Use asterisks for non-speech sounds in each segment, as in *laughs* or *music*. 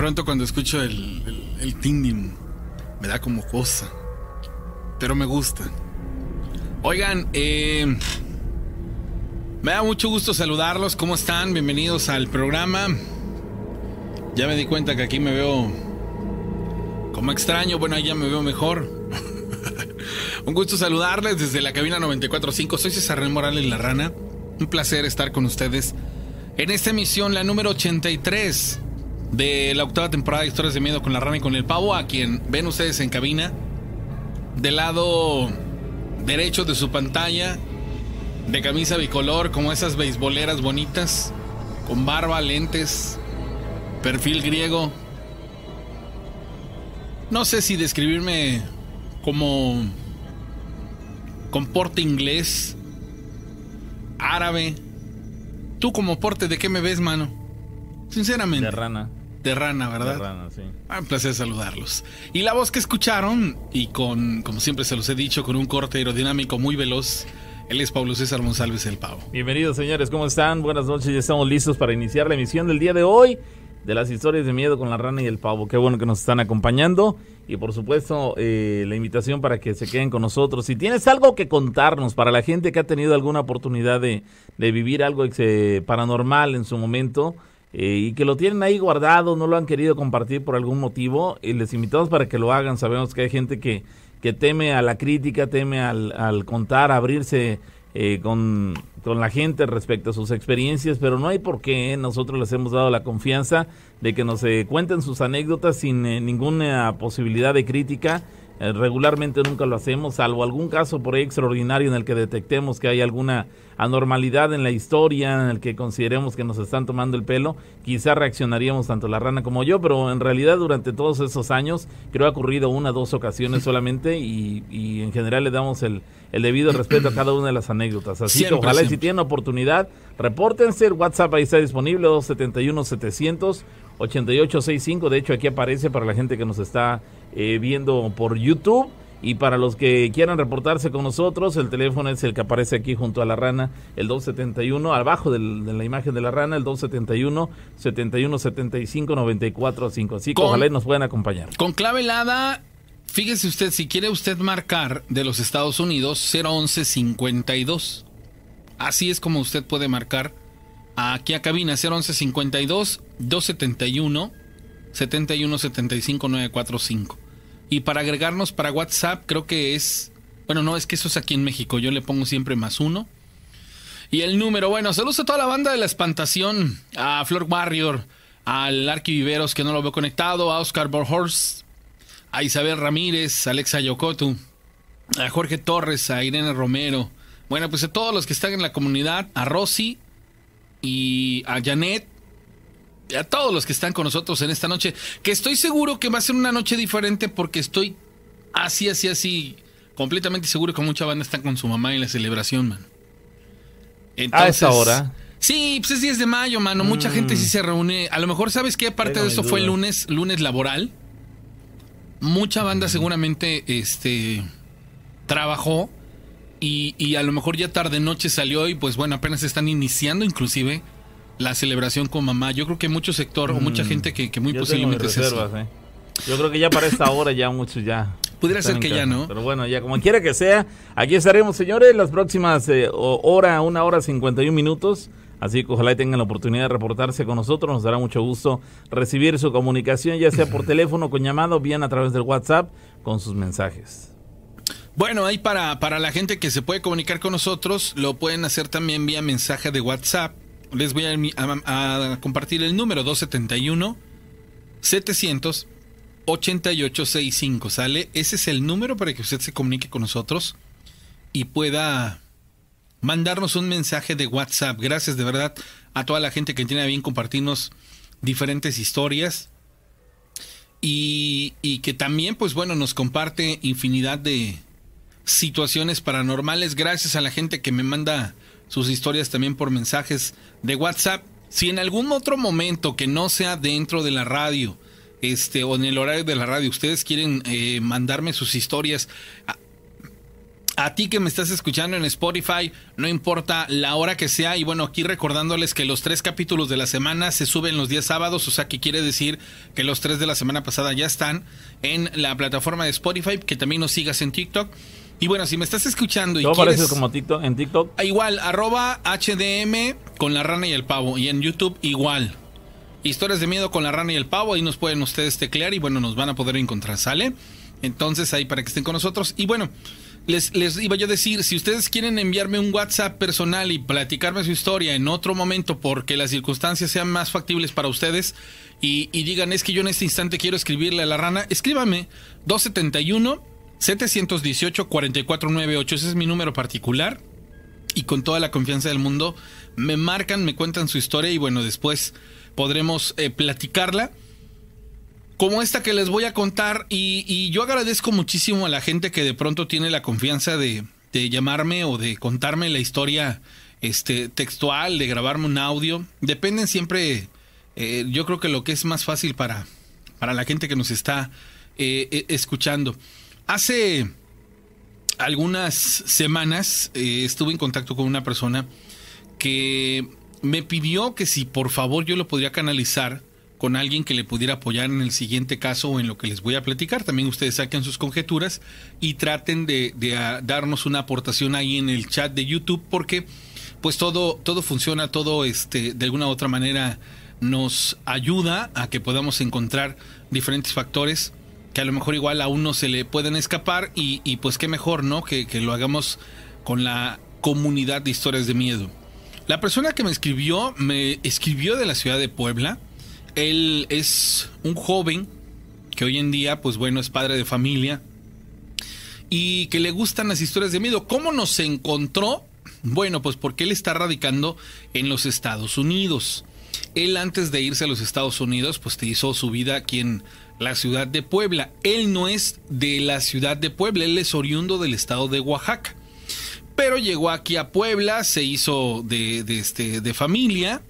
pronto cuando escucho el, el, el me da como cosa. Pero me gusta. Oigan, eh, me da mucho gusto saludarlos. ¿Cómo están? Bienvenidos al programa. Ya me di cuenta que aquí me veo como extraño. Bueno, ahí ya me veo mejor. *laughs* Un gusto saludarles desde la cabina 945. Soy César Morales La Rana. Un placer estar con ustedes en esta emisión, la número 83 de la octava temporada de Historias de Miedo con la Rana y con el Pavo, a quien ven ustedes en cabina. Del lado derecho de su pantalla, de camisa bicolor, como esas beisboleras bonitas, con barba, lentes, perfil griego. No sé si describirme como con porte inglés, árabe. ¿Tú como porte de qué me ves, mano? Sinceramente. De rana. De rana, ¿verdad? De rana, sí. Ah, un placer saludarlos. Y la voz que escucharon, y con, como siempre se los he dicho, con un corte aerodinámico muy veloz, él es Pablo César Monsalves el Pavo. Bienvenidos, señores, ¿cómo están? Buenas noches, ya estamos listos para iniciar la emisión del día de hoy de las historias de miedo con la rana y el pavo. Qué bueno que nos están acompañando y por supuesto eh, la invitación para que se queden con nosotros. Si tienes algo que contarnos para la gente que ha tenido alguna oportunidad de, de vivir algo paranormal en su momento, eh, y que lo tienen ahí guardado, no lo han querido compartir por algún motivo, y les invitamos para que lo hagan. Sabemos que hay gente que, que teme a la crítica, teme al, al contar, abrirse eh, con, con, la gente respecto a sus experiencias, pero no hay por qué. ¿eh? Nosotros les hemos dado la confianza de que nos cuenten sus anécdotas sin ninguna posibilidad de crítica eh, regularmente nunca lo hacemos, salvo algún caso por ahí extraordinario en el que detectemos que hay alguna anormalidad en la historia, en el que consideremos que nos están tomando el pelo, quizá reaccionaríamos tanto la rana como yo, pero en realidad durante todos esos años creo ha ocurrido una o dos ocasiones solamente y, y, en general le damos el, el, debido respeto a cada una de las anécdotas. Así que ojalá si tienen oportunidad, repórtense, el WhatsApp ahí está disponible, 271 700 8865. De hecho, aquí aparece para la gente que nos está eh, viendo por YouTube. Y para los que quieran reportarse con nosotros, el teléfono es el que aparece aquí junto a la rana, el 271, abajo de la imagen de la rana, el 271 7175 945. Así que ojalá nos puedan acompañar. Con clave helada, fíjese usted, si quiere usted marcar de los Estados Unidos 011 52. Así es como usted puede marcar aquí a cabina 011 52 271 71 75 945. Y para agregarnos para WhatsApp, creo que es. Bueno, no, es que eso es aquí en México. Yo le pongo siempre más uno. Y el número, bueno, saludos a toda la banda de la espantación, a Flor Warrior, al Arqui Viveros, que no lo veo conectado, a Oscar Borhorst, a Isabel Ramírez, a Alexa Yokotu, a Jorge Torres, a Irene Romero. Bueno, pues a todos los que están en la comunidad, a Rosy y a Janet, a todos los que están con nosotros en esta noche, que estoy seguro que va a ser una noche diferente porque estoy así, así, así, completamente seguro que mucha banda está con su mamá en la celebración, man. Entonces, a esa hora. Sí, pues es 10 de mayo, mano. Mucha mm. gente sí se reúne. A lo mejor, ¿sabes qué? Aparte de eso fue el lunes, lunes laboral. Mucha banda seguramente este trabajó y, y, a lo mejor ya tarde noche salió y pues bueno, apenas están iniciando inclusive la celebración con mamá. Yo creo que mucho sector o mucha mm. gente que, muy posiblemente se eh. Yo creo que ya para esta hora ya muchos ya. Pudiera ser que ya no. Pero bueno, ya como quiera que sea, aquí estaremos, señores, las próximas eh, hora, una hora 51 minutos. Así que ojalá tengan la oportunidad de reportarse con nosotros. Nos dará mucho gusto recibir su comunicación, ya sea por *laughs* teléfono, con llamado, bien a través del WhatsApp, con sus mensajes. Bueno, ahí para, para la gente que se puede comunicar con nosotros, lo pueden hacer también vía mensaje de WhatsApp les voy a, compartir el número 271 700 8865, ¿sale? Ese es el número para que usted se comunique con nosotros y pueda mandarnos un mensaje de WhatsApp. Gracias de verdad a toda la gente que tiene a bien compartirnos diferentes historias y, y que también, pues bueno, nos comparte infinidad de situaciones paranormales. Gracias a la gente que me manda sus historias también por mensajes de WhatsApp. Si en algún otro momento que no sea dentro de la radio, este, o en el horario de la radio, ustedes quieren eh, mandarme sus historias, A ti que me estás escuchando en Spotify, no importa la hora que sea. Y bueno, aquí recordándoles que los tres capítulos de la semana se suben los días sábados, o sea que quiere decir que los tres de la semana pasada ya están en la plataforma de Spotify, que también nos sigas en TikTok. Y bueno, si me estás escuchando y ¿Cómo quieres... como TikTok, en TikTok? Ah, igual, arroba HDM con la rana y el pavo. Y en YouTube igual. Historias de miedo con la rana y el pavo. Ahí nos pueden ustedes teclear y bueno, nos van a poder encontrar, ¿sale? Entonces ahí para que estén con nosotros. Y bueno, les, les iba yo a decir, si ustedes quieren enviarme un WhatsApp personal y platicarme su historia en otro momento porque las circunstancias sean más factibles para ustedes y, digan es que yo en este instante quiero escribirle a la rana, escríbame 271 718 4498, ese es mi número particular y con toda la confianza del mundo me marcan, me cuentan su historia y bueno, después podremos eh, platicarla como esta que les voy a contar y, yo agradezco muchísimo a la gente que de pronto tiene la confianza de, llamarme o de contarme la historia este, textual, de grabarme un audio. Dependen siempre, eh, yo creo que lo que es más fácil para, para la gente que nos está eh, escuchando. Hace algunas semanas eh, estuve en contacto con una persona que me pidió que si por favor yo lo podría canalizar con alguien que le pudiera apoyar en el siguiente caso o en lo que les voy a platicar. También ustedes saquen sus conjeturas y traten de, ah, darnos una aportación ahí en el chat de YouTube porque pues todo, todo funciona, todo este, de alguna u otra manera nos ayuda a que podamos encontrar diferentes factores que a lo mejor igual a uno se le pueden escapar y, pues qué mejor, ¿no? Que, que lo hagamos con la comunidad de historias de miedo. La persona que me escribió, me escribió de la ciudad de Puebla, él es un joven que hoy en día, pues bueno, es padre de familia y que le gustan las historias de miedo. ¿Cómo nos encontró? Bueno, pues porque él está radicando en los Estados Unidos. Él antes de irse a los Estados Unidos, pues te hizo su vida aquí en la ciudad de Puebla. Él no es de la ciudad de Puebla, él es oriundo del estado de Oaxaca. Pero llegó aquí a Puebla, se hizo de, este, de familia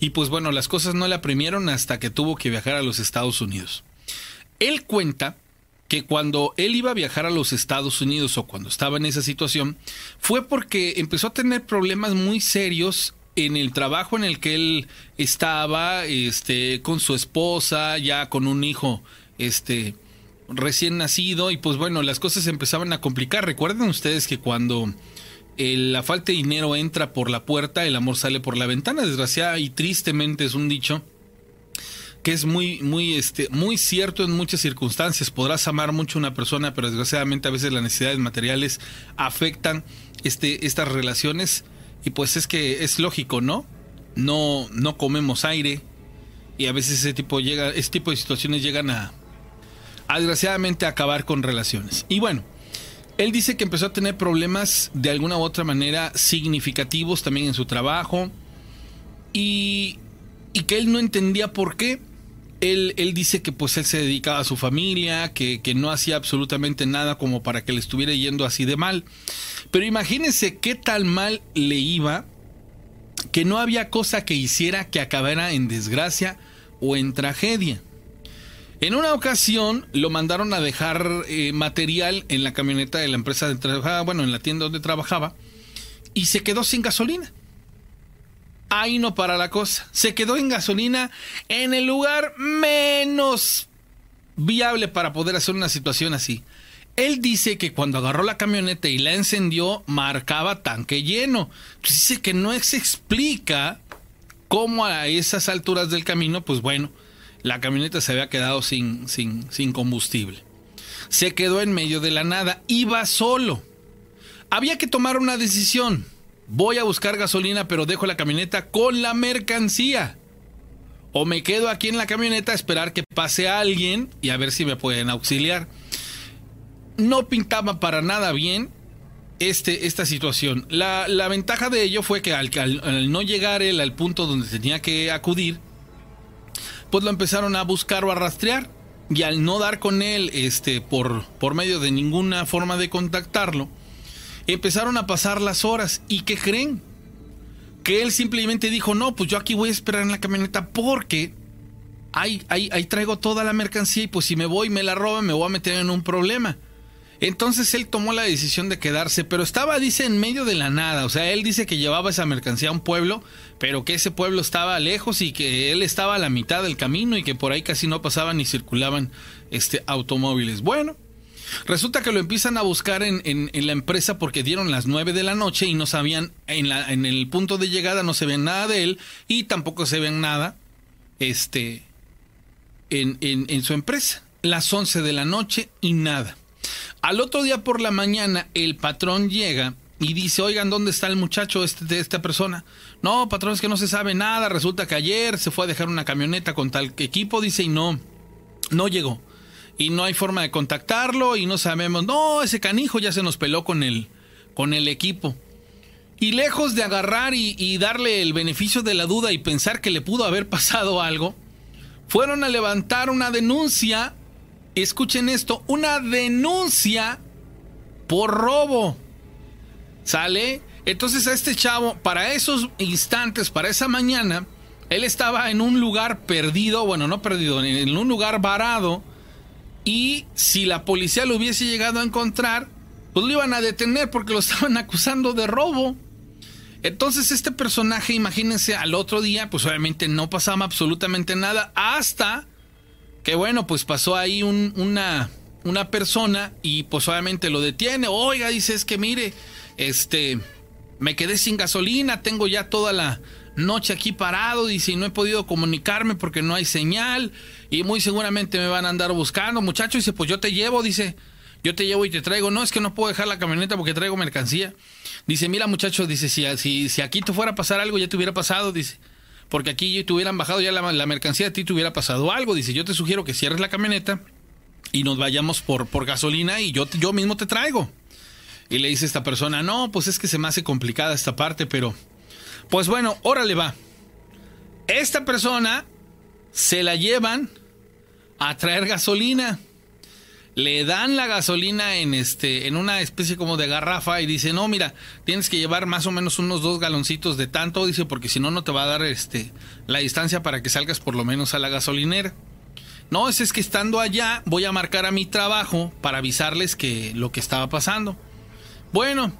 y pues bueno, las cosas no le apremieron hasta que tuvo que viajar a los Estados Unidos. Él cuenta que cuando él iba a viajar a los Estados Unidos o cuando estaba en esa situación, fue porque empezó a tener problemas muy serios en el trabajo en el que él estaba, este, con su esposa, ya con un hijo, este, recién nacido, y pues bueno, las cosas empezaban a complicar. Recuerden ustedes que cuando la falta de dinero entra por la puerta, el amor sale por la ventana. Desgraciada y tristemente es un dicho que es muy, muy, este, muy cierto en muchas circunstancias. Podrás amar mucho a una persona, pero desgraciadamente a veces las necesidades materiales afectan este, estas relaciones. Y pues es que es lógico, ¿no? No, no comemos aire. Y a veces ese tipo llega, este tipo de situaciones llegan a, a desgraciadamente a acabar con relaciones. Y bueno, él dice que empezó a tener problemas de alguna u otra manera significativos también en su trabajo y, que él no entendía por qué. Él, él, dice que pues él se dedicaba a su familia, que, que, no hacía absolutamente nada como para que le estuviera yendo así de mal. Pero imagínense qué tal mal le iba que no había cosa que hiciera que acabara en desgracia o en tragedia. En una ocasión lo mandaron a dejar eh, material en la camioneta de la empresa de trabajaba, bueno, en la tienda donde trabajaba, y se quedó sin gasolina. Ahí no para la cosa. Se quedó en gasolina en el lugar menos viable para poder hacer una situación así. Él dice que cuando agarró la camioneta y la encendió, marcaba tanque lleno. dice que no se explica cómo a esas alturas del camino, pues bueno, la camioneta se había quedado sin, sin, sin combustible. Se quedó en medio de la nada, iba solo. Había que tomar una decisión. Voy a buscar gasolina, pero dejo la camioneta con la mercancía. O me quedo aquí en la camioneta a esperar que pase alguien y a ver si me pueden auxiliar. No pintaba para nada bien este, esta situación. La, ventaja de ello fue que al, al, no llegar él al punto donde tenía que acudir, pues lo empezaron a buscar o a rastrear. Y al no dar con él este, por, por medio de ninguna forma de contactarlo, empezaron a pasar las horas. ¿Y qué creen? Que él simplemente dijo, no, pues yo aquí voy a esperar en la camioneta porque ahí, ahí, ahí traigo toda la mercancía y pues si me voy y me la roban me voy a meter en un problema. Entonces él tomó la decisión de quedarse, pero estaba, dice, en medio de la nada. O sea, él dice que llevaba esa mercancía a un pueblo, pero que ese pueblo estaba lejos y que él estaba a la mitad del camino y que por ahí casi no pasaban ni circulaban este, automóviles. Bueno, resulta que lo empiezan a buscar en, en, la empresa porque dieron las nueve de la noche y no sabían, en, la, en el punto de llegada no se ven nada de él y tampoco se ven nada este, en, su empresa. Las once de la noche y nada. Al otro día por la mañana, el patrón llega y dice, oigan, ¿dónde está el muchacho este, de esta persona? No, patrón, es que no se sabe nada. Resulta que ayer se fue a dejar una camioneta con tal equipo, dice, y no, no llegó. Y no hay forma de contactarlo y no sabemos. No, ese canijo ya se nos peló con el, con el equipo. Y lejos de agarrar y, y darle el beneficio de la duda y pensar que le pudo haber pasado algo, fueron a levantar una denuncia escuchen esto, una denuncia por robo. ¿Sale? Entonces a este chavo, para esos instantes, para esa mañana, él estaba en un lugar perdido, bueno, no perdido, en un lugar varado, y si la policía lo hubiese llegado a encontrar, pues lo iban a detener porque lo *laughs* estaban acusando de robo. Entonces este personaje, imagínense, al otro día, pues obviamente no pasaba absolutamente nada hasta que bueno, pues pasó ahí una, una persona y pues obviamente lo detiene. Oiga, dice, es que mire, este, me quedé sin gasolina, tengo ya toda la noche aquí parado, dice, y no he podido comunicarme porque no hay señal y muy seguramente me van a andar buscando. Muchacho, dice, pues yo te llevo, dice, yo te llevo y te traigo. No, es que no puedo dejar la camioneta porque traigo mercancía. Dice, mira muchacho, dice, si, si, si aquí te fuera a pasar algo, ya te hubiera pasado, dice porque aquí te hubieran bajado ya la, mercancía, a ti te hubiera pasado algo. Dice, yo te sugiero que cierres la camioneta y nos vayamos por, por gasolina y yo, yo mismo te traigo. Y le dice esta persona, no, pues es que se me hace complicada esta parte, pero... Pues bueno, órale va. Esta persona se la llevan a traer gasolina. Le dan la gasolina en este en una especie como de garrafa y dice no mira tienes que llevar más o menos unos dos galoncitos de tanto dice porque si no no te va a dar este la distancia para que salgas por lo menos a la gasolinera no es, es que estando allá voy a marcar a mi trabajo para avisarles que lo que estaba pasando bueno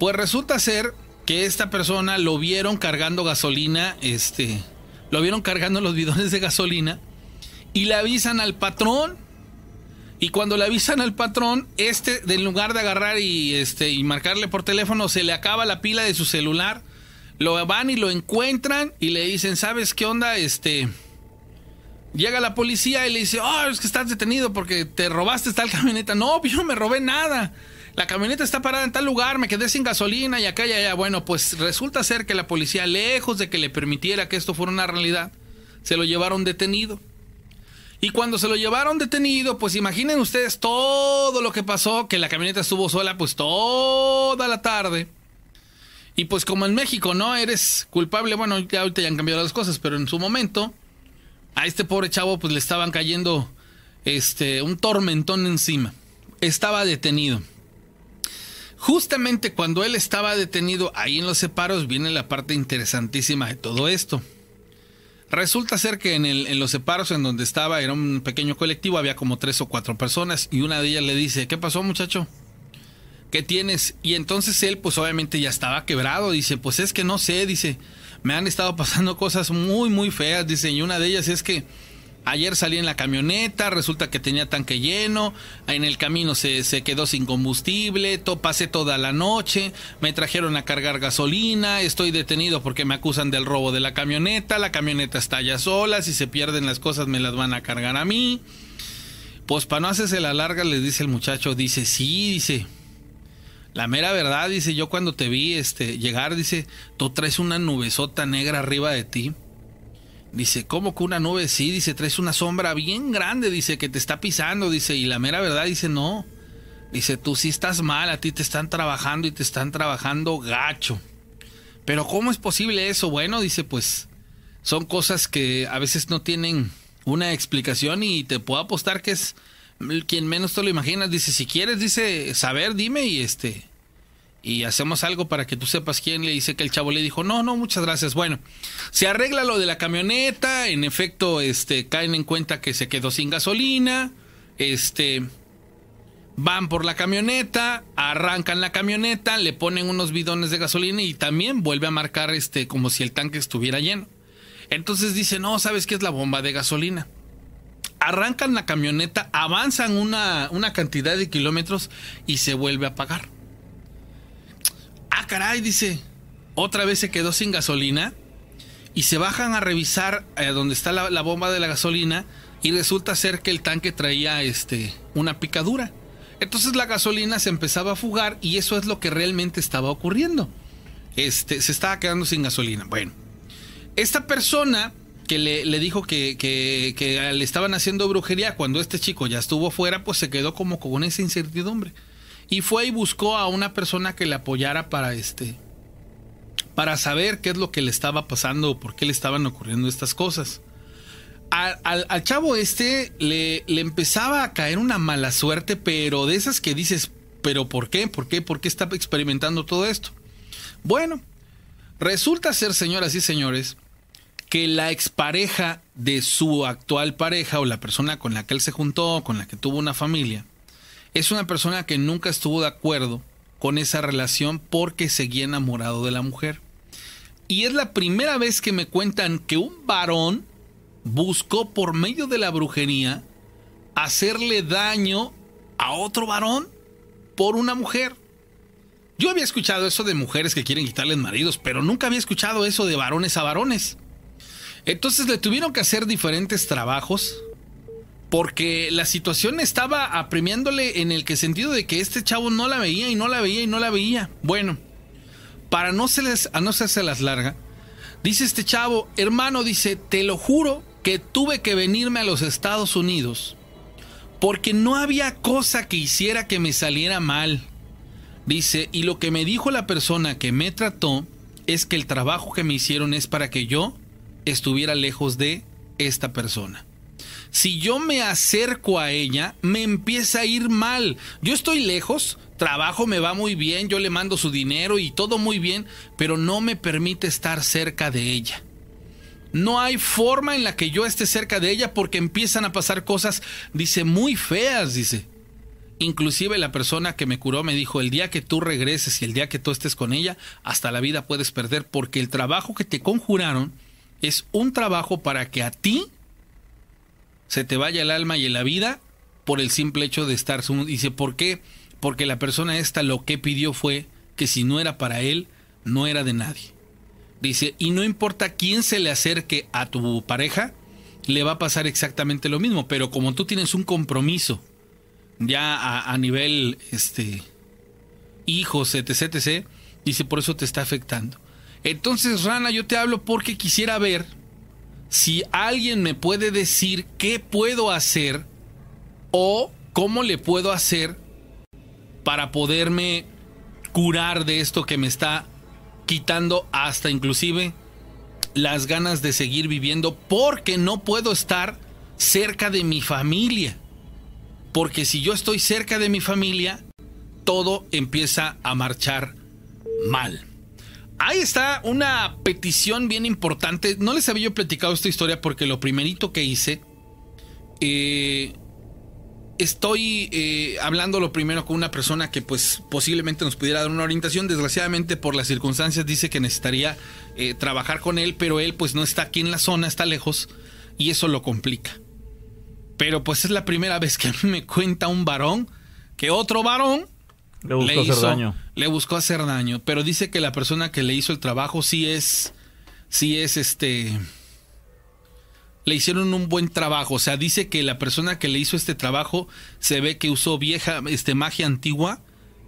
pues resulta ser que esta persona lo vieron cargando gasolina este lo vieron cargando los bidones de gasolina y le avisan al patrón y cuando le avisan al patrón, este, en lugar de agarrar y, este, y marcarle por teléfono, se le acaba la pila de su celular. Lo van y lo encuentran y le dicen, ¿sabes qué onda? Este. Llega la policía y le dice, oh, es que estás detenido porque te robaste tal camioneta. No, yo no me robé nada. La camioneta está parada en tal lugar, me quedé sin gasolina y acá y allá. Bueno, pues resulta ser que la policía, lejos de que le permitiera que esto fuera una realidad, se lo llevaron detenido. Y cuando se lo llevaron detenido, pues imaginen ustedes todo lo que pasó, que la camioneta estuvo sola pues toda la tarde. Y pues como en México no eres culpable, bueno, ya ahorita ya han cambiado las cosas, pero en su momento a este pobre chavo pues le estaban cayendo este un tormentón encima. Estaba detenido. Justamente cuando él estaba detenido ahí en los separos viene la parte interesantísima de todo esto. Resulta ser que en, los separos en donde estaba, era un pequeño colectivo, había como tres o cuatro personas y una de ellas le dice, ¿qué pasó muchacho? ¿Qué tienes? Y entonces él pues obviamente ya estaba quebrado, dice, pues es que no sé, dice, me han estado pasando *laughs* cosas muy, muy feas, dice, y una de ellas es que Ayer salí en la camioneta, resulta que tenía tanque lleno, en el camino se, se quedó sin combustible, to, pasé toda la noche, me trajeron a cargar gasolina, estoy detenido porque me acusan del robo de la camioneta, la camioneta está ya sola, si se pierden las cosas me las van a cargar a mí. Pues para no hacerse la larga, le dice el muchacho, dice, sí, dice, la mera verdad, dice, yo cuando te vi este, llegar, dice, tú traes una nubesota negra arriba de ti Dice, ¿cómo que una nube? Sí, dice, traes una sombra bien grande, dice, que te está pisando, dice, y la mera verdad dice, no. Dice, tú sí estás mal, a ti te están trabajando y te están trabajando gacho. Pero ¿cómo es posible eso? Bueno, dice, pues son cosas que a veces no tienen una explicación y te puedo apostar que es quien menos te lo imaginas. Dice, si quieres, dice, saber, dime y este, y hacemos algo para que tú sepas quién le dice que el chavo le dijo, no, no, muchas gracias. Bueno, se arregla lo de la camioneta, en efecto, este, caen en cuenta que se quedó sin gasolina, este, Van por la camioneta, arrancan la camioneta, le ponen unos bidones de gasolina y también vuelve a marcar este como si el tanque estuviera lleno. Entonces dice, no, ¿sabes qué es la bomba de gasolina? Arrancan la camioneta, avanzan una, una cantidad de kilómetros y se vuelve a apagar. Ah, caray, dice, otra vez se quedó sin gasolina y se bajan a revisar eh, donde está la, bomba de la gasolina y resulta ser que el tanque traía este, una picadura. Entonces la gasolina se empezaba a fugar y eso es lo que realmente estaba ocurriendo. Este, se estaba quedando sin gasolina. Bueno, esta persona que le, le dijo que, que, le estaban haciendo brujería cuando este chico ya estuvo fuera, pues se quedó como con esa incertidumbre. Y fue y buscó a una persona que le apoyara para este. para saber qué es lo que le estaba pasando o por qué le estaban ocurriendo estas cosas. Al, chavo este le, le, empezaba a caer una mala suerte, pero de esas que dices, ¿pero por qué? ¿Por qué? ¿Por qué está experimentando todo esto? Bueno, resulta ser, señoras y señores, que la expareja de su actual pareja o la persona con la que él se juntó, con la que tuvo una familia, es una persona que nunca estuvo de acuerdo con esa relación porque seguía enamorado de la mujer. Y es la primera vez que me cuentan que un varón buscó por medio de la brujería hacerle daño a otro varón por una mujer. Yo había escuchado eso de mujeres que quieren quitarles maridos, pero nunca había escuchado eso de varones a varones. Entonces le tuvieron que hacer diferentes trabajos porque la situación estaba apremiándole en el que sentido de que este chavo no la veía y no la veía y no la veía. Bueno, para no se les, a no hacerse las larga, dice este chavo, hermano, dice, te lo juro que tuve que venirme a los Estados Unidos porque no había cosa que hiciera que me saliera mal. Dice, y lo que me dijo la persona que me trató es que el trabajo que me hicieron es para que yo estuviera lejos de esta persona. Si yo me acerco a ella, me empieza a ir mal. Yo estoy lejos, trabajo me va muy bien, yo le mando su dinero y todo muy bien, pero no me permite estar cerca de ella. No hay forma en la que yo esté cerca de ella porque empiezan a pasar cosas, dice, muy feas, dice. Inclusive la persona que me curó me dijo, el día que tú regreses y el día que tú estés con ella, hasta la vida puedes perder porque el trabajo que te conjuraron es un trabajo para que a ti se te vaya el alma y la vida por el simple hecho de estar. Dice, ¿por qué? Porque la persona esta lo que pidió fue que si no era para él, no era de nadie. Dice, y no importa quién se le acerque a tu pareja, le va a pasar exactamente lo mismo, pero como tú tienes un compromiso ya a, a nivel este hijos, etc, etc, dice, por eso te está afectando. Entonces, Rana, yo te hablo porque quisiera ver si alguien me puede decir qué puedo hacer o cómo le puedo hacer para poderme curar de esto que me está quitando hasta inclusive las ganas de seguir viviendo porque no puedo estar cerca de mi familia. Porque si yo estoy cerca de mi familia, todo empieza a marchar mal. Ahí está una petición bien importante. No les había yo platicado esta historia porque lo primerito que hice eh, estoy eh, hablando lo primero con una persona que pues posiblemente nos pudiera dar una orientación. Desgraciadamente por las circunstancias dice que necesitaría eh, trabajar con él, pero él pues no está aquí en la zona, está lejos y eso lo complica. Pero pues es la primera vez que me cuenta un varón que otro varón le buscó, le, hizo, hacer daño. le buscó hacer daño. Pero dice que la persona que le hizo el trabajo sí es, sí es este le hicieron un buen trabajo. O sea, dice que la persona que le hizo este trabajo se ve que usó vieja este, magia antigua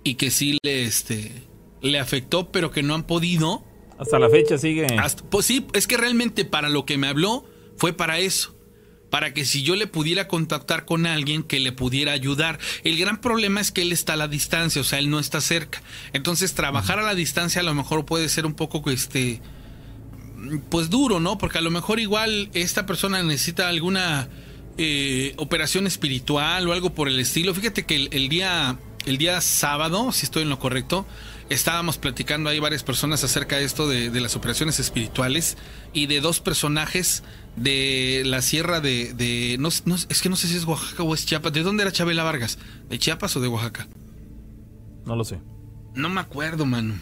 y que sí le, este, le afectó, pero que no han podido. Hasta la fecha sigue. Hasta, pues sí, es que realmente para lo que me habló fue para eso. Para que si yo le pudiera contactar con alguien que le pudiera ayudar. El gran problema es que él está a la distancia, o sea, él no está cerca. Entonces, trabajar a la distancia a lo mejor puede ser un poco este pues duro, ¿no? Porque a lo mejor igual esta persona necesita alguna eh, operación espiritual o algo por el estilo. Fíjate que el, día el día sábado, si estoy en lo correcto, estábamos platicando ahí varias personas acerca de esto de, de las operaciones espirituales y de dos personajes de la sierra de... de no, no, es que no sé si es Oaxaca o es Chiapas. ¿De dónde era Chabela Vargas? ¿De Chiapas o de Oaxaca? No lo sé. No me acuerdo, mano.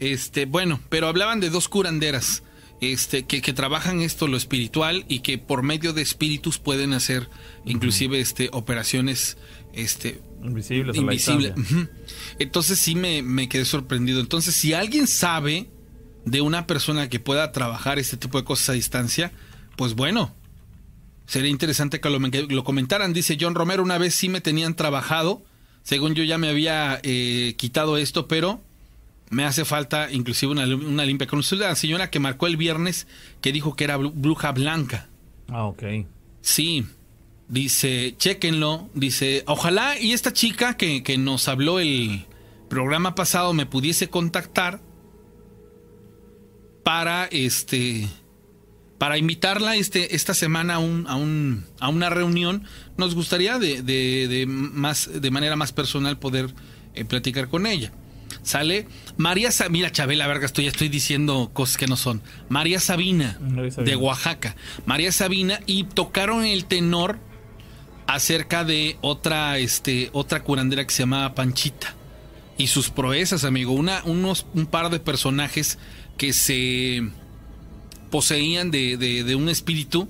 Este, bueno, pero hablaban de dos curanderas. Este, que, que, trabajan esto, lo espiritual, y que por medio de espíritus pueden hacer inclusive este, operaciones este, invisibles. Invisible. Entonces sí me, me, quedé sorprendido. Entonces, si alguien sabe de una persona que pueda trabajar este tipo de cosas a distancia, pues bueno, sería interesante que lo, que lo comentaran. Dice John Romero, una vez sí me tenían trabajado, según yo ya me había eh, quitado esto, pero me hace falta inclusive una, una limpia. Conocí la señora que marcó el viernes que dijo que era bruja blanca. Ah, ok. Sí, dice, chéquenlo, dice, ojalá y esta chica que, que nos habló el programa pasado me pudiese contactar para este para invitarla este, esta semana a, un, a, un, a una reunión. Nos gustaría de, de, de, más, de manera más personal poder eh, platicar con ella. Sale María Sabina, mira Chabela Verga, estoy, estoy diciendo cosas que no son. María Sabina, María Sabina, de Oaxaca. María Sabina y tocaron el tenor acerca de otra, este, otra curandera que se llamaba Panchita. Y sus proezas, amigo. Una, unos, un par de personajes que se poseían de, de, un espíritu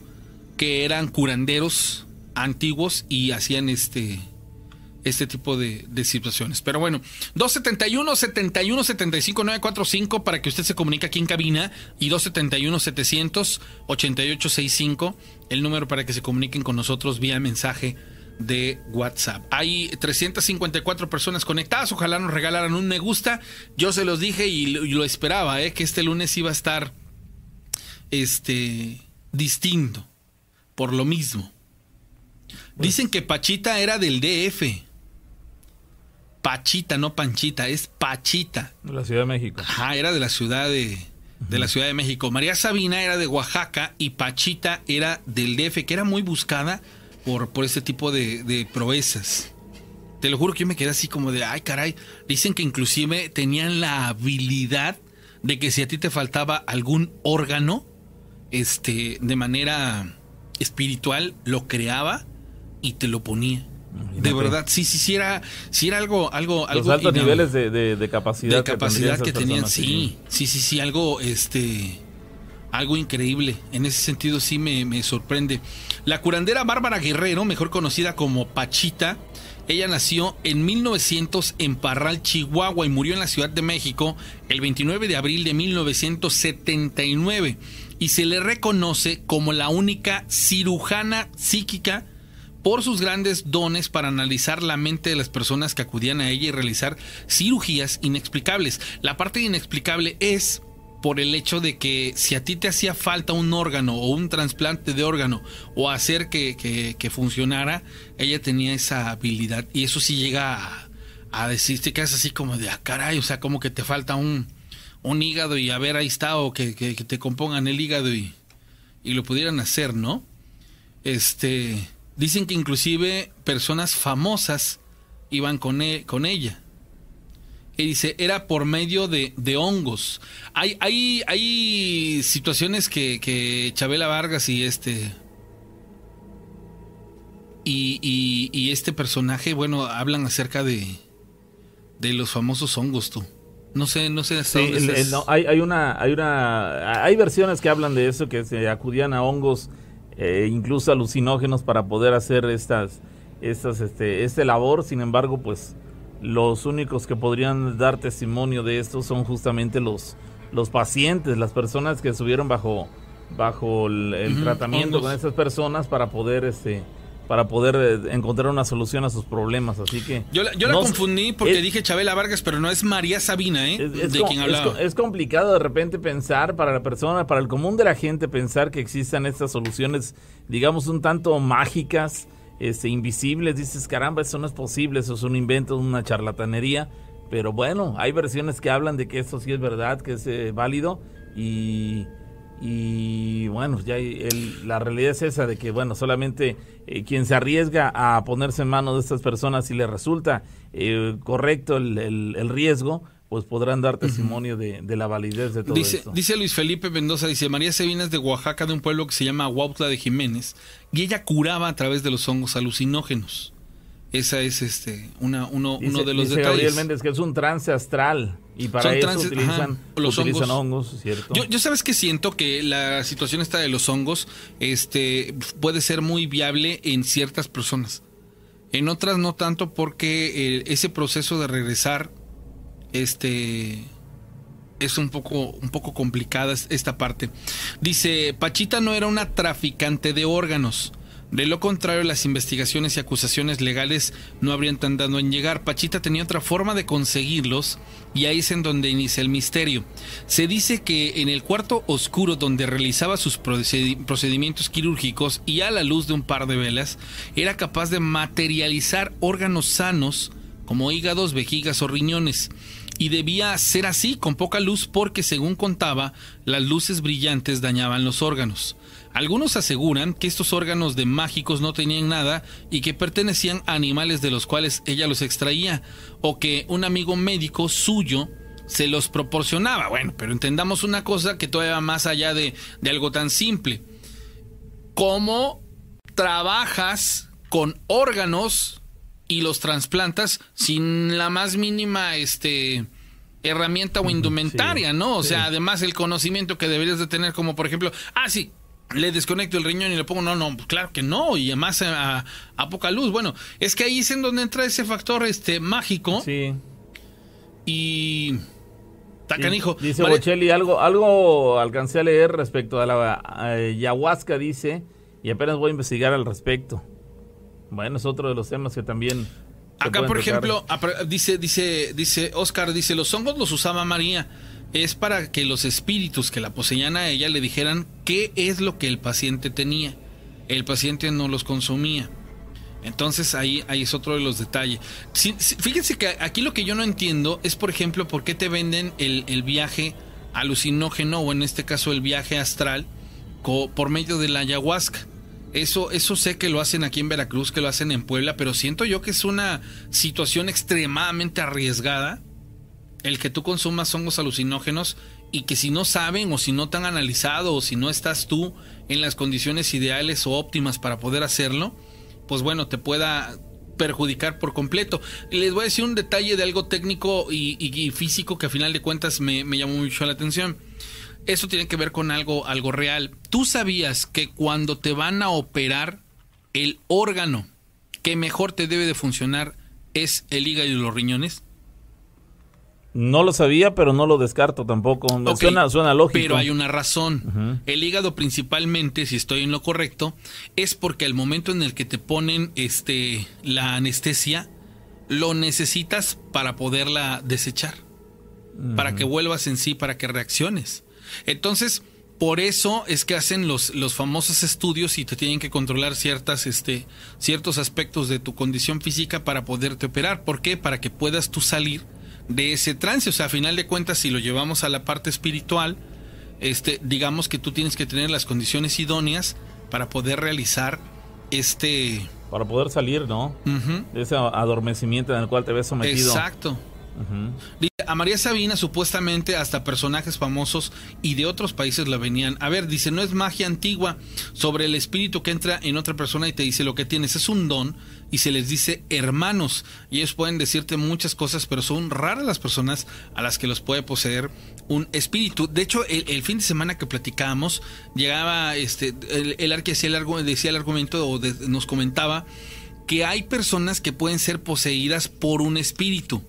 que eran curanderos antiguos y hacían este este tipo de, de, situaciones. Pero bueno, 271 71 75 945 para que usted se comunique aquí en cabina y 271 700 8865 el número para que se comuniquen con nosotros vía mensaje de WhatsApp. Hay 354 personas conectadas, ojalá nos regalaran un me gusta. Yo se los dije y lo, esperaba, ¿eh? que este lunes iba a estar este distinto por lo mismo. Dicen que Pachita era del DF. Pachita, no Panchita, es Pachita. De la Ciudad de México. Ajá, era de la ciudad de, de la Ciudad de México. María Sabina era de Oaxaca y Pachita era del DF, que era muy buscada por, por este tipo de, de proezas. Te lo juro que yo me quedé así como de, ay caray, dicen que inclusive tenían la habilidad de que si a ti te faltaba algún órgano, este, de manera espiritual, lo creaba y te lo ponía. Imagínate. De verdad, sí, sí, sí era, sí era algo, algo, Los algo altos niveles de, de, de, capacidad, de capacidad que, que tenían, sí, sí, sí, sí, algo, este, algo increíble. En ese sentido sí me, me sorprende. La curandera Bárbara Guerrero, mejor conocida como Pachita, ella nació en 1900 en Parral, Chihuahua y murió en la Ciudad de México el 29 de abril de 1979 y se le reconoce como la única cirujana psíquica por sus grandes dones para analizar la mente de las personas que acudían a ella y realizar cirugías inexplicables. La parte inexplicable es por el hecho de que si a ti te hacía falta un órgano o un trasplante de órgano o hacer que, que, que funcionara, ella tenía esa habilidad y eso sí llega a, decirte que es así como de, ah, caray, o sea, como que te falta un, un hígado y a ver, ahí está, o que, que, que te compongan el hígado y, y lo pudieran hacer, ¿no? Este, dicen que inclusive personas famosas iban con, e, con ella y dice, era por medio de, de hongos. Hay, hay, hay situaciones que, que Chabela Vargas y este. Y, y, y, este personaje, bueno, hablan acerca de, de los famosos hongos, tú. No sé, no sé sí, el, el, no, hay, hay, una, hay una, hay versiones que hablan de eso, que se acudían a hongos, eh, incluso alucinógenos, para poder hacer estas, estas, este, este labor. Sin embargo, pues los únicos que podrían dar testimonio de esto son justamente los, los pacientes, las personas que estuvieron bajo, bajo el, el uh -huh, tratamiento hongos. con esas personas para poder este para poder eh, encontrar una solución a sus problemas, así que... Yo la, yo no, la confundí porque es, dije Chabela Vargas, pero no es María Sabina, ¿eh? Es, es de quien hablaba. Es, complicado de repente pensar para la persona, para el común de la gente, pensar que existan estas soluciones, digamos, un tanto mágicas, este, invisibles, dices, caramba, eso no es posible, eso es un invento, una charlatanería, pero bueno, hay versiones que hablan de que eso sí es verdad, que es eh, válido y, y bueno, ya la realidad es esa de que, bueno, solamente eh, quien se arriesga a ponerse en manos de estas personas y le resulta eh, correcto el, riesgo, pues podrán dar testimonio de, la validez de todo dice, esto. Dice Luis Felipe Mendoza, dice, María Sevina es de Oaxaca, de un pueblo que se llama Huautla de Jiménez, y ella curaba a través de los hongos alucinógenos. Esa es este una, uno, uno de los dice detalles. Gabriel Méndez que es un trance astral y para eso utilizan, los hongos. ¿cierto? Yo, yo, sabes que siento que la situación esta de los hongos este, puede ser muy viable en ciertas personas. En otras no tanto porque eh, ese proceso de regresar este es un poco, un poco complicada esta parte. Dice, Pachita no era una traficante de órganos de lo contrario, las investigaciones y acusaciones legales no habrían tardado en llegar. Pachita tenía otra forma de conseguirlos y ahí es en donde inicia el misterio. Se dice que en el cuarto oscuro donde realizaba sus procedimientos quirúrgicos y a la luz de un par de velas, era capaz de materializar órganos sanos como hígados, vejigas o riñones. Y debía ser así, con poca luz, porque según contaba, las luces brillantes dañaban los órganos. Algunos aseguran que estos órganos de mágicos no tenían nada y que pertenecían a animales de los cuales ella los extraía, o que un amigo médico suyo se los proporcionaba. Bueno, pero entendamos una cosa que todavía va más allá de, algo tan simple. ¿Cómo trabajas con órganos y los trasplantas sin la más mínima este, herramienta o indumentaria, ¿no? O sea, además el conocimiento que deberías de tener, como por ejemplo, ah, sí, le desconecto el riñón y le pongo, no, no, claro que no, y además a, poca luz. Bueno, es que ahí es en donde entra ese factor este mágico. Sí. Y. Tacanijo. dice Bocelli, algo, algo alcancé a leer respecto a la ayahuasca, dice, y apenas voy a investigar al respecto. Bueno, es otro de los temas que también. Acá, por ejemplo, dice, dice, dice Oscar, dice, los hongos los usaba María es para que los espíritus que la poseían a ella le dijeran qué es lo que el paciente tenía. El paciente no los consumía. Entonces ahí, ahí es otro de los detalles. fíjense que aquí lo que yo no entiendo es, por ejemplo, por qué te venden el, el viaje alucinógeno o en este caso el viaje astral por medio de la ayahuasca. Eso, eso sé que lo hacen aquí en Veracruz, que lo hacen en Puebla, pero siento yo que es una situación extremadamente arriesgada el que tú consumas hongos alucinógenos y que si no saben o si no te han analizado o si no estás tú en las condiciones ideales o óptimas para poder hacerlo, pues bueno, te pueda perjudicar por completo. Les voy a decir un detalle de algo técnico y, físico que a final de cuentas me, me, llamó mucho la atención. Eso tiene que ver con algo, algo real. ¿Tú sabías que cuando te van a operar el órgano que mejor te debe de funcionar es el hígado y los riñones? No lo sabía, pero no lo descarto tampoco. suena, suena, lógico. Pero hay una razón. El hígado principalmente, si estoy en lo correcto, es porque al momento en el que te ponen este la anestesia, lo necesitas para poderla desechar. Para que vuelvas en sí, para que reacciones. Entonces, por eso es que hacen los, los famosos estudios y te tienen que controlar ciertas, este, ciertos aspectos de tu condición física para poderte operar. ¿Por qué? Para que puedas tú salir de ese trance. O sea, a final de cuentas, si lo llevamos a la parte espiritual, este, digamos que tú tienes que tener las condiciones idóneas para poder realizar este... Para poder salir, ¿no? De ese adormecimiento en el cual te ves sometido. Exacto. A María Sabina supuestamente hasta personajes famosos y de otros países la venían a ver. Dice, no es magia antigua sobre el espíritu que entra en otra persona y te dice lo que tienes. Es un don y se les dice hermanos. Y ellos pueden decirte muchas cosas, pero son raras las personas a las que los puede poseer un espíritu. De hecho, el, fin de semana que platicábamos, llegaba este, el, el decía el argumento o nos comentaba que hay personas que pueden ser poseídas por un espíritu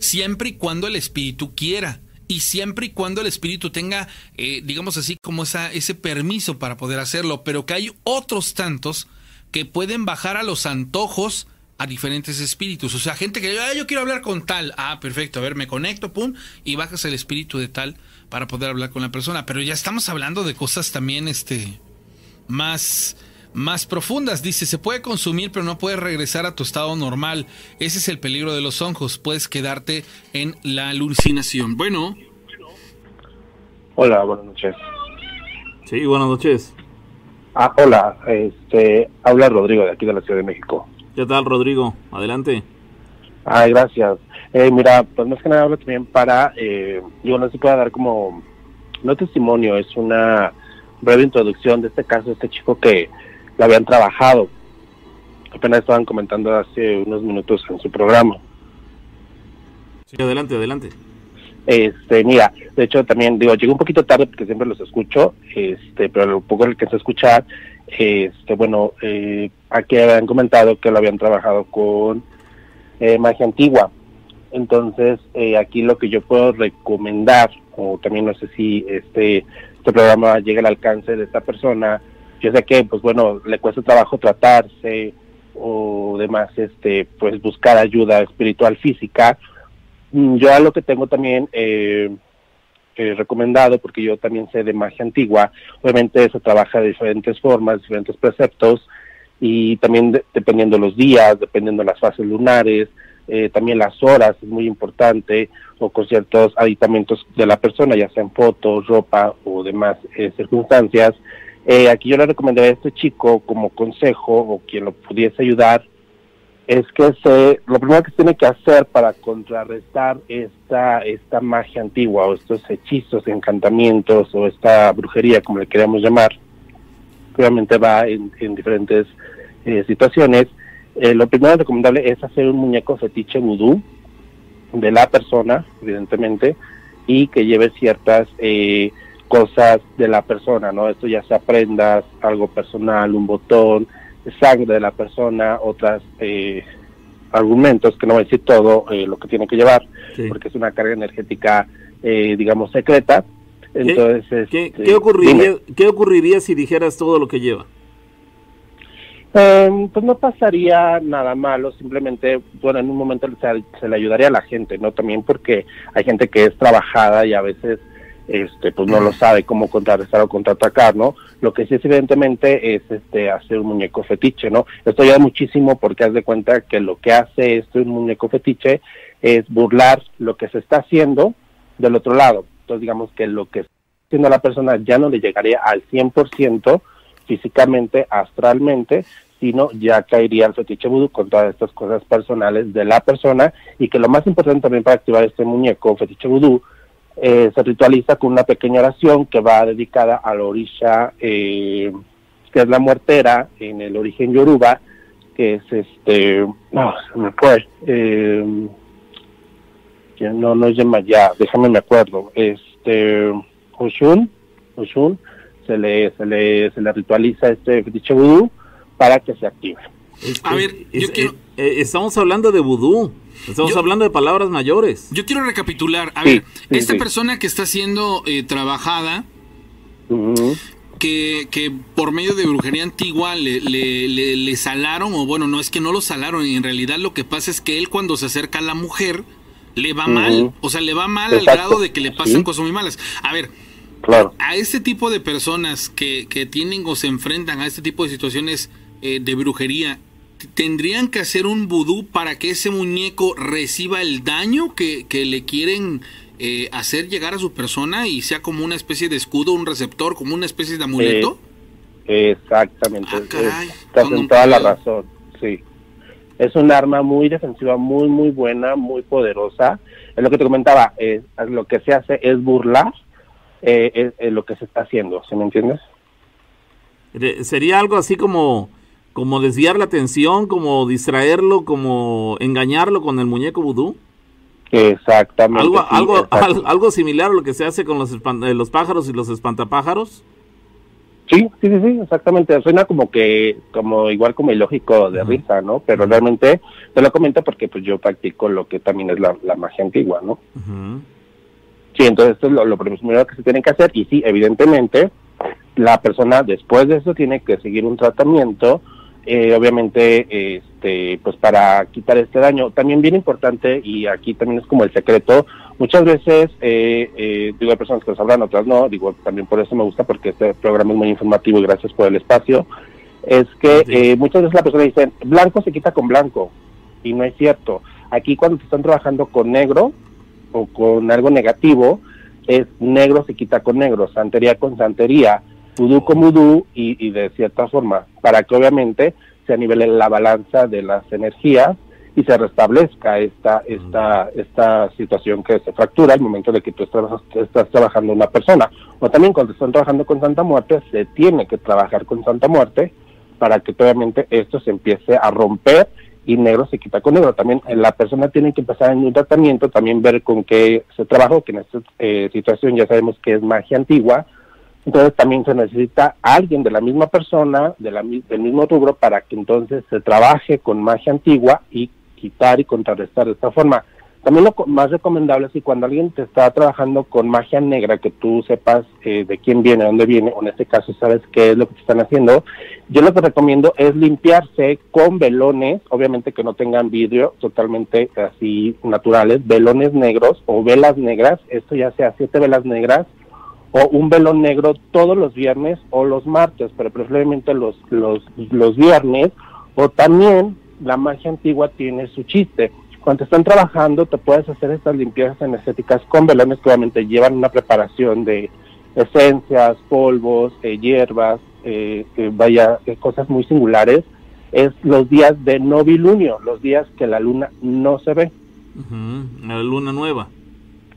siempre y cuando el espíritu quiera y siempre y cuando el espíritu tenga, eh, digamos así, como esa, ese permiso para poder hacerlo, pero que hay otros tantos que pueden bajar a los antojos a diferentes espíritus. O sea, gente que ah, yo quiero hablar con tal. Ah, perfecto, a ver, me conecto, pum, y bajas el espíritu de tal para poder hablar con la persona. Pero ya estamos hablando de cosas también, este, más más profundas. Dice, se puede consumir pero no puedes regresar a tu estado normal. Ese es el peligro de los hongos. Puedes quedarte en la alucinación. Bueno. Hola, buenas noches. Sí, buenas noches. Ah, hola, este, habla Rodrigo de aquí de la Ciudad de México. ¿Qué tal, Rodrigo? Adelante. Ay, gracias. Eh, mira, pues más que nada hablo también para, eh, digo, no se puede dar como, no testimonio, es una breve introducción de este caso, de este chico que lo habían trabajado. Apenas estaban comentando hace unos minutos en su programa. Sí, adelante, adelante. Este, mira, de hecho también digo, llegué un poquito tarde porque siempre los escucho, este, pero lo poco que se escuchar, este, bueno, eh, aquí habían comentado que lo habían trabajado con eh, magia antigua. Entonces, eh, aquí lo que yo puedo recomendar, o también no sé si este, este programa llega al alcance de esta persona, yo sé que, pues bueno, le cuesta trabajo tratarse o demás, este, pues buscar ayuda espiritual física. Mm, yo a lo que tengo también eh, eh, recomendado, porque yo también sé de magia antigua, obviamente se trabaja de diferentes formas, diferentes preceptos, y también dependiendo los días, dependiendo las fases lunares, eh, también las horas es muy importante, o con ciertos aditamentos de la persona, ya sean fotos, ropa o demás eh, circunstancias. Eh, aquí yo le recomendaría a este chico como consejo o quien lo pudiese ayudar, es que se, lo primero que tiene que hacer para contrarrestar esta, esta magia antigua o estos hechizos, encantamientos o esta brujería, como le queramos llamar, obviamente va en, en diferentes eh, situaciones. Eh, lo primero recomendable es hacer un muñeco fetiche vudú de la persona, evidentemente, y que lleve ciertas eh, cosas de la persona, ¿no? Esto ya sea prendas, algo personal, un botón, sangre de la persona, otras eh, argumentos, que no voy a decir todo eh, lo que tiene que llevar, Sí. porque es una carga energética, eh, digamos, secreta. Entonces, ¿Qué, este, qué ocurriría, dime. ¿Qué ocurriría si dijeras todo lo que lleva? Eh, pues no pasaría nada malo, simplemente, bueno, en un momento se, se le ayudaría a la gente, ¿no? También porque hay gente que es trabajada y a veces, este, pues no lo sabe cómo contrarrestar o contraatacar, ¿no? Lo que sí es evidentemente es, este, hacer un muñeco fetiche, ¿no? Esto ayuda muchísimo porque haz de cuenta que lo que hace esto un muñeco fetiche es burlar lo que se está haciendo del otro lado. Entonces, digamos que lo que está haciendo la persona ya no le llegaría al 100% físicamente, astralmente, sino ya caería el fetiche vudú con todas estas cosas personales de la persona y que lo más importante también para activar este muñeco fetiche vudú eh, se ritualiza con una pequeña oración que va dedicada a la orisha eh, que es la muertera en el origen yoruba que es este no se me fue eh, que no no es ya déjame me acuerdo este Oshun Oshun se le se le se le ritualiza este fetiche vudú para que se active Es- A es- ver, yo es- quiero- eh, eh, estamos hablando de vudú. Estamos Yo- hablando de palabras mayores. Yo quiero recapitular. A Sí, ver, sí, esta sí. persona que está siendo eh, trabajada, que, que por medio de brujería antigua le, le, le- le salaron, o bueno, no es que no lo salaron, en realidad lo que pasa es que él cuando se acerca a la mujer, le va mal, o sea, le va mal al grado de que le pasan sí. cosas muy malas. A ver, claro a este tipo de personas que, que tienen o se enfrentan a este tipo de situaciones eh, de brujería, ¿tendrían que hacer un vudú para que ese muñeco reciba el daño que, que le quieren eh, hacer llegar a su persona y sea como una especie de escudo, un receptor, como una especie de amuleto? Exactamente. Ah, caray. Estás en toda la razón, sí. Es un arma muy defensiva, muy, muy buena, muy poderosa. Es lo que te comentaba, lo que se hace es burlar eh, es- es lo que se está haciendo, ¿sí me entiendes? De- Sería algo así como, como desviar la atención, como distraerlo, como engañarlo con el muñeco vudú. Exactamente. Algo, sí, algo, algo similar a lo que se hace con los, eh, los pájaros y los espantapájaros. Sí, sí, sí, sí, exactamente. Suena como que, como igual como ilógico de risa, ¿no? Pero realmente te lo comento porque pues yo practico lo que también es la, la magia antigua, ¿no? Ujú. Sí, entonces esto es lo, lo primero que se tiene que hacer y sí, evidentemente la persona después de eso tiene que seguir un tratamiento, eh, obviamente, este, pues para quitar este daño. También bien importante y aquí también es como el secreto. Muchas veces eh, eh, digo hay personas que nos hablan, otras no. Digo también por eso me gusta porque este programa es muy informativo y gracias por el espacio. Es que Sí. eh, muchas veces la persona dice blanco se quita con blanco y no es cierto. Aquí cuando te están trabajando con negro o con algo negativo, es negro se quita con negro, santería con santería. Vudú con vudú y, de cierta forma, para que obviamente se nivele la balanza de las energías y se restablezca esta, esta, esta situación que se fractura al momento de que tú estás, estás trabajando una persona. O también cuando están trabajando con Santa Muerte, se tiene que trabajar con Santa Muerte para que obviamente esto se empiece a romper y negro se quita con negro. También eh, la persona tiene que empezar en un tratamiento, también ver con qué se trabajó, que en esta eh, situación ya sabemos que es magia antigua, entonces también se necesita alguien de la misma persona, de la, del mismo rubro, para que entonces se trabaje con magia antigua y quitar y contrarrestar de esta forma. También lo más recomendable es que cuando alguien te está trabajando con magia negra, que tú sepas eh, de quién viene, dónde viene, o en este caso sabes qué es lo que te están haciendo, yo lo que recomiendo es limpiarse con velones, obviamente que no tengan vidrio, totalmente así naturales, velones negros o velas negras, esto ya sea siete velas negras o un velón negro todos los viernes o los martes, pero preferiblemente los, los, los viernes, o también la magia antigua tiene su chiste. Cuando están trabajando, te puedes hacer estas limpiezas energéticas con velones que obviamente llevan una preparación de esencias, polvos, eh, hierbas, eh, vaya, eh, cosas muy singulares. Es los días de novilunio, los días que la luna no se ve. La luna nueva.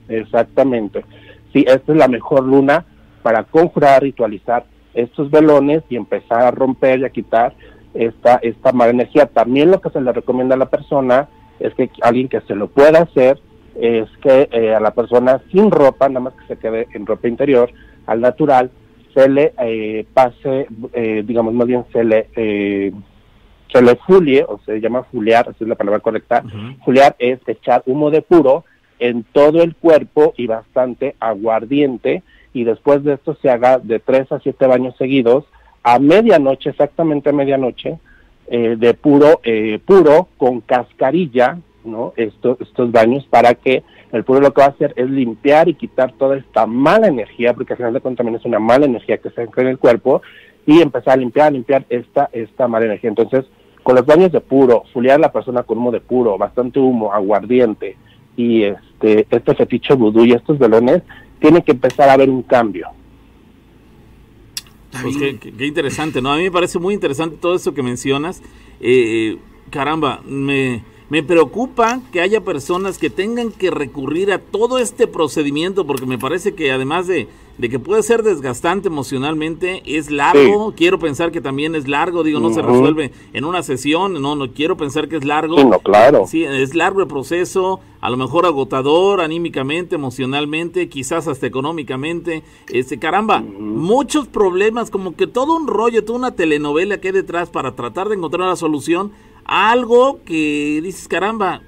Exactamente. Sí, esta es la mejor luna para conjurar, ritualizar estos velones y empezar a romper y a quitar esta, esta mala energía. También lo que se le recomienda a la persona es que alguien que se lo pueda hacer es que eh, a la persona sin ropa, nada más que se quede en ropa interior, al natural, se le eh, pase, eh, digamos más bien se le, se le fulie, o se llama fulear, así es la palabra correcta. Fulear es echar humo de puro en todo el cuerpo y bastante aguardiente, y después de esto se haga de tres a siete baños seguidos a medianoche, exactamente a medianoche, eh, de puro, eh, puro con cascarilla, ¿no? Estos, estos baños para que el puro lo que va a hacer es limpiar y quitar toda esta mala energía, porque al final de cuentas también es una mala energía que se entra en el cuerpo, y empezar a limpiar, a limpiar esta, esta mala energía. Entonces, con los baños de puro, fuliar a la persona con humo de puro, bastante humo, aguardiente, y este, este fetiche vudú y estos velones, tiene que empezar a haber un cambio. Pues qué, interesante, ¿no? A mí me parece muy interesante todo eso que mencionas. Eh, caramba, me, me preocupa que haya personas que tengan que recurrir a todo este procedimiento porque me parece que además de, de que puede ser desgastante emocionalmente, es largo. Quiero pensar que también es largo, digo, no se resuelve en una sesión, no, no quiero pensar que es largo. Sí, no, claro. Sí, es largo el proceso, a lo mejor agotador anímicamente, emocionalmente, quizás hasta económicamente. Este, caramba, muchos problemas, como que todo un rollo, toda una telenovela que hay detrás para tratar de encontrar una solución. Algo que dices, caramba,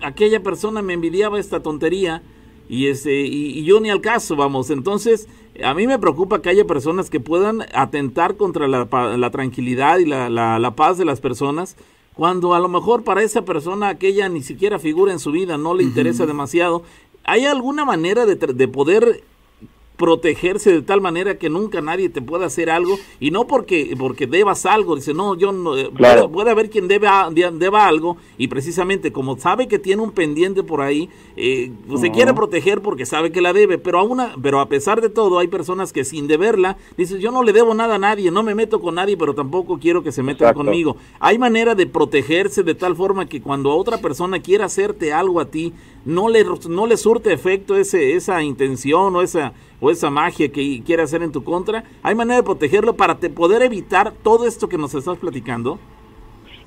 aquella persona me envidiaba esta tontería y, ese, y, yo ni al caso, vamos. Entonces, a mí me preocupa que haya personas que puedan atentar contra la, la tranquilidad y la, la, paz de las personas, cuando a lo mejor para esa persona aquella ni siquiera figura en su vida, no le interesa demasiado. ¿Hay alguna manera de, de poder protegerse de tal manera que nunca nadie te pueda hacer algo y no porque porque debas algo dice no yo no eh, puede, haber quien deba deba algo y precisamente como sabe que tiene un pendiente por ahí eh, pues se quiere proteger porque sabe que la debe pero a una pero a pesar de todo hay personas que sin deberla dice yo no le debo nada a nadie no me meto con nadie pero tampoco quiero que se metan conmigo. Hay manera de protegerse de tal forma que cuando otra persona quiera hacerte algo a ti no le no le surte efecto ese esa intención o esa o esa magia que quiere hacer en tu contra, ¿hay manera de protegerlo para te poder evitar todo esto que nos estás platicando?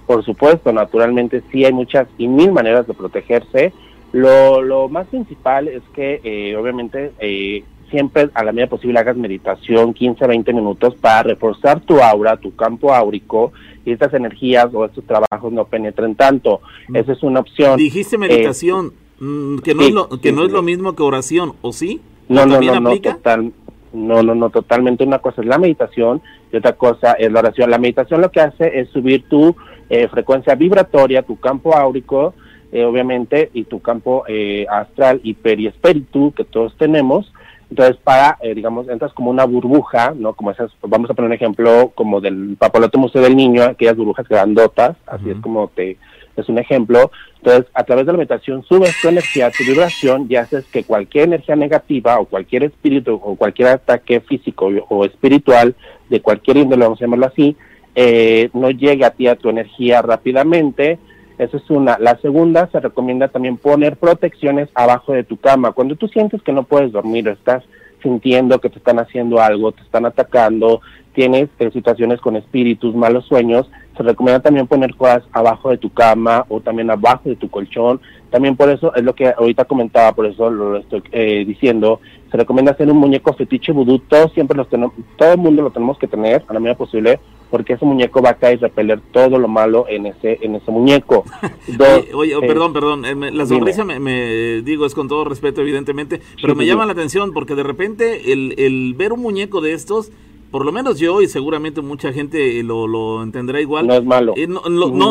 Por supuesto, naturalmente sí hay muchas y mil maneras de protegerse. Lo, lo más principal es que eh, obviamente eh, siempre a la medida posible hagas meditación 15 20 minutos para reforzar tu aura, tu campo áurico y estas energías o estos trabajos no penetren tanto. Mm. Esa es una opción. Dijiste meditación, mm, que no, es, lo, que no es lo mismo que oración, ¿o sí? No, no, no, no, total, no, no, no, totalmente. Una cosa es la meditación y otra cosa es la oración. La meditación lo que hace es subir tu eh, frecuencia vibratoria, tu campo áurico, eh, obviamente, y tu campo eh, astral y periespíritu que todos tenemos. Entonces, para, digamos, entras como una burbuja, ¿no? Como esas, vamos a poner un ejemplo como del papalote museo del niño, aquellas burbujas grandotas, así es como te, es un ejemplo. Entonces, a través de la meditación subes tu energía, tu vibración y haces que cualquier energía negativa o cualquier espíritu o cualquier ataque físico o espiritual de cualquier índole, vamos a llamarlo así, eh, no llegue a ti a tu energía rápidamente. Esa es una. La segunda, se recomienda también poner protecciones abajo de tu cama. Cuando tú sientes que no puedes dormir, estás sintiendo que te están haciendo algo, te están atacando, tienes eh, situaciones con espíritus, malos sueños, se recomienda también poner cosas abajo de tu cama o también abajo de tu colchón. También por eso es lo que ahorita comentaba, por eso lo, estoy eh, diciendo. Se recomienda hacer un muñeco fetiche vudú. Todos siempre los tenemos, todo el mundo lo tenemos que tener a la medida posible porque ese muñeco va a caer y repeler todo lo malo en ese en ese muñeco. *laughs* oye, eh, perdón, perdón, eh, la sonrisa me, digo es con todo respeto evidentemente, pero me llama la atención porque de repente el, el ver un muñeco de estos por lo menos yo y seguramente mucha gente lo, lo entenderá igual. No es malo. Eh, no,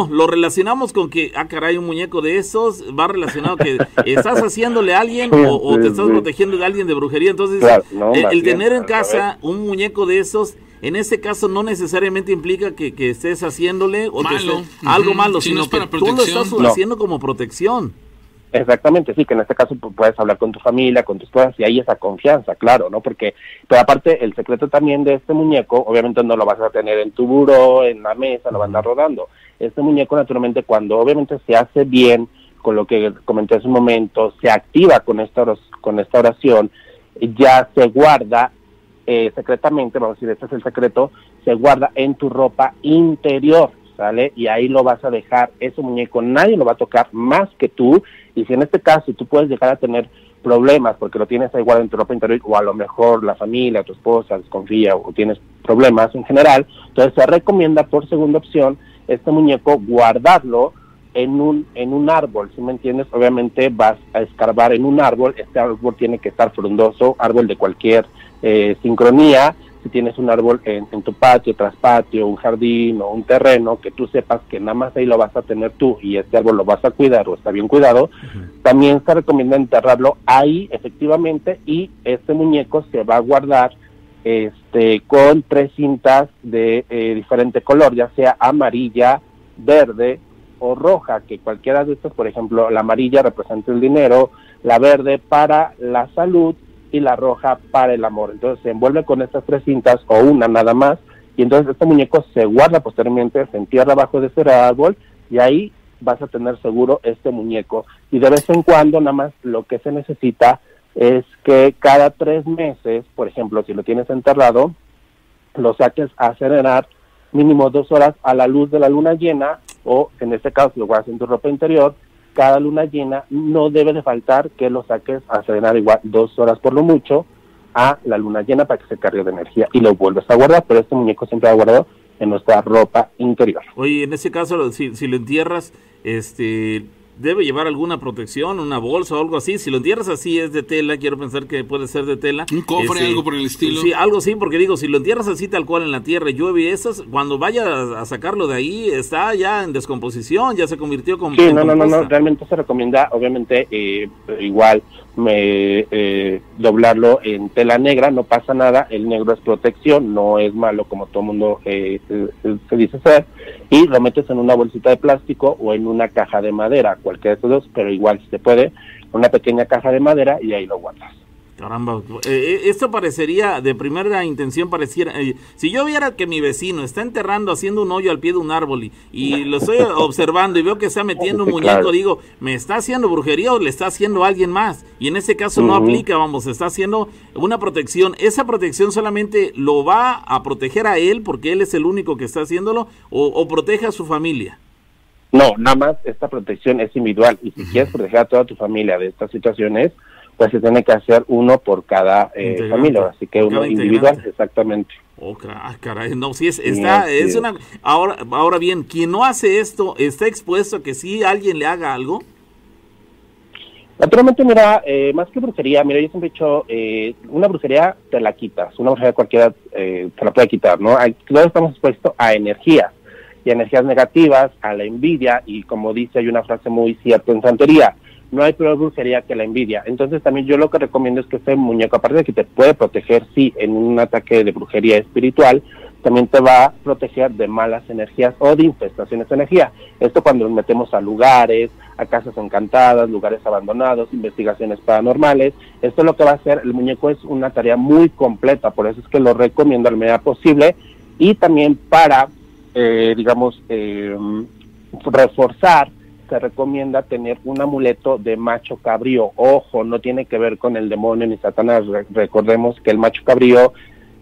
lo, relacionamos con que, ah, caray, un muñeco de esos va relacionado que estás haciéndole a alguien o, te estás protegiendo de alguien de brujería. Entonces, el, tener en casa un muñeco de esos, en ese caso no necesariamente implica que, estés haciéndole o algo malo, sino que tú lo estás haciendo como protección. Exactamente, sí, que en este caso puedes hablar con tu familia, con tus cosas y hay esa confianza, claro, ¿no? Porque, pero aparte, el secreto también de este muñeco, obviamente no lo vas a tener en tu buró, en la mesa, lo va a andar rodando. Este muñeco, naturalmente, cuando obviamente se hace bien, con lo que comenté hace un momento, se activa con esta, con esta oración, ya se guarda eh, secretamente, vamos a decir, este es el secreto, se guarda en tu ropa interior ¿sale? Y ahí lo vas a dejar, ese muñeco nadie lo va a tocar más que tú, y si en este caso tú puedes llegar a tener problemas porque lo tienes igual en tu ropa interior o a lo mejor la familia, tu esposa desconfía o tienes problemas en general, entonces se recomienda por segunda opción este muñeco guardarlo en un en un árbol, si me entiendes? Obviamente vas a escarbar en un árbol, este árbol tiene que estar frondoso, árbol de cualquier eh, sincronía, si tienes un árbol en, tu patio, tras patio, un jardín o un terreno, que tú sepas que nada más ahí lo vas a tener tú y este árbol lo vas a cuidar o está bien cuidado, también se recomienda enterrarlo ahí efectivamente y este muñeco se va a guardar este con tres cintas de eh, diferente color, ya sea amarilla, verde o roja, que cualquiera de estos, por ejemplo, la amarilla representa el dinero, la verde para la salud y la roja para el amor. Entonces se envuelve con estas tres cintas o una nada más y entonces este muñeco se guarda posteriormente, se entierra abajo de ese árbol y ahí vas a tener seguro este muñeco. Y de vez en cuando nada más lo que se necesita es que cada tres meses, por ejemplo, si lo tienes enterrado, lo saques a acelerar mínimo dos horas a la luz de la luna llena o en este caso lo guardas en tu ropa interior cada luna llena no debe de faltar que lo saques a cenar igual dos horas por lo mucho a la luna llena para que se cargue de energía y lo vuelves a guardar, pero este muñeco siempre ha guardado en nuestra ropa interior. Oye, en ese caso, si, si lo entierras, este, debe llevar alguna protección, una bolsa o algo así. Si lo entierras así es de tela, quiero pensar que puede ser de tela. Un cofre, este, algo por el estilo. Sí, algo así, porque digo, si lo entierras así tal cual en la tierra, llueve y esas, cuando vaya a sacarlo de ahí, está ya en descomposición, ya se convirtió con... Sí, no, no, no, no, realmente se recomienda, obviamente, eh, igual me, eh, doblarlo en tela negra, no pasa nada, el negro es protección, no es malo como todo mundo eh, se dice ser, y lo metes en una bolsita de plástico o en una caja de madera, cualquiera de estos dos, pero igual si se puede, una pequeña caja de madera y ahí lo guardas. Caramba, eh, eh, esto parecería, de primera intención pareciera, eh, si yo viera que mi vecino está enterrando, haciendo un hoyo al pie de un árbol y, *laughs* lo estoy observando y veo que está metiendo un muñeco, digo, ¿me está haciendo brujería o le está haciendo a alguien más? Y en ese caso no aplica, vamos, está haciendo una protección. ¿Esa protección solamente lo va a proteger a él porque él es el único que está haciéndolo o, o protege a su familia? No, nada más esta protección es individual y si quieres proteger a toda tu familia de estas situaciones, pues se tiene que hacer uno por cada eh, familia, así que uno individual, exactamente. Oh, caray, no, sí, es, está, es una, ahora, ahora bien, quien no hace esto, ¿está expuesto a que si alguien le haga algo? Naturalmente, mira, eh, más que brujería, mira, yo siempre he dicho, eh, una brujería te la quitas, una brujería cualquiera eh, te la puede quitar, ¿no? Todos estamos expuestos a energías, y energías negativas, a la envidia, y como dice, hay una frase muy cierta en santería, no hay peor brujería que la envidia. Entonces también yo lo que recomiendo es que este muñeco, aparte de que te puede proteger, sí, en un ataque de brujería espiritual, también te va a proteger de malas energías o de infestaciones de energía. Esto cuando nos metemos a lugares, a casas encantadas, lugares abandonados, investigaciones paranormales. Esto es lo que va a hacer. El muñeco es una tarea muy completa, por eso es que lo recomiendo a la medida posible y también para, eh, digamos, eh, reforzar se recomienda tener un amuleto de macho cabrío. Ojo, no tiene que ver con el demonio ni Satanás. recordemos que el macho cabrío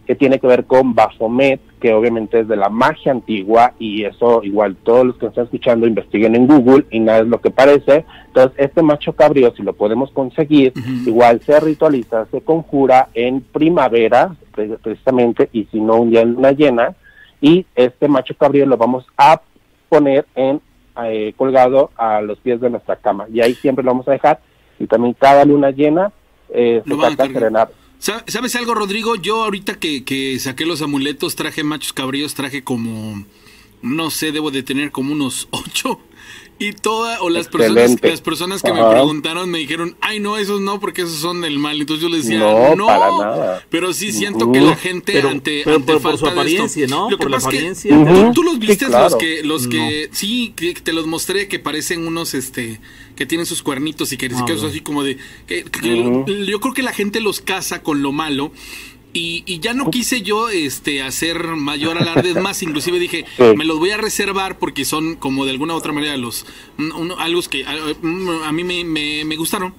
que tiene que ver con Baphomet, que obviamente es de la magia antigua y eso igual todos los que están escuchando investiguen en Google y nada es lo que parece. Entonces, este macho cabrío, si lo podemos conseguir, igual se ritualiza, se conjura en primavera, precisamente, y si no un día en luna llena, y este macho cabrío lo vamos a poner en eh, colgado a los pies de nuestra cama y ahí siempre lo vamos a dejar y también cada luna llena eh, se saca a serenar ¿Sabes algo, Rodrigo? Yo ahorita que, que saqué los amuletos, traje machos cabríos, traje como, no sé, debo de tener como unos *laughs* ocho. Y todas, o las personas, las personas que me preguntaron me dijeron, ay no, esos no, porque esos son del mal. Entonces yo les decía, no, pero sí siento que la gente ante, ante por, su apariencia, ¿no? por la apariencia. tú, los viste los que, los que, sí, que te los mostré que parecen unos, este, que tienen sus cuernitos y que, ah, así como de, que, yo creo que la gente los casa con lo malo y, ya no quise yo este hacer mayor alarde, más, inclusive dije, *laughs* me los voy a reservar porque son como de alguna u otra manera los algo que a, mí me, me, gustaron.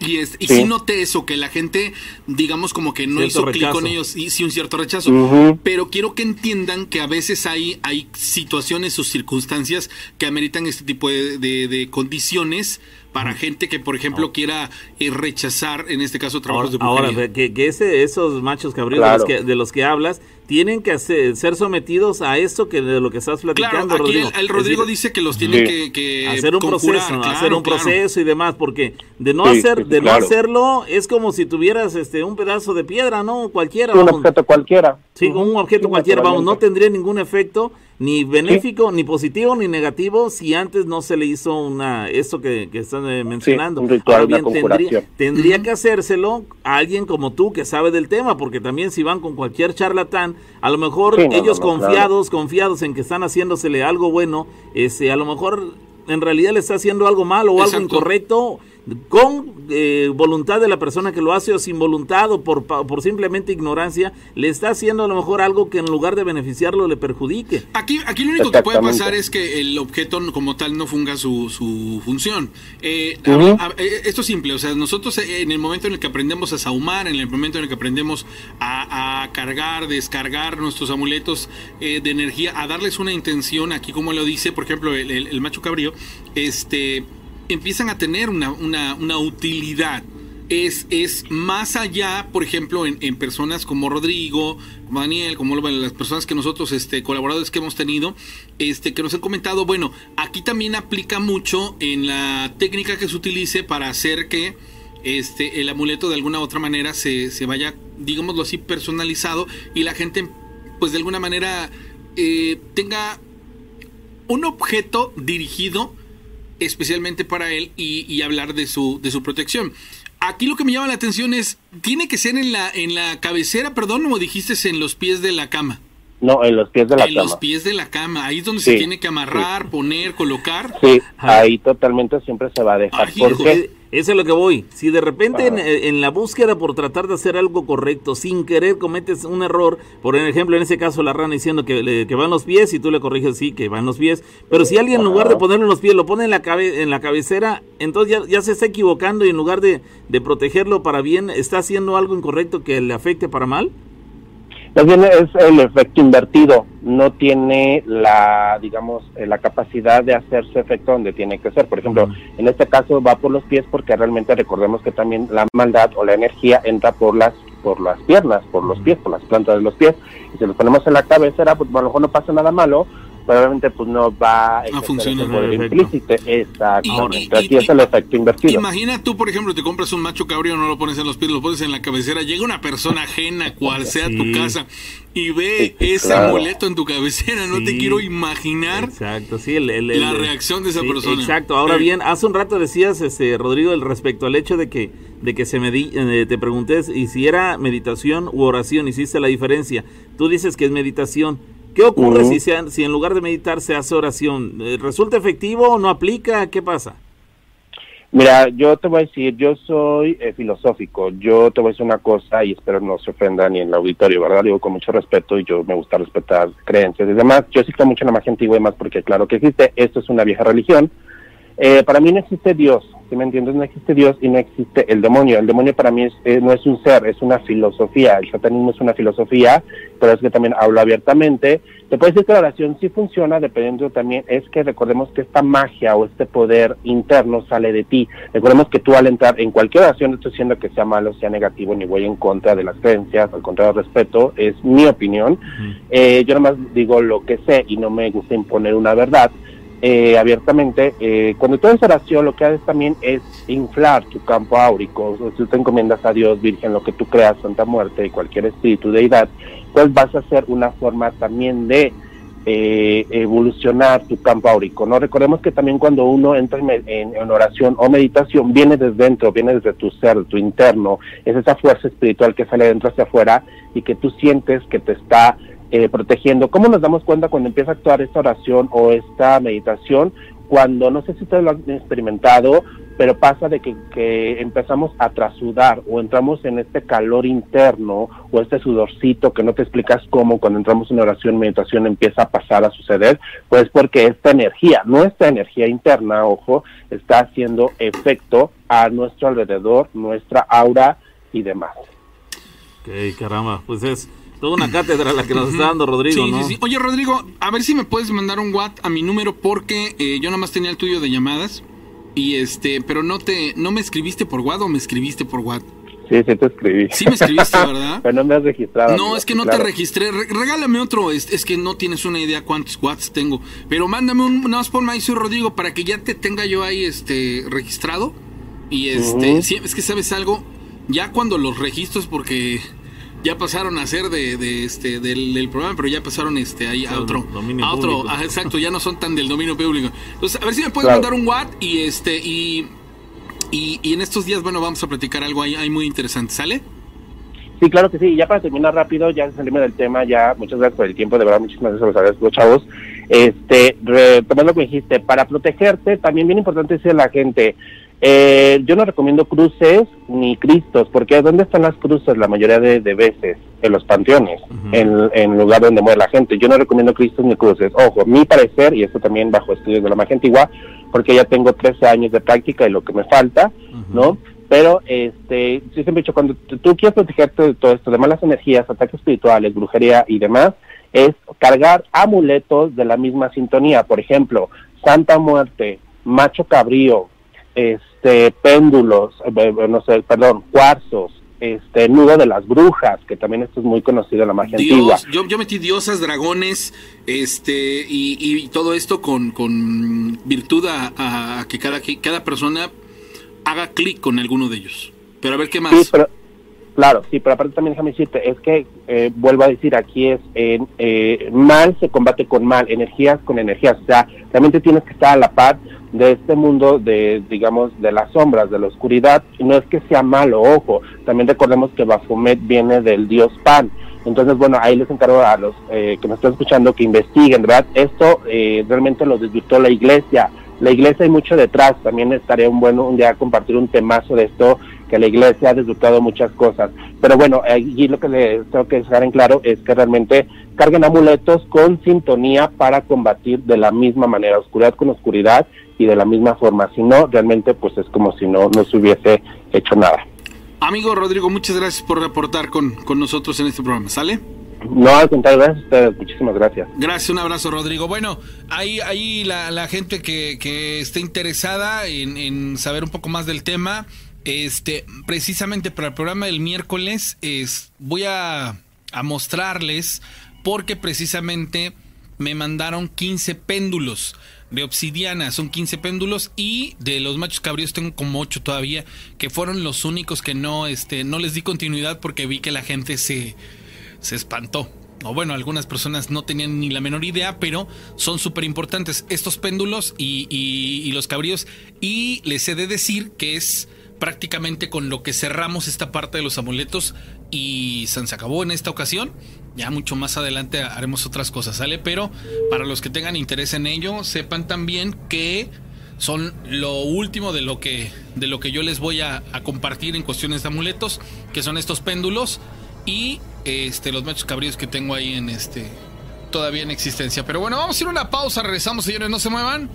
Y, es, y sí. noté eso, que la gente, digamos, como que no hizo clic con ellos, y sí un cierto rechazo. Pero quiero que entiendan que a veces hay, hay situaciones o circunstancias que ameritan este tipo de, de condiciones para gente que, por ejemplo, quiera eh, rechazar, en este caso, trabajos de brujería. Ahora, que, que ese, esos machos cabríos de, los que, de los que hablas tienen que ser sometidos a esto que de lo que estás platicando, claro, aquí El, Rodrigo dice que los tiene que, hacer un proceso, hacer un proceso y demás, porque de no hacer, de no hacerlo es como si tuvieras este un pedazo de piedra, ¿no? Cualquiera. Un objeto cualquiera. Sí, un objeto cualquiera, vamos, no tendría ningún efecto ni benéfico, ni positivo, ni negativo, si antes no se le hizo una esto que, que están eh, mencionando. un ritual, tendría, tendría que hacérselo a alguien como tú que sabe del tema, porque también si van con cualquier charlatán, a lo mejor ellos confiados, confiados en que están haciéndosele algo bueno, ese, a lo mejor en realidad le está haciendo algo malo o algo incorrecto con eh, voluntad de la persona que lo hace o sin voluntad o por, por simplemente ignorancia, le está haciendo a lo mejor algo que en lugar de beneficiarlo le perjudique. Aquí, aquí lo único que puede pasar es que el objeto como tal no funga su, su función. Eh, eh, esto es simple, o sea, nosotros en el momento en el que aprendemos a saumar, en el momento en el que aprendemos a, cargar, descargar nuestros amuletos de energía, a darles una intención, aquí como lo dice, por ejemplo, el, el macho cabrío, este empiezan a tener una, una, utilidad. Es, es, más allá, por ejemplo, en, personas como Rodrigo, Daniel, como las personas que nosotros, este, colaboradores que hemos tenido, este, que nos han comentado, bueno, aquí también aplica mucho en la técnica que se utilice para hacer que este, el amuleto de alguna u otra manera se, se vaya, digámoslo así, personalizado y la gente, pues de alguna manera, eh, tenga un objeto dirigido especialmente para él y, hablar de su, de su protección. Aquí lo que me llama la atención es, ¿tiene que ser en la, en la cabecera, perdón, o dijiste en los pies de la cama? No, en los pies de la cama. En los pies de la cama, ahí es donde se tiene que amarrar, poner, colocar. Sí, ahí totalmente siempre se va a dejar. porque eso es lo que voy. Si de repente en, la búsqueda por tratar de hacer algo correcto, sin querer cometes un error, por ejemplo, en ese caso la rana diciendo que, que van los pies y tú le corriges, sí, que van los pies, pero si alguien en lugar de ponerlo en los pies lo pone en la, cabe, en la cabecera, entonces ya, ya, se está equivocando y en lugar de, de protegerlo para bien, está haciendo algo incorrecto que le afecte para mal. Más bien es el efecto invertido, no tiene la, digamos, eh, la capacidad de hacer su efecto donde tiene que ser. Por ejemplo, en este caso va por los pies porque realmente recordemos que también la maldad o la energía entra por las por las piernas, por los pies, por las plantas de los pies. Y si los ponemos en la cabecera, pues a lo mejor no pasa nada malo, probablemente pues no va a funcionar el implícito. Exactamente. Aquí es el efecto invertido. Imagina tú, por ejemplo, te compras un macho cabrío, no lo pones en los pies, lo pones en la cabecera, llega una persona ajena, cual sea tu casa, y ve ese amuleto en tu cabecera, no te quiero imaginar exacto, sí, la reacción de esa persona. Exacto, ahora bien, hace un rato decías, este, Rodrigo, el respecto al hecho de que de que se me eh, te pregunté y si era meditación u oración, hiciste la diferencia. Tú dices que es meditación. ¿Qué ocurre si, si en lugar de meditar se hace oración? Eh, ¿Resulta efectivo? o ¿No aplica? ¿Qué pasa? Mira, yo te voy a decir, yo soy eh, filosófico, yo te voy a decir una cosa y espero no se ofenda ni en el auditorio, ¿verdad? Digo con mucho respeto y yo me gusta respetar creencias y demás. Yo sí creo mucho en la magia antigua y más porque claro que existe, esto es una vieja religión. Eh, para mí no existe Dios, si me entiendes? No existe Dios y no existe el demonio. El demonio para mí es, eh, no es un ser, es una filosofía. El satanismo es una filosofía, pero es que también hablo abiertamente. Te puedo decir que la oración sí funciona, dependiendo también, es que recordemos que esta magia o este poder interno sale de ti. Recordemos que tú al entrar en cualquier oración, no estoy diciendo que sea malo, sea negativo, ni voy en contra de las creencias, al contrario, respeto, es mi opinión. eh, yo nomás digo lo que sé y no me gusta imponer una verdad eh, abiertamente, eh, cuando tú haces oración, lo que haces también es inflar tu campo áurico. si tú te encomiendas a Dios, Virgen, lo que tú creas, Santa Muerte y cualquier espíritu, deidad, pues vas a hacer una forma también de eh, evolucionar tu campo áurico. ¿no? Recordemos que también cuando uno entra en, en, oración o meditación, viene desde dentro, viene desde tu ser, tu interno, es esa fuerza espiritual que sale de dentro hacia afuera y que tú sientes que te está eh, protegiendo. ¿Cómo nos damos cuenta cuando empieza a actuar esta oración o esta meditación? Cuando, no sé si ustedes lo han experimentado, pero pasa de que, empezamos a trasudar o entramos en este calor interno o este sudorcito que no te explicas cómo cuando entramos en oración, meditación empieza a pasar a suceder, pues porque esta energía, nuestra energía interna, ojo, está haciendo efecto a nuestro alrededor, nuestra aura y demás. Ok, caramba, pues es Toda una cátedra la que nos está dando Rodrigo, ¿no? Sí, sí. Oye, Rodrigo, a ver si me puedes mandar un WhatsApp a mi número porque eh, yo nada más tenía el tuyo de llamadas y este, pero no te, no me escribiste por WhatsApp o me escribiste por WhatsApp. Sí, sí te escribí. Sí me escribiste, *laughs* ¿verdad? pero no me has registrado. No, es que no te registré. regálame otro. Es, es, que no tienes una idea cuántos WhatsApp tengo. Pero mándame un, nada más ponme ahí soy Rodrigo para que ya te tenga yo ahí este registrado. Y este, es que sabes algo, ya cuando los registros porque ya pasaron a ser de, este del, programa, pero ya pasaron este ahí a otro, a otro, exacto, ya no son tan del dominio público. Entonces, a ver si me puedes mandar un WhatsApp y este y, y, en estos días, bueno, vamos a platicar algo ahí, muy interesante, ¿sale? Sí, claro que sí. Ya para terminar rápido, ya salimos del tema, ya muchas gracias por el tiempo, de verdad, muchísimas gracias a los, los chavos. Este, retomando lo que dijiste, para protegerte, también bien importante a la gente, eh, yo no recomiendo cruces ni cristos, porque ¿dónde están las cruces la mayoría de, veces? En los panteones, en, en lugar donde muere la gente. Yo no recomiendo cristos ni cruces. Ojo, mi parecer, y esto también bajo estudios de la magia antigua, porque ya tengo 13 años de práctica y lo que me falta, ¿no? Pero, este, sí siempre he dicho, cuando tú quieres protegerte de todo esto, de malas energías, ataques espirituales, brujería y demás, es cargar amuletos de la misma sintonía. Por ejemplo, Santa Muerte, Macho Cabrío, este, péndulos, eh, no sé, perdón, cuarzos, este nudo de las brujas, que también esto es muy conocido en la magia antigua. Yo, yo metí diosas, dragones, este, y, todo esto con, con virtud a, que cada, que cada persona haga clic con alguno de ellos. Pero a ver qué más. Claro, sí, pero aparte también déjame decirte, es que, eh, vuelvo a decir, aquí es, en mal se combate con mal, energías con energías, o sea, realmente tienes que estar a la par de este mundo de, digamos, de las sombras, de la oscuridad, no es que sea malo, ojo, también recordemos que Baphomet viene del dios Pan, entonces, bueno, ahí les encargo a los eh, que me están escuchando que investiguen, ¿verdad? Esto eh, realmente lo desvirtuó la iglesia, la iglesia hay mucho detrás, también estaría un bueno un día compartir un temazo de esto, que la iglesia ha desvirtuado muchas cosas, pero bueno, allí lo que les tengo que dejar en claro es que realmente carguen amuletos con sintonía para combatir de la misma manera, oscuridad con oscuridad, y de la misma forma. Si no, realmente pues es como si no, no se hubiese hecho nada. Amigo Rodrigo, muchas gracias por reportar con, con nosotros en este programa. ¿Sale? No, al contrario, gracias a ustedes. Muchísimas gracias. Gracias, un abrazo, Rodrigo. Bueno, ahí, ahí la, la gente que, que esté interesada en, en, saber un poco más del tema, este, precisamente para el programa del miércoles, es, voy a, a mostrarles, porque precisamente me mandaron 15 péndulos de obsidiana, son 15 péndulos y de los machos cabríos tengo como 8 todavía, que fueron los únicos que no, este, no les di continuidad porque vi que la gente se, se espantó. O bueno, algunas personas no tenían ni la menor idea, pero son súper importantes estos péndulos y, y, los cabríos. Y les he de decir que es prácticamente con lo que cerramos esta parte de los amuletos y se acabó en esta ocasión. Ya mucho más adelante haremos otras cosas, ¿sale? Pero para los que tengan interés en ello, sepan también que son lo último de lo que, de lo que yo les voy a, compartir en cuestiones de amuletos, que son estos péndulos y este, los machos cabríos que tengo ahí en este todavía en existencia. Pero bueno, vamos a ir a una pausa, regresamos señores, no se muevan.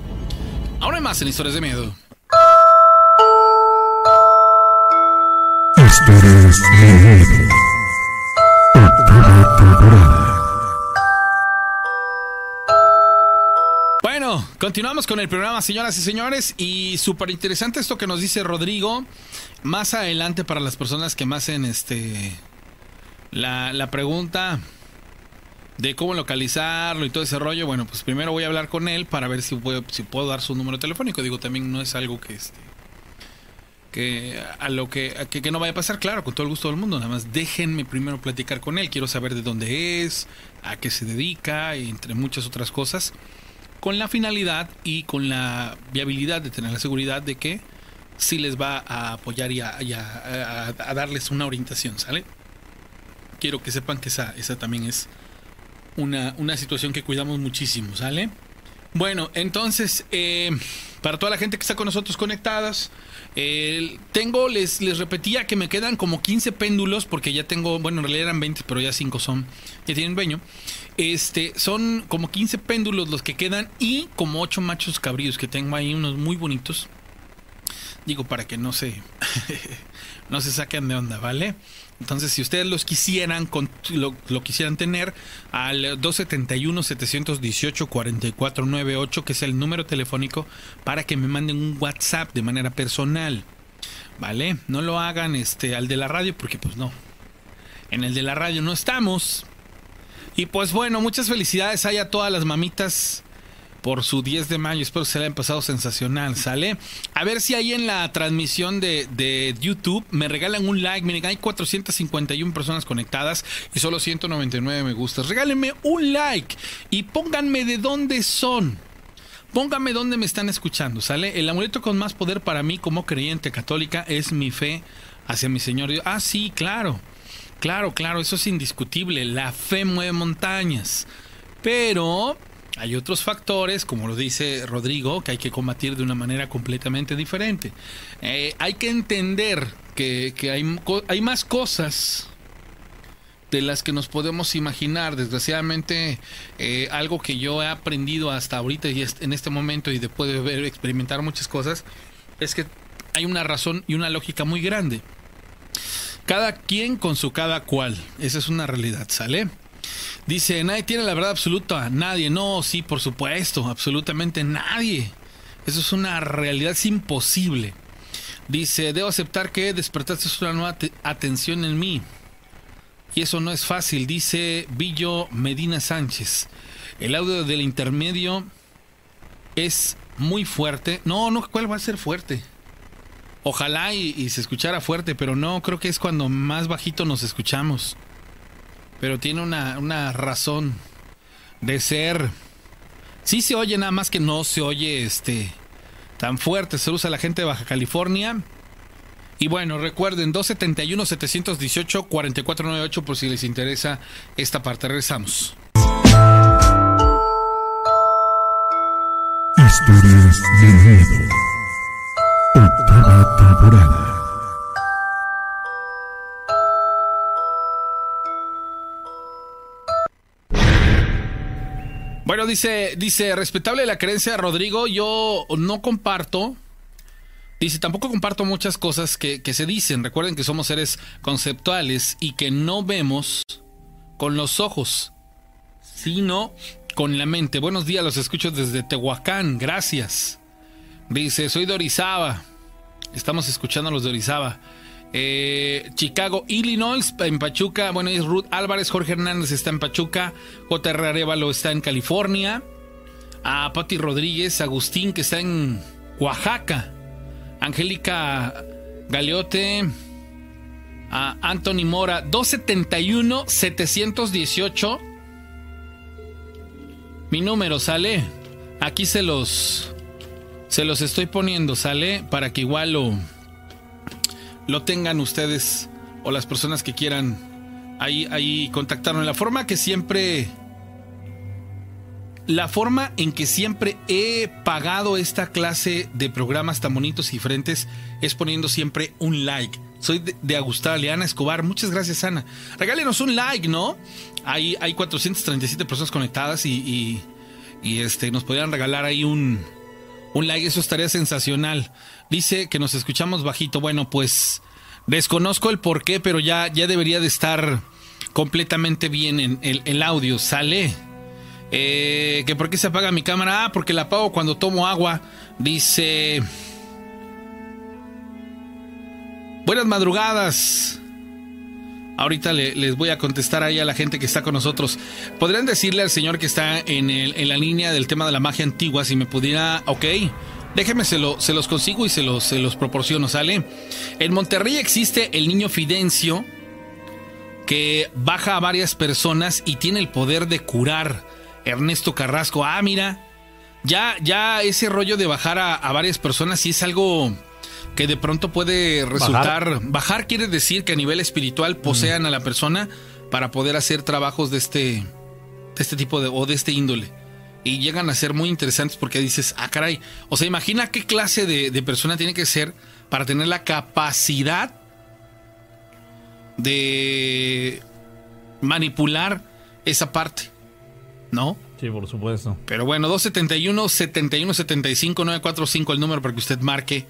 Ahora más en historias de miedo. Bueno, continuamos con el programa, señoras y señores, y súper interesante esto que nos dice Rodrigo. Más adelante para las personas que más en este la, la pregunta de cómo localizarlo y todo ese rollo. Bueno, pues primero voy a hablar con él para ver si puedo, si puedo dar su número telefónico. Digo, también no es algo que este que a lo que, que, no vaya a pasar, claro, con todo el gusto del mundo. Nada más déjenme primero platicar con él. Quiero saber de dónde es, a qué se dedica, entre muchas otras cosas, con la finalidad y con la viabilidad de tener la seguridad de que sí les va a apoyar y a, darles una orientación, ¿sale? Quiero que sepan que esa, esa también es una, una situación que cuidamos muchísimo, ¿sale? Bueno, entonces, eh, para toda la gente que está con nosotros conectadas, tengo, les, les repetía que me quedan como 15 péndulos, porque ya tengo, bueno, en realidad eran 20, pero ya 5 son, que tienen dueño. Este, son como 15 péndulos los que quedan y como 8 machos cabríos que tengo ahí, unos muy bonitos. Digo, para que no se, *laughs* no se saquen de onda, ¿vale? Entonces, si ustedes los quisieran, lo, quisieran tener, al 271-718-4498, que es el número telefónico, para que me manden un WhatsApp de manera personal. ¿Vale? No lo hagan este, al de la radio, porque pues no. En el de la radio no estamos. Y pues bueno, muchas felicidades hay a todas las mamitas por su 10 de mayo. Espero que se le hayan pasado sensacional, ¿sale? A ver si ahí en la transmisión de, YouTube me regalan un like. Miren, hay 451 personas conectadas y solo 199 me gustas. Regálenme un like y pónganme de dónde son. Pónganme dónde me están escuchando, ¿sale? El amuleto con más poder para mí como creyente católica es mi fe hacia mi Señor Dios. Ah, sí, claro. Claro, claro, eso es indiscutible. La fe mueve montañas. Pero hay otros factores, como lo dice Rodrigo, que hay que combatir de una manera completamente diferente. Eh, hay que entender que, hay, hay, más cosas de las que nos podemos imaginar. Desgraciadamente, eh, algo que yo he aprendido hasta ahorita y en este momento y después de ver, experimentar muchas cosas, es que hay una razón y una lógica muy grande. Cada quien con su cada cual. Esa es una realidad, ¿sale? Dice, nadie tiene la verdad absoluta, nadie. No, sí, por supuesto, absolutamente nadie. Eso es una realidad, es imposible. Dice, debo aceptar que despertaste una nueva atención en mí. Y eso no es fácil, dice Villo Medina Sánchez. El audio del intermedio es muy fuerte. No, no, ¿cuál va a ser fuerte? Ojalá y se escuchara fuerte, pero no, creo que es cuando más bajito nos escuchamos pero tiene una, razón de ser. Sí se oye, nada más que no se oye este tan fuerte. Se usa la gente de Baja California. Y bueno, recuerden, 271-718-4498 por si les interesa esta parte. Regresamos. Historias de miedo. Octava temporada. Bueno, dice, dice, respetable la creencia Rodrigo, yo no comparto. Dice, tampoco comparto muchas cosas que, que se dicen. Recuerden que somos seres conceptuales y que no vemos con los ojos, sino con la mente. Buenos días, los escucho desde Tehuacán, gracias. Dice, soy de Orizaba. Estamos escuchando a los de Orizaba. Eh, Chicago, Illinois, en Pachuca. Bueno, es Ruth Álvarez, Jorge Hernández está en Pachuca, J.R. Arevalo está en California. A Patti Rodríguez, Agustín, que está en Oaxaca. Angélica Galeote. A Anthony Mora, 271-718. Mi número sale. Aquí se los. Se los estoy poniendo, sale. Para que igual lo lo tengan ustedes o las personas que quieran ahí, ahí. La forma que siempre... La forma en que siempre he pagado esta clase de programas tan bonitos y diferentes es poniendo siempre un like. Soy de, de Australia, Ana Escobar. Muchas gracias, Ana. Regálenos un like, ¿no? Hay, hay 437 personas conectadas y, y, este, nos podrían regalar ahí un, un like. Eso estaría sensacional. Dice que nos escuchamos bajito. Bueno, pues desconozco el por qué, pero ya, ya debería de estar completamente bien en el, el audio. Sale. Eh, que por qué se apaga mi cámara. Ah, porque la apago cuando tomo agua. Dice... Buenas madrugadas. Ahorita le, les voy a contestar ahí a la gente que está con nosotros. ¿Podrían decirle al señor que está en, la línea del tema de la magia antigua si me pudiera... Ok, déjeme, se, se los consigo y se los, se los proporciono, ¿sale? En Monterrey existe el niño Fidencio que baja a varias personas y tiene el poder de curar. Ernesto Carrasco, ah, mira, ya, ya ese rollo de bajar a, a varias personas sí es algo que de pronto puede resultar... Bajar, quiere decir que a nivel espiritual posean a la persona para poder hacer trabajos de este, de este tipo de, o de este índole. Y llegan a ser muy interesantes porque dices, ah, caray, o sea, imagina qué clase de, de persona tiene que ser para tener la capacidad de manipular esa parte, ¿no? Sí, por supuesto. Pero bueno, 271 71 75 945 el número para que usted marque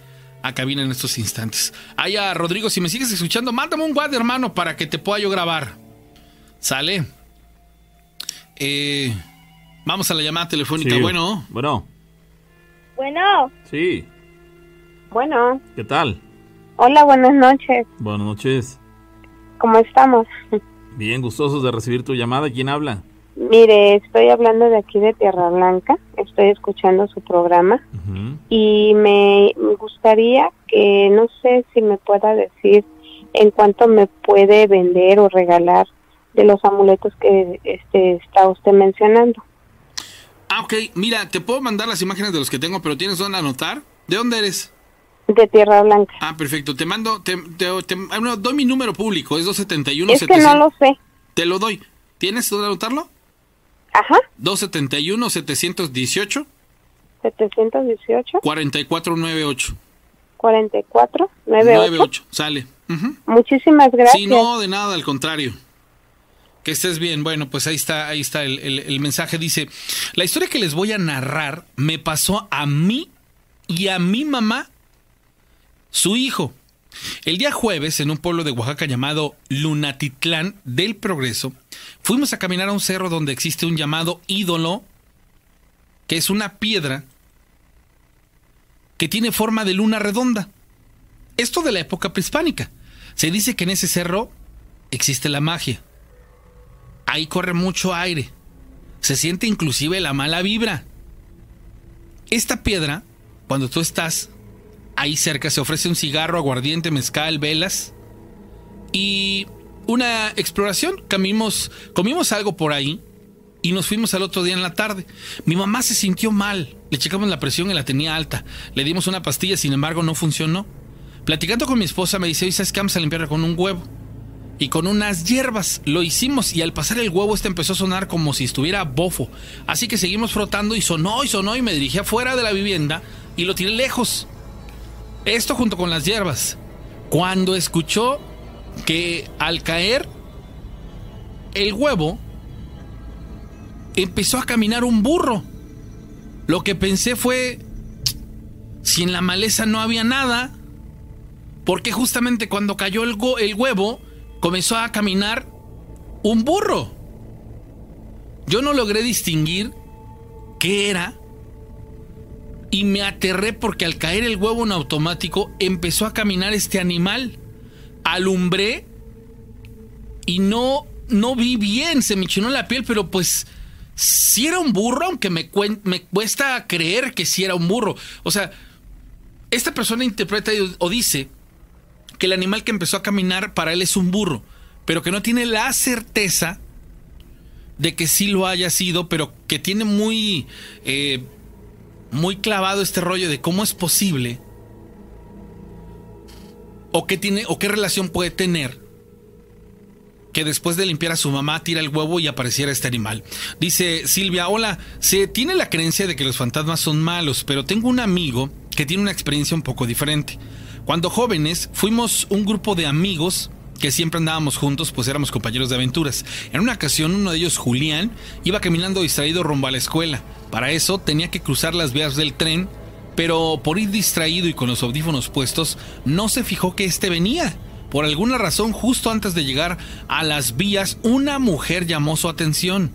a cabina en estos instantes. Allá, Rodrigo, si me sigues escuchando, mándame un WhatsApp, hermano, para que te pueda yo grabar. ¿Sale? Eh, vamos a la llamada telefónica. Sí. Bueno. Bueno, Bueno, sí. bueno. ¿Qué tal? Hola, buenas noches. Buenas noches. ¿Cómo estamos? Bien, gustosos de recibir tu llamada. ¿Quién habla? Mire, estoy hablando de aquí de Tierra Blanca. Estoy escuchando su programa y me gustaría que no sé si me pueda decir en cuánto me puede vender o regalar de los amuletos que este está usted mencionando. Ah, ok. Mira, te puedo mandar las imágenes de los que tengo, pero ¿tienes dónde anotar? ¿De dónde eres? De Tierra Blanca. Ah, perfecto. Te mando, te, te- te- ah, no, doy mi número público, es 271 es que no lo sé. Te lo doy. ¿Tienes dónde anotarlo? Ajá, 271 718 718 4498 44 98. 98. Sale. Ujú. Muchísimas gracias. Sí, no, de nada, al contrario. Que estés bien. Bueno, pues ahí está, ahí está el, el- el mensaje. Dice, la historia que les voy a narrar me pasó a mí y a mi mamá, su hijo. El día jueves, en un pueblo de Oaxaca llamado Lunatitlán del Progreso, fuimos a caminar a un cerro donde existe un llamado ídolo, que es una piedra que tiene forma de luna redonda. Esto de la época prehispánica. Se dice que en ese cerro existe la magia. Ahí corre mucho aire. Se siente inclusive la mala vibra. Esta piedra, cuando tú estás ahí cerca, se ofrece un cigarro, aguardiente, mezcal, velas y una exploración. Comimos, comimos algo por ahí y nos fuimos al otro día en la tarde. Mi mamá se sintió mal. Le checamos la presión y la tenía alta. Le dimos una pastilla, sin embargo, no funcionó. Platicando con mi esposa me dice, ¿sabes qué? Vamos a limpiarla con un huevo. Y con unas hierbas lo hicimos y al pasar el huevo este empezó a sonar como si estuviera bofo. Así que seguimos frotando y sonó y sonó y me dirigí afuera de la vivienda y lo tiré lejos. Esto junto con las hierbas. Cuando escuchó que al caer el huevo empezó a caminar un burro. Lo que pensé fue, si en la maleza no había nada, porque justamente cuando cayó el, el huevo, comenzó a caminar un burro. Yo no logré distinguir qué era y me aterré porque al caer el huevo en automático empezó a caminar este animal. Alumbré y no, no vi bien, se me chinó la piel, pero pues si era un burro, aunque me, cuesta creer que si era un burro. O sea, esta persona interpreta o dice que el animal que empezó a caminar para él es un burro, pero que no tiene la certeza de que sí lo haya sido, pero que tiene muy, eh, muy clavado este rollo de cómo es posible o qué tiene o qué relación puede tener que después de limpiar a su mamá tira el huevo y apareciera este animal. Dice Silvia, hola, se tiene la creencia de que los fantasmas son malos, pero tengo un amigo que tiene una experiencia un poco diferente. Cuando jóvenes fuimos un grupo de amigos que siempre andábamos juntos, pues éramos compañeros de aventuras. En una ocasión uno de ellos, Julián, iba caminando distraído rumbo a la escuela. Para eso tenía que cruzar las vías del tren, pero por ir distraído y con los audífonos puestos, no se fijó que este venía. Por alguna razón, justo antes de llegar a las vías, una mujer llamó su atención.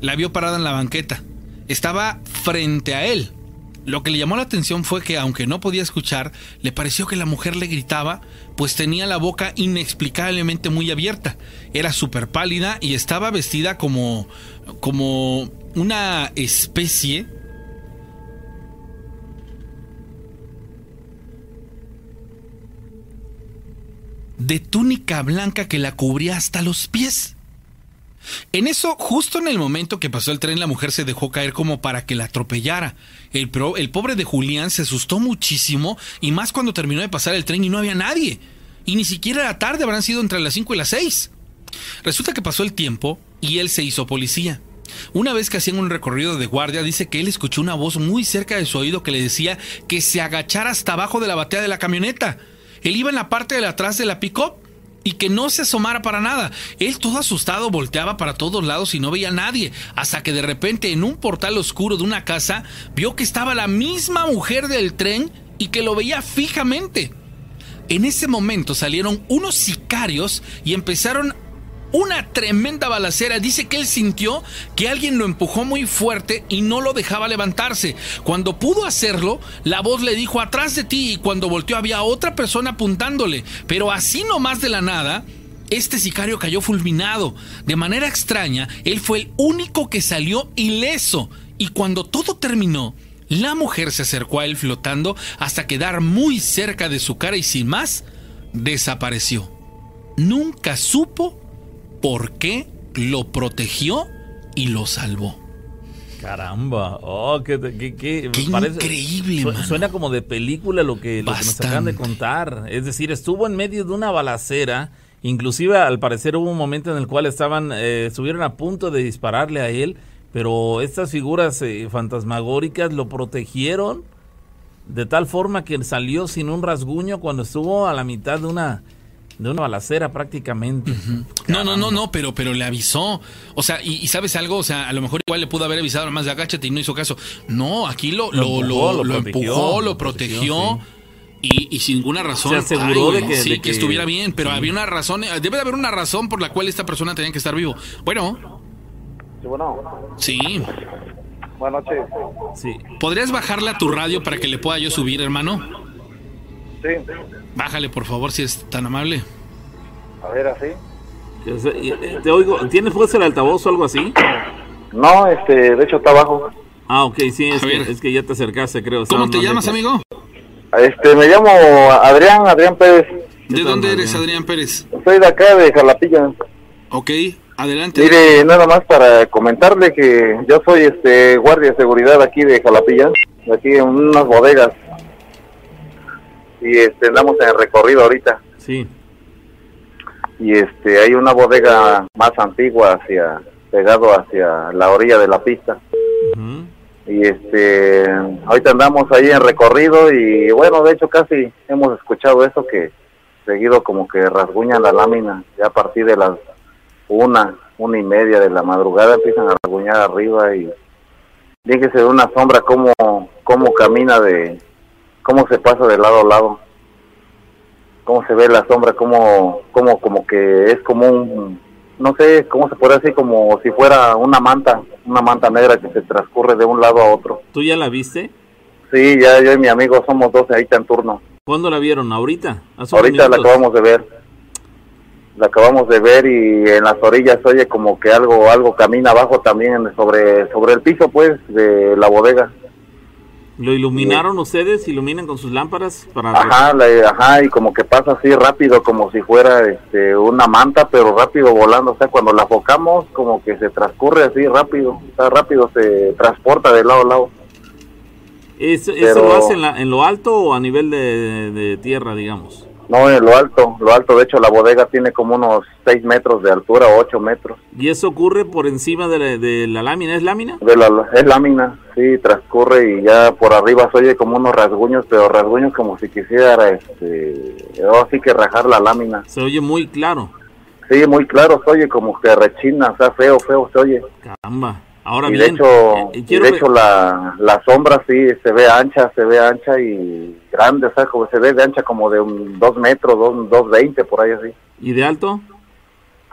La vio parada en la banqueta. Estaba frente a él. Lo que le llamó la atención fue que, aunque no podía escuchar, le pareció que la mujer le gritaba, pues tenía la boca inexplicablemente muy abierta. Era súper pálida y estaba vestida como. como una especie de túnica blanca que la cubría hasta los pies. En eso, justo en el momento que pasó el tren, la mujer se dejó caer como para que la atropellara. El, pobre de Julián se asustó muchísimo, y más cuando terminó de pasar el tren y no había nadie. Y ni siquiera era tarde, habrán sido entre las 5 y las 6. Resulta que pasó el tiempo y él se hizo policía. Una vez que hacían un recorrido de guardia, dice que él escuchó una voz muy cerca de su oído que le decía que se agachara hasta abajo de la batea de la camioneta. Él iba en la parte de atrás de la pick-up y que no se asomara para nada. Él todo asustado volteaba para todos lados y no veía a nadie, hasta que de repente en un portal oscuro de una casa vio que estaba la misma mujer del tren y que lo veía fijamente. En ese momento salieron unos sicarios y empezaron una tremenda balacera. Dice que él sintió que alguien lo empujó muy fuerte y no lo dejaba levantarse. Cuando pudo hacerlo, la voz le dijo atrás de ti y cuando volteó había otra persona apuntándole. Pero así nomás de la nada, este sicario cayó fulminado. De manera extraña, él fue el único que salió ileso. Y cuando todo terminó, la mujer se acercó a él flotando hasta quedar muy cerca de su cara y sin más, desapareció. Nunca supo por qué lo protegió y lo salvó. Caramba, oh, qué, qué, increíble. Suena como de película lo que, lo que nos acaban de contar. Es decir, estuvo en medio de una balacera. Inclusive, al parecer, hubo un momento en el cual estaban, eh, estuvieron a punto de dispararle a él, pero estas figuras eh, fantasmagóricas lo protegieron de tal forma que salió sin un rasguño cuando estuvo a la mitad de una de una balacera prácticamente. No, no, no, no, pero, pero le avisó. O sea, y, sabes algo, o sea, a lo mejor igual le pudo haber avisado más de agáchate y no hizo caso. No, aquí lo, lo, lo, empujó, lo, protegió. y, sin ninguna razón. Se aseguró de, que, sí, que, estuviera bien, pero había una razón, debe de haber una razón por la cual esta persona tenía que estar vivo. Bueno. Sí, bueno. Sí. Buenas noches. Sí. ¿Podrías bajarle a tu radio para que le pueda yo subir, hermano? Sí. Bájale, por favor, si es tan amable. A ver, así. Eh, te oigo. ¿Tienes fuerza el altavoz o algo así? No, este, de hecho está abajo. Ah, ok, sí, es, que, ya te acercaste, creo. ¿Cómo te llamas, amigo? Este, me llamo Adrián, Adrián Pérez. ¿De dónde eres, Adrián Pérez? Soy de acá, de Jalapilla. Ok, adelante. Mire, nada más para comentarle que yo soy este guardia de seguridad aquí de Jalapilla, aquí en unas bodegas y este, andamos en el recorrido ahorita. Sí. Y este, hay una bodega más antigua hacia, pegado hacia la orilla de la pista. Y este, ahorita andamos ahí en recorrido y bueno, de hecho casi hemos escuchado eso que seguido como que rasguñan la lámina, ya a partir de las una, una y media de la madrugada empiezan a rasguñar arriba y fíjese de una sombra como, como camina de, cómo se pasa de lado a lado, cómo se ve la sombra, cómo, cómo como que es como un, no sé, cómo se puede decir, como si fuera una manta, una manta negra que se transcurre de un lado a otro. ¿Tú ya la viste? Sí, ya yo y mi amigo somos dos ahí en turno. ¿Cuándo la vieron? ¿Ahorita? Ahorita la acabamos de ver. La acabamos de ver y en las orillas oye como que algo algo camina abajo también sobre sobre el piso pues de la bodega. ¿Lo iluminaron ustedes? ¿Iluminan con sus lámparas? para Ajá, ajá, y como que pasa así rápido, como si fuera este, una manta, pero rápido volando. O sea, cuando la enfocamos, como que se transcurre así rápido. O sea, rápido se transporta de lado a lado. ¿Eso, lo hace en, lo alto o a nivel de, tierra, digamos? No, en lo alto, lo alto, de hecho la bodega tiene como unos 6 metros de altura, 8 metros. ¿Y eso ocurre por encima de la, de la lámina? ¿Es lámina? De la, es lámina, sí, transcurre y ya por arriba se oye como unos rasguños, pero rasguños como si quisiera, este, así que rajar la lámina. Se oye muy claro. Sí, muy claro, se oye como que rechina, o sea, feo, feo se oye. Caramba. Ahora y bien, de hecho, eh, y de hecho la, la sombra sí se ve ancha, se ve ancha y grande, o sea, como se ve de ancha como de un 2 metros, 2, dos veinte por ahí así. ¿y de alto?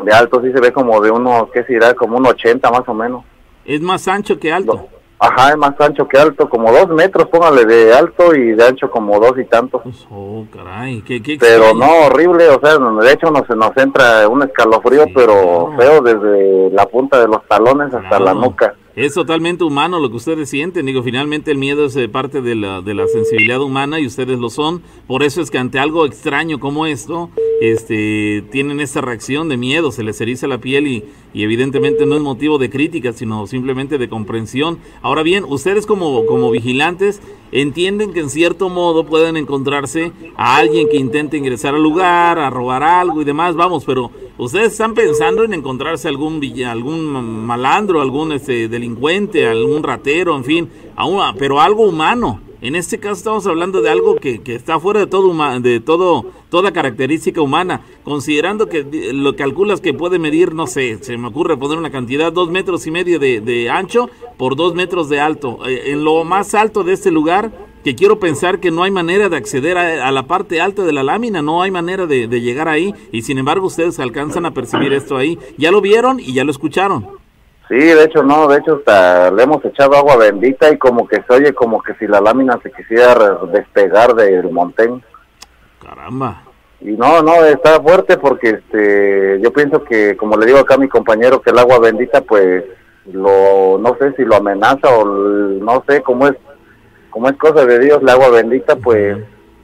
De alto sí se ve como de uno, ¿qué será? Como un 80 más o menos. Es más ancho que alto. Ajá, es más ancho que alto, como dos metros, póngale de alto y de ancho como dos y tantos. Oh, caray, qué, qué Pero no, horrible, o sea, de hecho nos, nos entra un escalofrío, Sí, pero claro. feo desde la punta de los talones hasta Claro. la nuca. Es totalmente humano lo que ustedes sienten. Digo, finalmente el miedo es eh, parte de la, de la sensibilidad humana y ustedes lo son. Por eso es que ante algo extraño como esto, este, tienen esta reacción de miedo, se les eriza la piel y, y evidentemente no es motivo de crítica, sino simplemente de comprensión. Ahora bien, ustedes como, como vigilantes entienden que en cierto modo pueden encontrarse a alguien que intente ingresar al lugar, a robar algo y demás, vamos, pero ustedes están pensando en encontrarse algún algún malandro, algún este, delincuente, algún ratero, en fin, a una- pero algo humano. En este caso estamos hablando de algo que, que está fuera de todo de todo toda característica humana, considerando que lo calculas que puede medir, no sé, se me ocurre poner una cantidad, dos metros y medio de, de ancho por dos metros de alto. Eh, en lo más alto de este lugar, que quiero pensar que no hay manera de acceder a, a la parte alta de la lámina, no hay manera de, de llegar ahí, y sin embargo ustedes alcanzan a percibir esto ahí. Ya lo vieron y ya lo escucharon. Sí, de hecho no, de hecho hasta le hemos echado agua bendita y como que se oye como que si la lámina se quisiera despegar del montén. Caramba. Y no, no, está fuerte porque este, yo pienso que, como le digo acá a mi compañero, que el agua bendita, pues, lo, no sé si lo amenaza o no sé cómo es, cómo es cosa de Dios, el agua bendita, pues,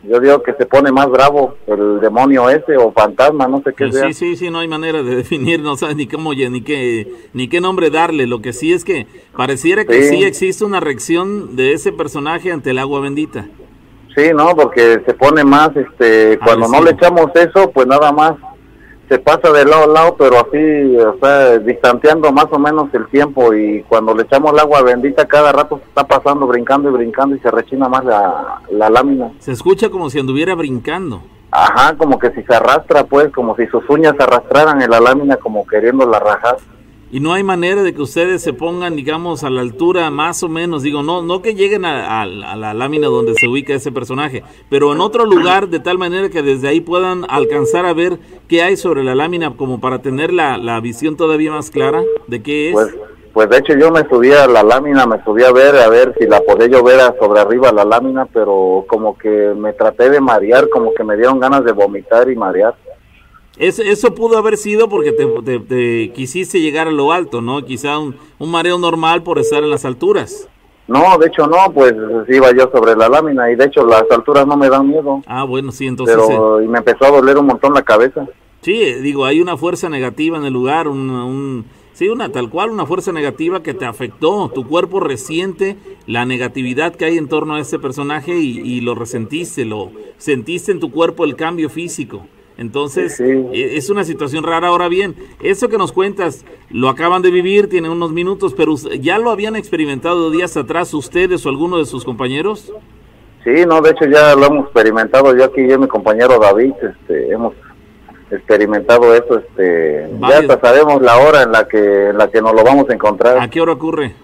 yo digo que se pone más bravo el demonio ese o fantasma, no sé qué Pues sea. sí, sí, sí, no hay manera de *laughs* definir, no sabes ni cómo, ni qué, ni qué nombre darle. Lo que sí es que pareciera que sí. Sí. existe una reacción de ese personaje ante el agua bendita. Sí, no, porque se pone más, este, cuando no le echamos eso, pues nada más se pasa de lado a lado, pero así, o sea, distanciando más o menos el tiempo y cuando le echamos el agua bendita cada rato se está pasando, brincando y brincando y se rechina más la, la lámina. Se escucha como si anduviera brincando. Ajá, como que si se arrastra, pues, como si sus uñas se arrastraran en la lámina como queriéndola rajar. Y no hay manera de que ustedes se pongan, digamos, a la altura más o menos, digo, no, no que lleguen a, la lámina donde se ubica ese personaje, pero en otro lugar de tal manera que desde ahí puedan alcanzar a ver qué hay sobre la lámina como para tener la, la visión todavía más clara de qué es. Pues, pues de hecho yo me subí a la lámina, me subí a ver, a ver si la podía yo ver sobre arriba la lámina, pero como que me traté de marear, como que me dieron ganas de vomitar y marear. Es- eso pudo haber sido porque te, te- te quisiste llegar a lo alto, ¿no? Quizá un, un mareo normal por estar en las alturas. No, de hecho no, pues iba yo sobre la lámina y de hecho las alturas no me dan miedo, Ah, bueno, sí, entonces... eh, pero y me empezó a doler un montón la cabeza. Sí, eh, digo, hay una fuerza negativa en el lugar, un, un- sí, una tal cual, una fuerza negativa que te afectó. Tu cuerpo resiente la negatividad que hay en torno a ese personaje y, y lo resentiste, lo sentiste en tu cuerpo el cambio físico. Entonces, Sí, sí. eh, es una situación rara. Ahora bien, eso que nos cuentas, lo acaban de vivir, tienen unos minutos, pero ¿ya lo habían experimentado días atrás ustedes o alguno de sus compañeros? Sí, no, de hecho ya lo hemos experimentado, yo aquí y mi compañero David, este, hemos experimentado eso, este, Varios. ya hasta sabemos la hora en la que en la que nos lo vamos a encontrar. ¿A qué hora ocurre?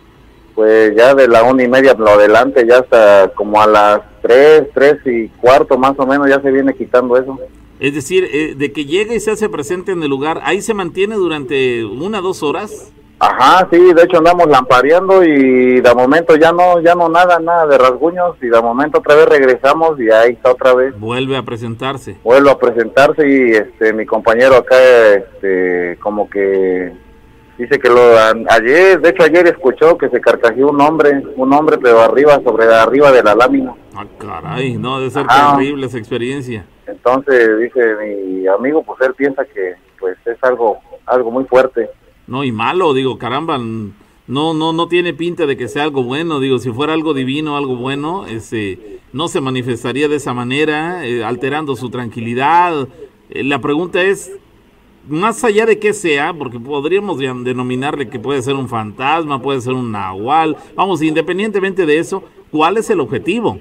Pues ya de la una y media lo adelante, ya hasta como a las tres, tres y cuarto más o menos, ya se viene quitando eso. Es decir, eh, de que llega y se hace presente en el lugar, ahí se mantiene durante una, dos horas. Ajá, sí, de hecho andamos lampareando y de momento ya no, ya no nada, nada de rasguños y de momento otra vez regresamos y ahí está otra vez. Vuelve a presentarse. Vuelvo a presentarse y este, mi compañero acá, este, como que dice que lo, a- ayer, de hecho ayer escuchó que se carcajeó un hombre, un hombre pero arriba, sobre arriba de la lámina. Ah, caray, no, debe ser Ajá. terrible esa experiencia. Entonces dice mi amigo, pues él piensa que pues es algo, algo muy fuerte. No, y malo, digo, caramba, no, no, no tiene pinta de que sea algo bueno, digo, si fuera algo divino, algo bueno, este, no se manifestaría de esa manera, eh, alterando su tranquilidad. Eh, la pregunta es, más allá de que sea, porque podríamos denominarle que puede ser un fantasma, puede ser un nahual, vamos, independientemente de eso, ¿cuál es el objetivo?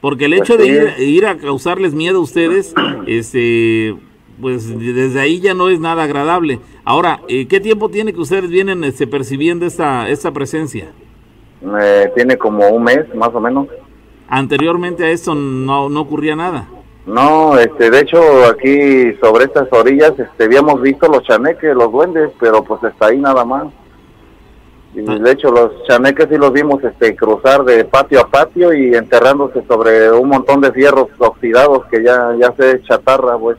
Porque el hecho de ir, ir a causarles miedo a ustedes, este, pues desde ahí ya no es nada agradable. Ahora, eh, ¿qué tiempo tiene que ustedes vienen este, percibiendo esta, esta presencia? Eh, tiene como un mes, más o menos. Anteriormente a esto no, no ocurría nada. No, este, de hecho aquí sobre estas orillas este, habíamos visto los chaneques, los duendes, pero pues está ahí nada más. Y Ah. de hecho los chaneques sí los vimos este, cruzar de patio a patio y enterrándose sobre un montón de fierros oxidados que ya, ya se chatarra, pues.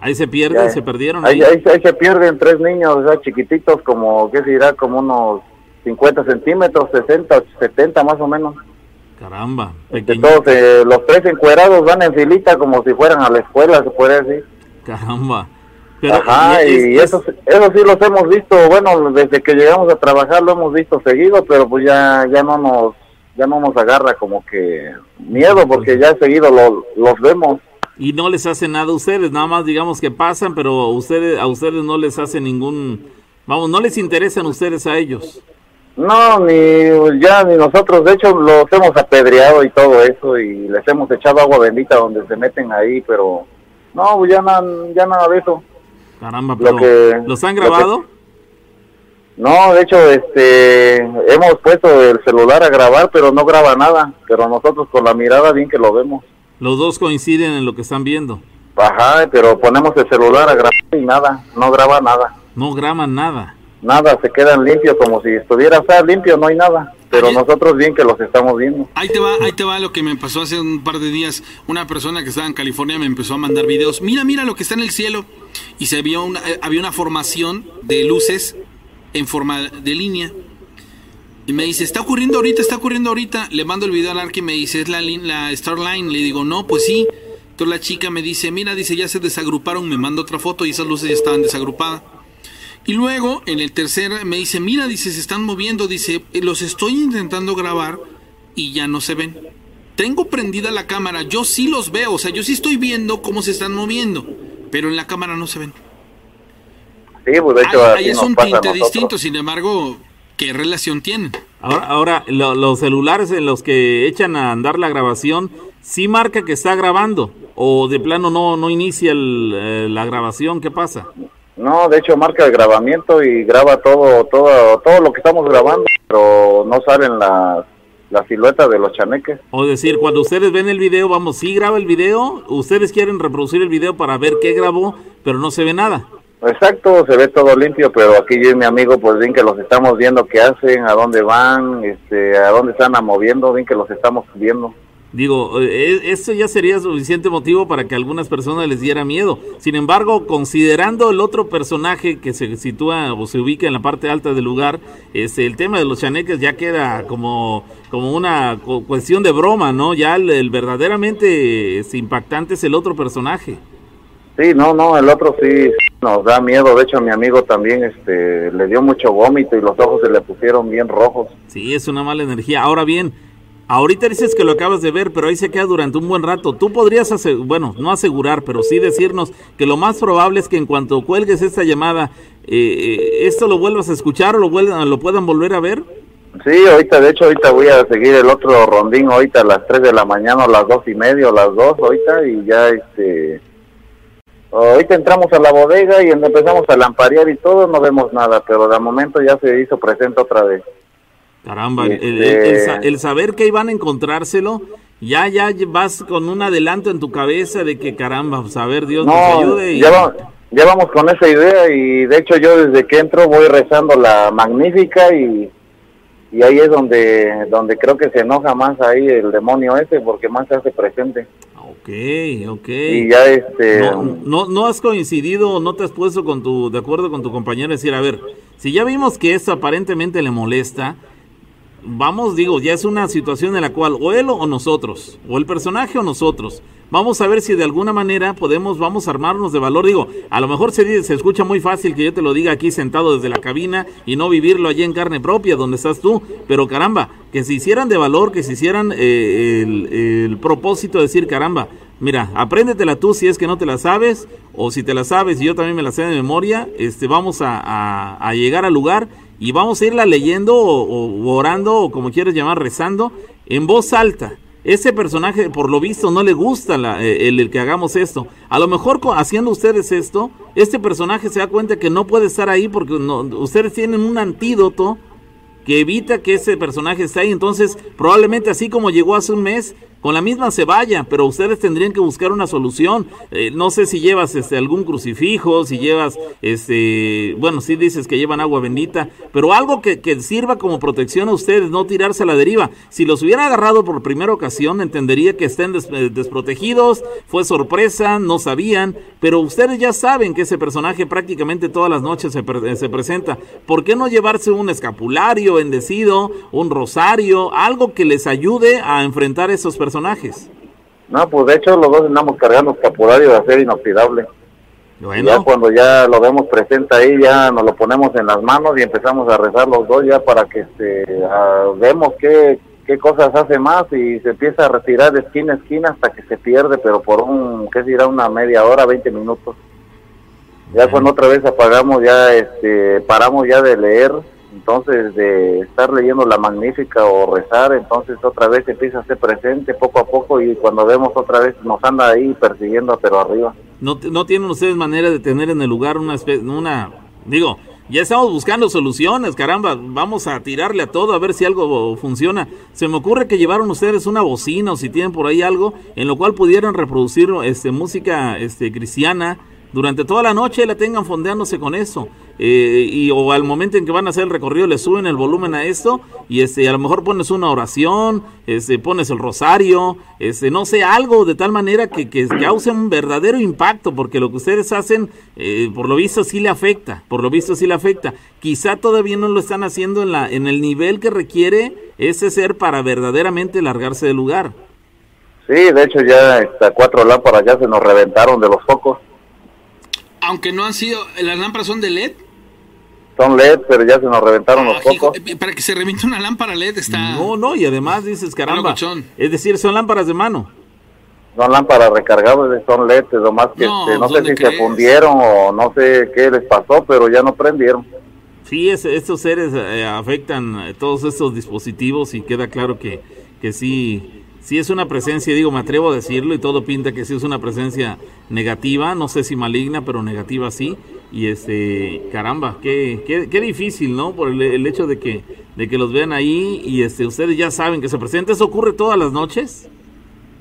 Ahí se pierden, Ya. se perdieron. Ahí, ahí. ahí, ahí se pierden tres niños, sea, chiquititos, como, ¿qué dirá? Como unos 50 centímetros, 60, 70 más o menos. Caramba, todos, eh, los tres encuerados van en filita como si fueran a la escuela, se puede decir. Caramba. Pero, Ajá, es- y es- eso, eso sí los hemos visto, bueno, desde que llegamos a trabajar lo hemos visto seguido, pero pues ya, ya no nos, ya no nos agarra como que miedo, porque ya seguido lo, los vemos. y no les hace nada a ustedes, nada más digamos que pasan, pero ustedes, a ustedes no les hace ningún, vamos, no les interesan ustedes a ellos. No, ni ya ni nosotros, de hecho los hemos apedreado y todo eso y les hemos echado agua bendita donde se meten ahí, pero no, ya nada, ya nada de eso. Caramba, Lo pero que- ¿los han lo que- grabado? No, de hecho, este, hemos puesto el celular a grabar, pero no graba nada, pero nosotros con la mirada bien que lo vemos. Los dos coinciden en lo que están viendo. Ajá, pero ponemos el celular a grabar y nada, no graba nada. No graban nada. Nada, se quedan limpios como si estuviera o sea, limpio, no hay nada. Pero nosotros bien que los estamos viendo. Ahí te va, ahí te va lo que me pasó hace un par de días. Una persona que estaba en California me empezó a mandar videos. Mira, mira lo que está en el cielo. Y se vio una, eh, había una formación de luces en forma de línea. Y me dice, está ocurriendo ahorita, está ocurriendo ahorita. Le mando el video al Ark y me dice, es la, la Starline. Le digo, no, pues sí. Entonces la chica me dice, mira, dice, ya se desagruparon. Me manda otra foto y esas luces ya estaban desagrupadas. Y luego, en el tercer, me dice, mira, dice, se están moviendo, dice, "eh, los estoy intentando grabar y ya no se ven. Tengo prendida la cámara, yo sí los veo, o sea, yo sí estoy viendo cómo se están moviendo, pero en la cámara no se ven. Sí, pues de Ahí, hecho ahí es un tinte distinto, sin embargo, ¿qué relación tienen? Ahora, ahora lo- los celulares en los que echan a andar la grabación, ¿sí marca que está grabando? ¿O de plano no, no inicia el, eh, la grabación? ¿Qué pasa? No, de hecho marca el grabamiento y graba todo, todo, todo lo que estamos grabando, pero no salen las la silueta de los chaneques. O decir, cuando ustedes ven el video, vamos, sí graba el video, ustedes quieren reproducir el video para ver qué grabó, pero no se ve nada. Exacto, se ve todo limpio, pero aquí yo y mi amigo, pues bien que los estamos viendo qué hacen, a dónde van, este, a dónde están moviendo, bien que los estamos viendo. Digo, eh, esto ya sería suficiente motivo para que a algunas personas les diera miedo. Sin embargo, considerando el otro personaje que se sitúa o se ubica en la parte alta del lugar, este, el tema de los chaneques ya queda como, como una cu- cuestión de broma, ¿no? Ya el, el verdaderamente este, impactante es el otro personaje. Sí, no, no, el otro sí nos da miedo. De hecho, a mi amigo también este, le dio mucho vómito y los ojos se le pusieron bien rojos. Sí, es una mala energía. Ahora bien, ahorita dices que lo acabas de ver, pero ahí se queda durante un buen rato. Tú podrías, bueno, no asegurar, pero sí decirnos que lo más probable es que en cuanto cuelgues esta llamada, eh, eh, esto lo vuelvas a escuchar o lo, vuelvan, lo puedan volver a ver. Sí, ahorita, de hecho, ahorita voy a seguir el otro rondín ahorita a las 3 de la mañana, o las dos y media, o las 2 ahorita, y ya, este... Ahorita entramos a la bodega y empezamos a lamparear y todo, no vemos nada, pero de momento ya se hizo presente otra vez. Caramba, Y el, el- este- el sa- el saber que iban a encontrárselo, ya, ya vas con un adelanto en tu cabeza de que caramba, pues, a ver, Dios nos No, ayude. y- ya, va- ya vamos con esa idea y de hecho yo desde que entro voy rezando la magnífica y, y ahí es donde, donde creo que se enoja más ahí el demonio ese porque más se hace presente. Ok, ok. Y ya este... No, no, no has coincidido, no te has puesto con tu, de acuerdo con tu compañero, decir, a ver, si ya vimos que esto aparentemente le molesta, vamos, digo, ya es una situación en la cual o él o nosotros, o el personaje o nosotros, vamos a ver si de alguna manera podemos, vamos a armarnos de valor. Digo, a lo mejor se, se escucha muy fácil que yo te lo diga aquí sentado desde la cabina y no vivirlo allí en carne propia, donde estás tú, pero caramba, que se hicieran de valor, que se hicieran eh, el, propósito de decir, caramba, mira, apréndetela tú si es que no te la sabes, o si te la sabes y yo también me la sé de memoria, este, vamos a, a llegar al lugar y vamos a irla leyendo o, orando o como quieres llamar, rezando en voz alta. Ese personaje, por lo visto, no le gusta eh, el, que hagamos esto. A lo mejor haciendo ustedes esto, este personaje se da cuenta que no puede estar ahí porque ustedes tienen un antídoto que evita que ese personaje esté ahí. Entonces, probablemente así como llegó hace un mes, con la misma se vaya, pero ustedes tendrían que buscar una solución. Eh, no sé si llevas este, algún crucifijo, si llevas, este, bueno, si dices que llevan agua bendita, pero algo que, que, sirva como protección a ustedes, no tirarse a la deriva. Si los hubiera agarrado por primera ocasión, entendería que estén eh, desprotegidos, fue sorpresa, no sabían, pero ustedes ya saben que ese personaje prácticamente todas las noches se, se presenta. ¿Por qué no llevarse un escapulario bendecido, un rosario, algo que les ayude a enfrentar esos personajes? Personajes. No, pues de hecho los dos andamos cargando escapulario de acero inoxidable. Bueno. Ya cuando ya lo vemos presente ahí, ya nos lo ponemos en las manos y empezamos a rezar los dos ya para que este, vemos qué, qué cosas hace más y se empieza a retirar de esquina a esquina hasta que se pierde, pero por un, ¿qué dirá? Una media hora, 20 minutos. Ya cuando otra vez apagamos, ya este, paramos ya de leer entonces de estar leyendo la magnífica o rezar, entonces otra vez empieza a ser presente poco a poco y cuando vemos otra vez nos anda ahí persiguiendo pero arriba. No, no tienen ustedes manera de tener en el lugar una, una digo, ya estamos buscando soluciones, caramba, vamos a tirarle a todo a ver si algo funciona. Se me ocurre que llevaron ustedes una bocina o si tienen por ahí algo en lo cual pudieran reproducir este música este cristiana durante toda la noche la tengan fondeándose con eso. Eh, y o al momento en que van a hacer el recorrido le suben el volumen a esto y este a lo mejor pones una oración, este pones el rosario, este no sé, algo de tal manera que, que cause un verdadero impacto, porque lo que ustedes hacen, eh, por lo visto sí le afecta, por lo visto sí le afecta. Quizá todavía no lo están haciendo en la en el nivel que requiere ese ser para verdaderamente largarse del lugar. Sí, de hecho ya estas cuatro lámparas ya se nos reventaron de los focos aunque no han sido, las lámparas son de LED. Son LED, pero ya se nos reventaron los focos. Eh, para que se reviente una lámpara LED está... No, no, y además dices, caramba, es decir, son lámparas de mano. Son lámparas recargables, son LED, nomás que no, este, no sé si se fundieron o no sé qué les pasó, pero ya no prendieron. Sí, estos seres eh, afectan eh, todos estos dispositivos y queda claro que, que sí si es una presencia, digo, me atrevo a decirlo y todo pinta que sí es una presencia negativa, no sé si maligna, pero negativa sí. Y este, caramba, qué, qué, difícil, ¿no? Por el, hecho de que, de que los vean ahí y este, ustedes ya saben que se presenta. ¿Eso ocurre todas las noches?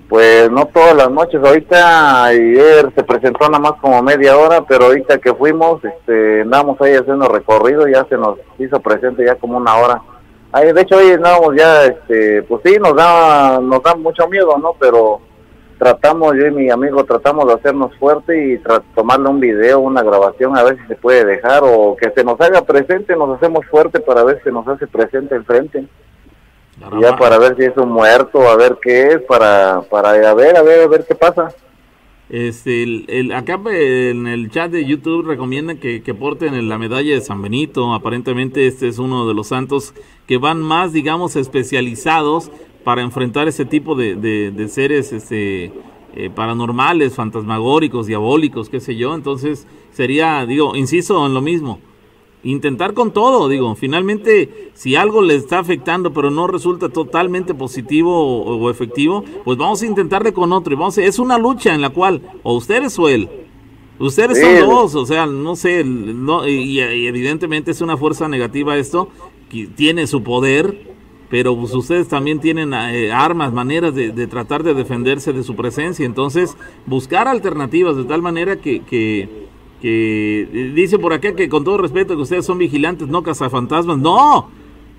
Pues no todas las noches. Ahorita ayer se presentó nada más como media hora, pero ahorita que fuimos, este, andamos ahí haciendo recorrido, ya se nos hizo presente ya como una hora de hecho, hoy andábamos ya, este, pues sí, nos da, nos da mucho miedo, ¿no? Pero tratamos, yo y mi amigo tratamos de hacernos fuerte y tomarle un video, una grabación, a ver si se puede dejar o que se nos haga presente, nos hacemos fuerte para ver si nos hace presente enfrente. Ya para ver si es un muerto, a ver qué es, para, para a ver, a ver, a ver qué pasa. Este, el, acá en el chat de YouTube recomiendan que, que, porten la medalla de San Benito. Aparentemente este es uno de los santos que van más, digamos, especializados para enfrentar ese tipo de, de, seres este, eh, paranormales, fantasmagóricos, diabólicos, qué sé yo. Entonces sería, digo, insisto en lo mismo intentar con todo, digo, finalmente si algo le está afectando pero no resulta totalmente positivo o, efectivo, pues vamos a intentarle con otro. Y vamos es una lucha en la cual o ustedes o él, ustedes son dos, o sea, no sé, no, y, evidentemente es una fuerza negativa esto, que tiene su poder, pero pues ustedes también tienen eh, armas, maneras de, de, tratar de defenderse de su presencia, entonces buscar alternativas de tal manera que, que que dice por acá que con todo respeto que ustedes son vigilantes, no cazafantasmas. No,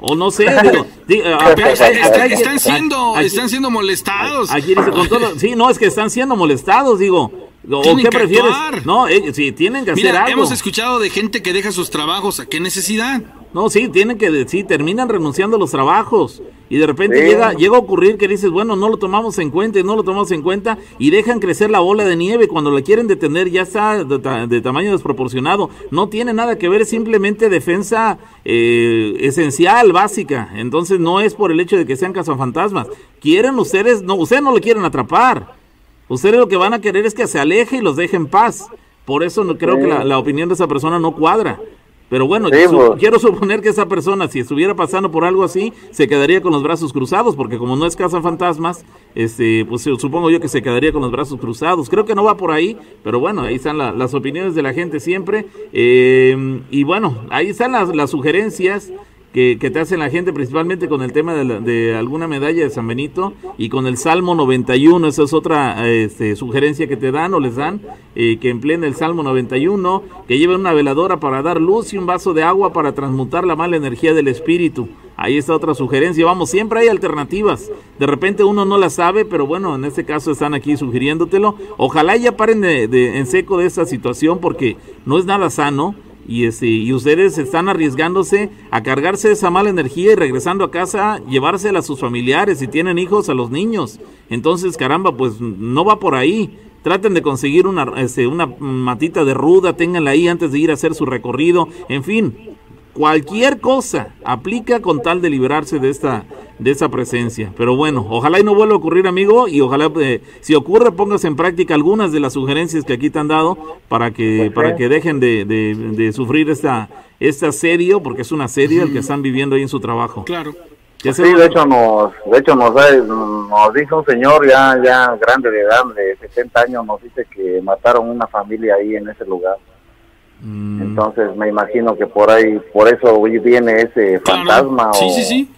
o no sé, *laughs* digo, están siendo, están siendo molestados. Aquí dice con todo, sí, no, es que están siendo molestados, digo. ¿O qué prefieres? No, eh, sí, tienen que hacer algo. Hemos escuchado de gente que deja sus trabajos, ¿a qué necesidad? No, sí, tienen que, sí, terminan renunciando a los trabajos y de repente llega, llega a ocurrir que dices, bueno, no lo tomamos en cuenta y no lo tomamos en cuenta y dejan crecer la bola de nieve. Cuando la quieren detener ya está de, tamaño desproporcionado. No tiene nada que ver, simplemente defensa eh, esencial, básica. Entonces no es por el hecho de que sean cazafantasmas. Quieren ustedes, no, ustedes no lo quieren atrapar. Ustedes lo que van a querer es que se aleje y los deje en paz. Por eso no creo que la, opinión de esa persona no cuadra. Pero bueno, pues. quiero suponer que esa persona, si estuviera pasando por algo así, se quedaría con los brazos cruzados, porque como no es casa fantasmas, este, pues supongo yo que se quedaría con los brazos cruzados. Creo que no va por ahí, pero bueno, ahí están las opiniones de la gente siempre. Eh, y bueno, ahí están las, las sugerencias que, te hacen la gente, principalmente con el tema de, alguna medalla de San Benito y con el Salmo 91, esa es otra este, sugerencia que te dan o les dan, eh, que empleen el Salmo 91, que lleven una veladora para dar luz y un vaso de agua para transmutar la mala energía del espíritu. Ahí está otra sugerencia. Vamos, siempre hay alternativas. De repente uno no la sabe, pero bueno, en este caso están aquí sugiriéndotelo. Ojalá ya paren de, en seco de esa situación porque no es nada sano y, este, y ustedes están arriesgándose a cargarse esa mala energía y regresando a casa, llevársela a sus familiares, si tienen hijos, a los niños. Entonces, caramba, pues no va por ahí. Traten de conseguir una, este, una matita de ruda, ténganla ahí antes de ir a hacer su recorrido. En fin, cualquier cosa aplica con tal de liberarse de esta de esa presencia. Pero bueno, ojalá y no vuelva a ocurrir, amigo, y ojalá eh, si ocurre pongas en práctica algunas de las sugerencias que aquí te han dado para que para que dejen de, de, sufrir esta este asedio, porque es un asedio el que están viviendo ahí en su trabajo. Claro. Sí, de hecho nos, de hecho nos, nos dice un señor ya ya grande de edad, de 60 años, nos dice que mataron una familia ahí en ese lugar. Mm. Entonces me imagino que por ahí, por eso viene ese fantasma. Sí, sí, sí.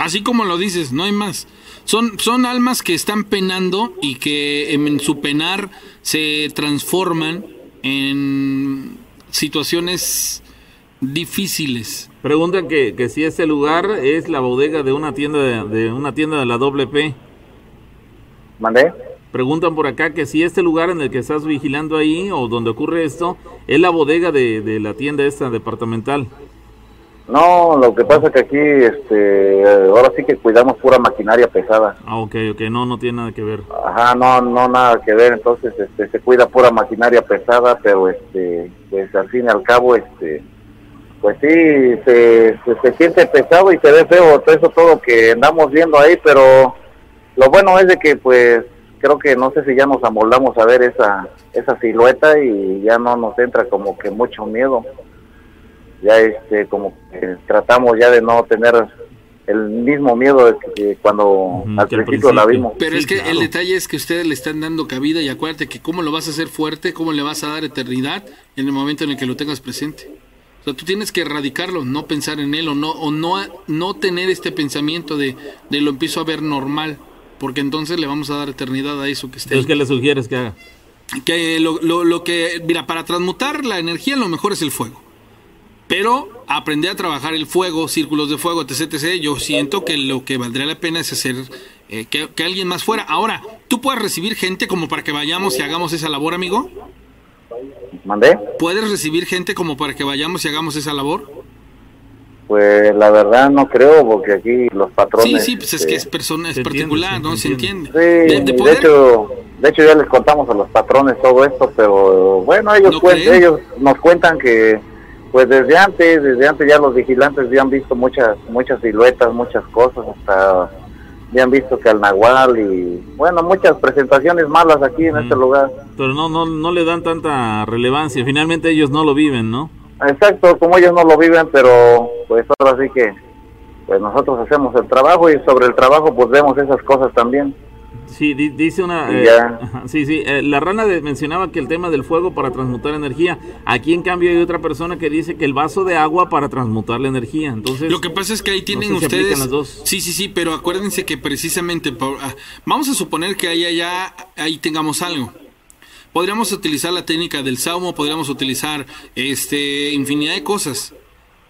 Así como lo dices, no hay más. Son, son almas que están penando y que en su penar se transforman en situaciones difíciles. Preguntan que, que si ese lugar es la bodega de una tienda de, de una tienda de la WP. ¿Mandé? Preguntan por acá que si este lugar en el que estás vigilando ahí o donde ocurre esto es la bodega de, de la tienda esta departamental. No, lo que pasa es que aquí, este, ahora sí que cuidamos pura maquinaria pesada. Ah, ok, ok, no, no tiene nada que ver. Ajá, no, no nada que ver, entonces, este, se cuida pura maquinaria pesada, pero, este, pues al fin y al cabo, este, pues sí, se, se, siente pesado y se ve feo todo eso, todo que andamos viendo ahí, pero lo bueno es de que, pues, creo que no sé si ya nos amoldamos a ver esa, esa silueta y ya no nos entra como que mucho miedo ya este como que tratamos ya de no tener el mismo miedo de que cuando al, principio, la vimos. Pero es que el detalle es que ustedes le están dando cabida y acuérdate que cómo lo vas a hacer fuerte, cómo le vas a dar eternidad en el momento en el que lo tengas presente. O sea, tú tienes que erradicarlo, no pensar en él o no o no no tener este pensamiento de, de lo empiezo a ver normal, porque entonces le vamos a dar eternidad a eso que esté. Entonces, ¿qué le sugieres que haga? Que lo, lo, lo que, mira, para transmutar la energía lo mejor es el fuego pero aprender a trabajar el fuego, círculos de fuego, etc, etc. Yo siento que lo que valdría la pena es hacer eh, que, alguien más fuera. Ahora, ¿tú puedes recibir gente como para que vayamos y hagamos esa labor, amigo? ¿Mandé? ¿Puedes recibir gente como para que vayamos y hagamos esa labor? Pues la verdad no creo, porque aquí los patrones... Sí, sí, pues es que es, este, persona, es particular, ¿no? Se entiende. Sí, de, hecho, de hecho ya les contamos a los patrones todo esto, pero bueno, ellos, ellos nos cuentan que pues desde antes, desde antes ya los vigilantes ya han visto muchas, muchas siluetas, muchas cosas, hasta ya han visto que al Nahual y bueno, muchas presentaciones malas aquí en este lugar. Pero no, no, no le dan tanta relevancia, finalmente ellos no lo viven, ¿no? Exacto, como ellos no lo viven, pero pues ahora sí que pues nosotros hacemos el trabajo y sobre el trabajo pues vemos esas cosas también. Sí, dice una... Eh, sí, sí, eh, la rana mencionaba que el tema del fuego para transmutar energía. Aquí en cambio hay otra persona que dice que el vaso de agua para transmutar la energía. Entonces... Lo que pasa es que ahí tienen ustedes... Las dos. Sí, sí, sí, pero acuérdense que precisamente... Ah, vamos a suponer que ahí allá, ahí tengamos algo. Podríamos utilizar la técnica del saumo, podríamos utilizar este infinidad de cosas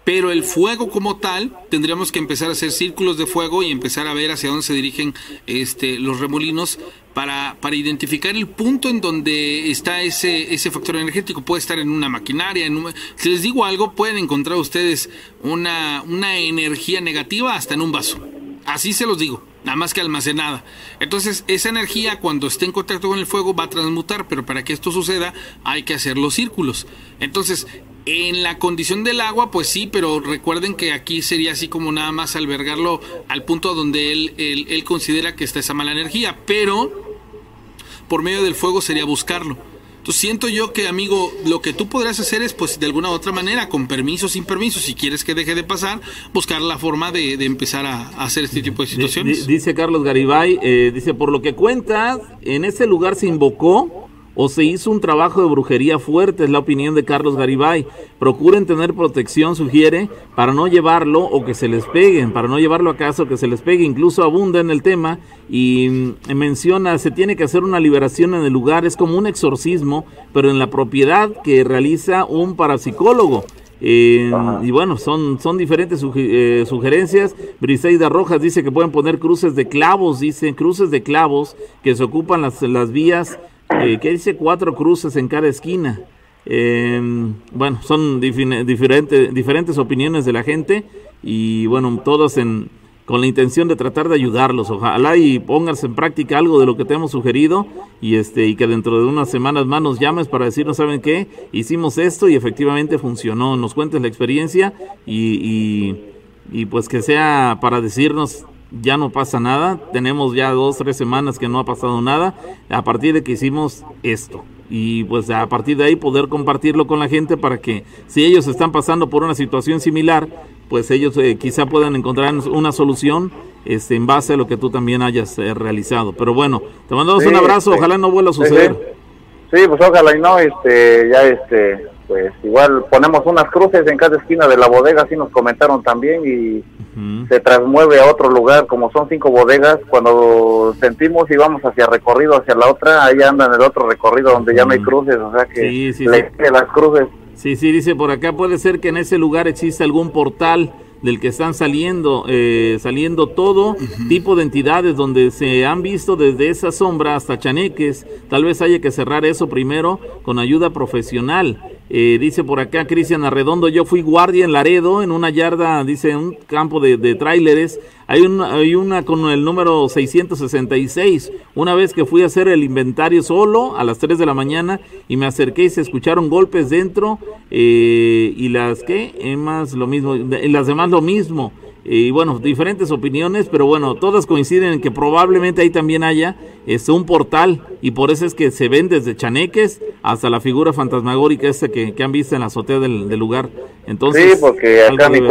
pero el fuego como tal tendríamos que empezar a hacer círculos de fuego y empezar a ver hacia dónde se dirigen este, los remolinos para, para identificar el punto en donde está ese, ese factor energético. Puede estar en una maquinaria. En si les digo algo, pueden encontrar ustedes una, una energía negativa hasta en un vaso. Así se los digo, nada más que almacenada. Entonces, esa energía cuando esté en contacto con el fuego va a transmutar, pero para que esto suceda hay que hacer los círculos. Entonces, en la condición del agua, pues sí, pero recuerden que aquí sería así como nada más albergarlo al punto donde él, él, él considera que está esa mala energía, pero por medio del fuego sería buscarlo. Entonces siento yo que, amigo, lo que tú podrías hacer es, pues, de alguna u otra manera, con permiso, sin permiso, si quieres que deje de pasar, buscar la forma de, de empezar a, a, hacer este tipo de situaciones. Dice Carlos Garibay, eh, dice, por lo que cuentas, en ese lugar se invocó o se hizo un trabajo de brujería fuerte, es la opinión de Carlos Garibay. Procuren tener protección, sugiere, para no llevarlo o que se les peguen, para no llevarlo a casa o que se les pegue. Incluso abunda en el tema y mm, menciona, se tiene que hacer una liberación en el lugar, es como un exorcismo, pero en la propiedad que realiza un parapsicólogo. Eh, y bueno, son, son diferentes eh, sugerencias. Briseida Rojas dice que pueden poner cruces de clavos, dice, cruces de clavos que se ocupan las, las vías eh, que dice cuatro cruces en cada esquina. Eh, bueno, son diferentes, diferentes opiniones de la gente y bueno, todos en, con la intención de tratar de ayudarlos. Ojalá y pónganse en práctica algo de lo que te hemos sugerido y este y que dentro de unas semanas más nos llames para decirnos, ¿saben qué? Hicimos esto y efectivamente funcionó. Nos cuentes la experiencia y, y pues que sea para decirnos ya no pasa nada. Tenemos ya dos, tres semanas que no ha pasado nada a partir de que hicimos esto. Y pues a partir de ahí poder compartirlo con la gente para que si ellos están pasando por una situación similar, pues ellos eh, quizá puedan encontrar una solución este, en base a lo que tú también hayas eh, realizado. Pero bueno, te mandamos un abrazo, ojalá no vuelva a suceder. Sí, pues ojalá y no, este, ya este, pues igual ponemos unas cruces en cada esquina de la bodega, así nos comentaron también y se transmueve a otro lugar, como son cinco bodegas, cuando sentimos y vamos hacia recorrido, hacia la otra, ahí anda en el otro recorrido donde ya no hay cruces, o sea que sí, sí, le las cruces. Sí, sí, dice por acá, puede ser que en ese lugar exista algún portal del que están saliendo, eh, saliendo todo tipo de entidades donde se han visto desde esa sombra hasta chaneques. Tal vez haya que cerrar eso primero con ayuda profesional. Eh, dice por acá Cristian Arredondo, yo fui guardia en Laredo, en una yarda, dice, un campo de, tráileres. Hay una, hay una con el número 666. Una vez que fui a hacer el inventario solo a las 3 de la mañana y me acerqué y se escucharon golpes dentro eh, y las que, más lo mismo, las demás lo mismo y bueno, diferentes opiniones, pero bueno, todas coinciden en que probablemente ahí también haya este, un portal y por eso es que se ven desde chaneques hasta la figura fantasmagórica esta que, han visto en la azotea del, lugar. Entonces, sí, porque acá mi,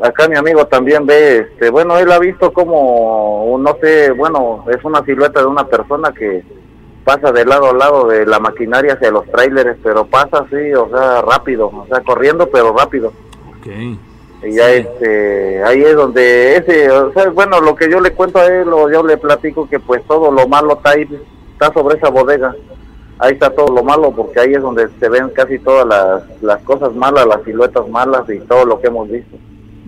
acá mi amigo también ve, este, bueno, él ha visto como, no sé, bueno, es una silueta de una persona que pasa de lado a lado de la maquinaria hacia los trailers, pero pasa así, o sea, rápido, o sea, corriendo pero rápido. Okay. Y ya este, ahí es donde ese, o sea, bueno, lo que yo le cuento a él, o yo le platico que pues todo lo malo está ahí, está sobre esa bodega. Ahí está todo lo malo, porque ahí es donde se ven casi todas las, las cosas malas, las siluetas malas y todo lo que hemos visto.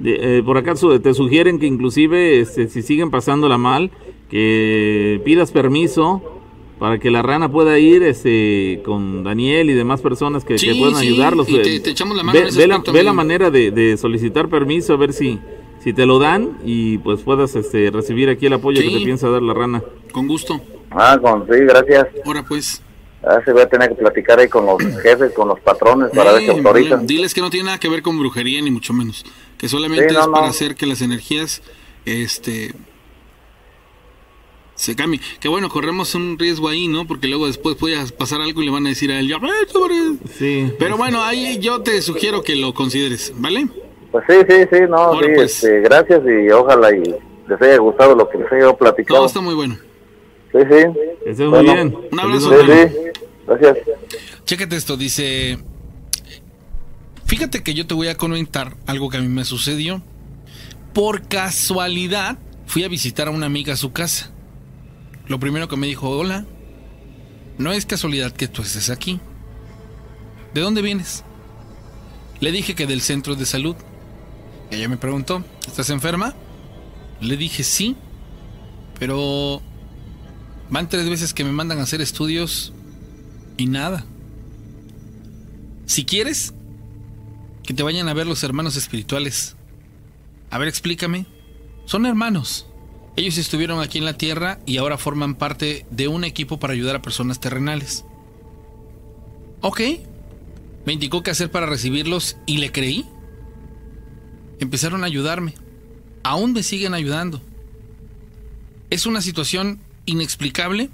Eh, por acaso te sugieren que inclusive este, si siguen pasándola mal, que pidas permiso para que la rana pueda ir este, con Daniel y demás personas que, puedan ayudarlos. Y te, echamos la mano ve, la, manera de, solicitar permiso, a ver si, si te lo dan y pues puedas este, recibir aquí el apoyo que te piensa dar la rana. Con gusto. Ah, con, sí, gracias. Ahora pues. Ah, se voy a tener que platicar ahí con los *clears throat* jefes, con los patrones, para ver si autorizan. Diles que no tiene nada que ver con brujería, ni mucho menos. Que solamente es para hacer que las energías este se cambie. Que bueno, corremos un riesgo ahí, ¿no? Porque luego después puede pasar algo y le van a decir a él, sí. Pero bueno, ahí yo te sugiero que lo consideres, ¿vale? Pues sí, sí, sí, no, sí, pues. este, gracias y ojalá y les haya gustado lo que les haya platicado. Todo está muy bueno. Sí, sí. muy bien. Un abrazo. Sí, sí. Gracias. Chécate esto, dice... Fíjate que yo te voy a comentar algo que a mí me sucedió. Por casualidad, fui a visitar a una amiga a su casa lo primero que me dijo, hola, no es casualidad que tú estés aquí. ¿De dónde vienes? Le dije que del centro de salud. Ella me preguntó, ¿estás enferma? Le dije sí, pero van tres veces que me mandan a hacer estudios y nada. Si quieres, que te vayan a ver los hermanos espirituales. A ver, explícame. Son hermanos, Ellos estuvieron aquí en la Tierra y ahora forman parte de un equipo para ayudar a personas terrenales. Ok. Me indicó qué hacer para recibirlos y le creí. Empezaron a ayudarme. Aún me siguen ayudando. Es una situación inexplicable,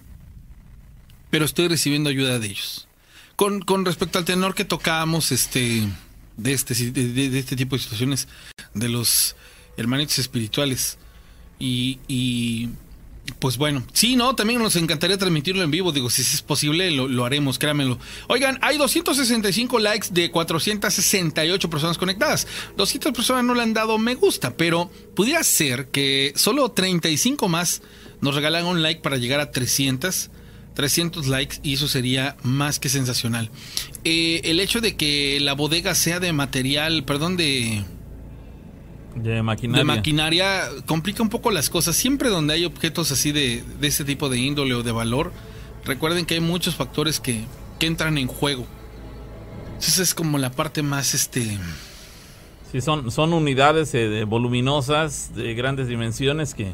pero estoy recibiendo ayuda de ellos. Con, respecto al tenor que tocábamos este, de, este, de, este tipo de situaciones, de los hermanitos espirituales, y, pues bueno, sí, no, también nos encantaría transmitirlo en vivo. Digo, si es posible, lo, haremos, créanmelo. Oigan, hay 265 likes de 468 personas conectadas. 200 personas no le han dado me gusta, pero pudiera ser que solo 35 más nos regalan un like para llegar a 300. 300 likes y eso sería más que sensacional. Eh, el hecho de que la bodega sea de material, perdón, de de maquinaria. De maquinaria complica un poco las cosas. Siempre donde hay objetos así de, de este tipo de índole o de valor, recuerden que hay muchos factores que, que entran en juego. Esa es como la parte más este. Sí, son, son unidades eh, voluminosas de grandes dimensiones que,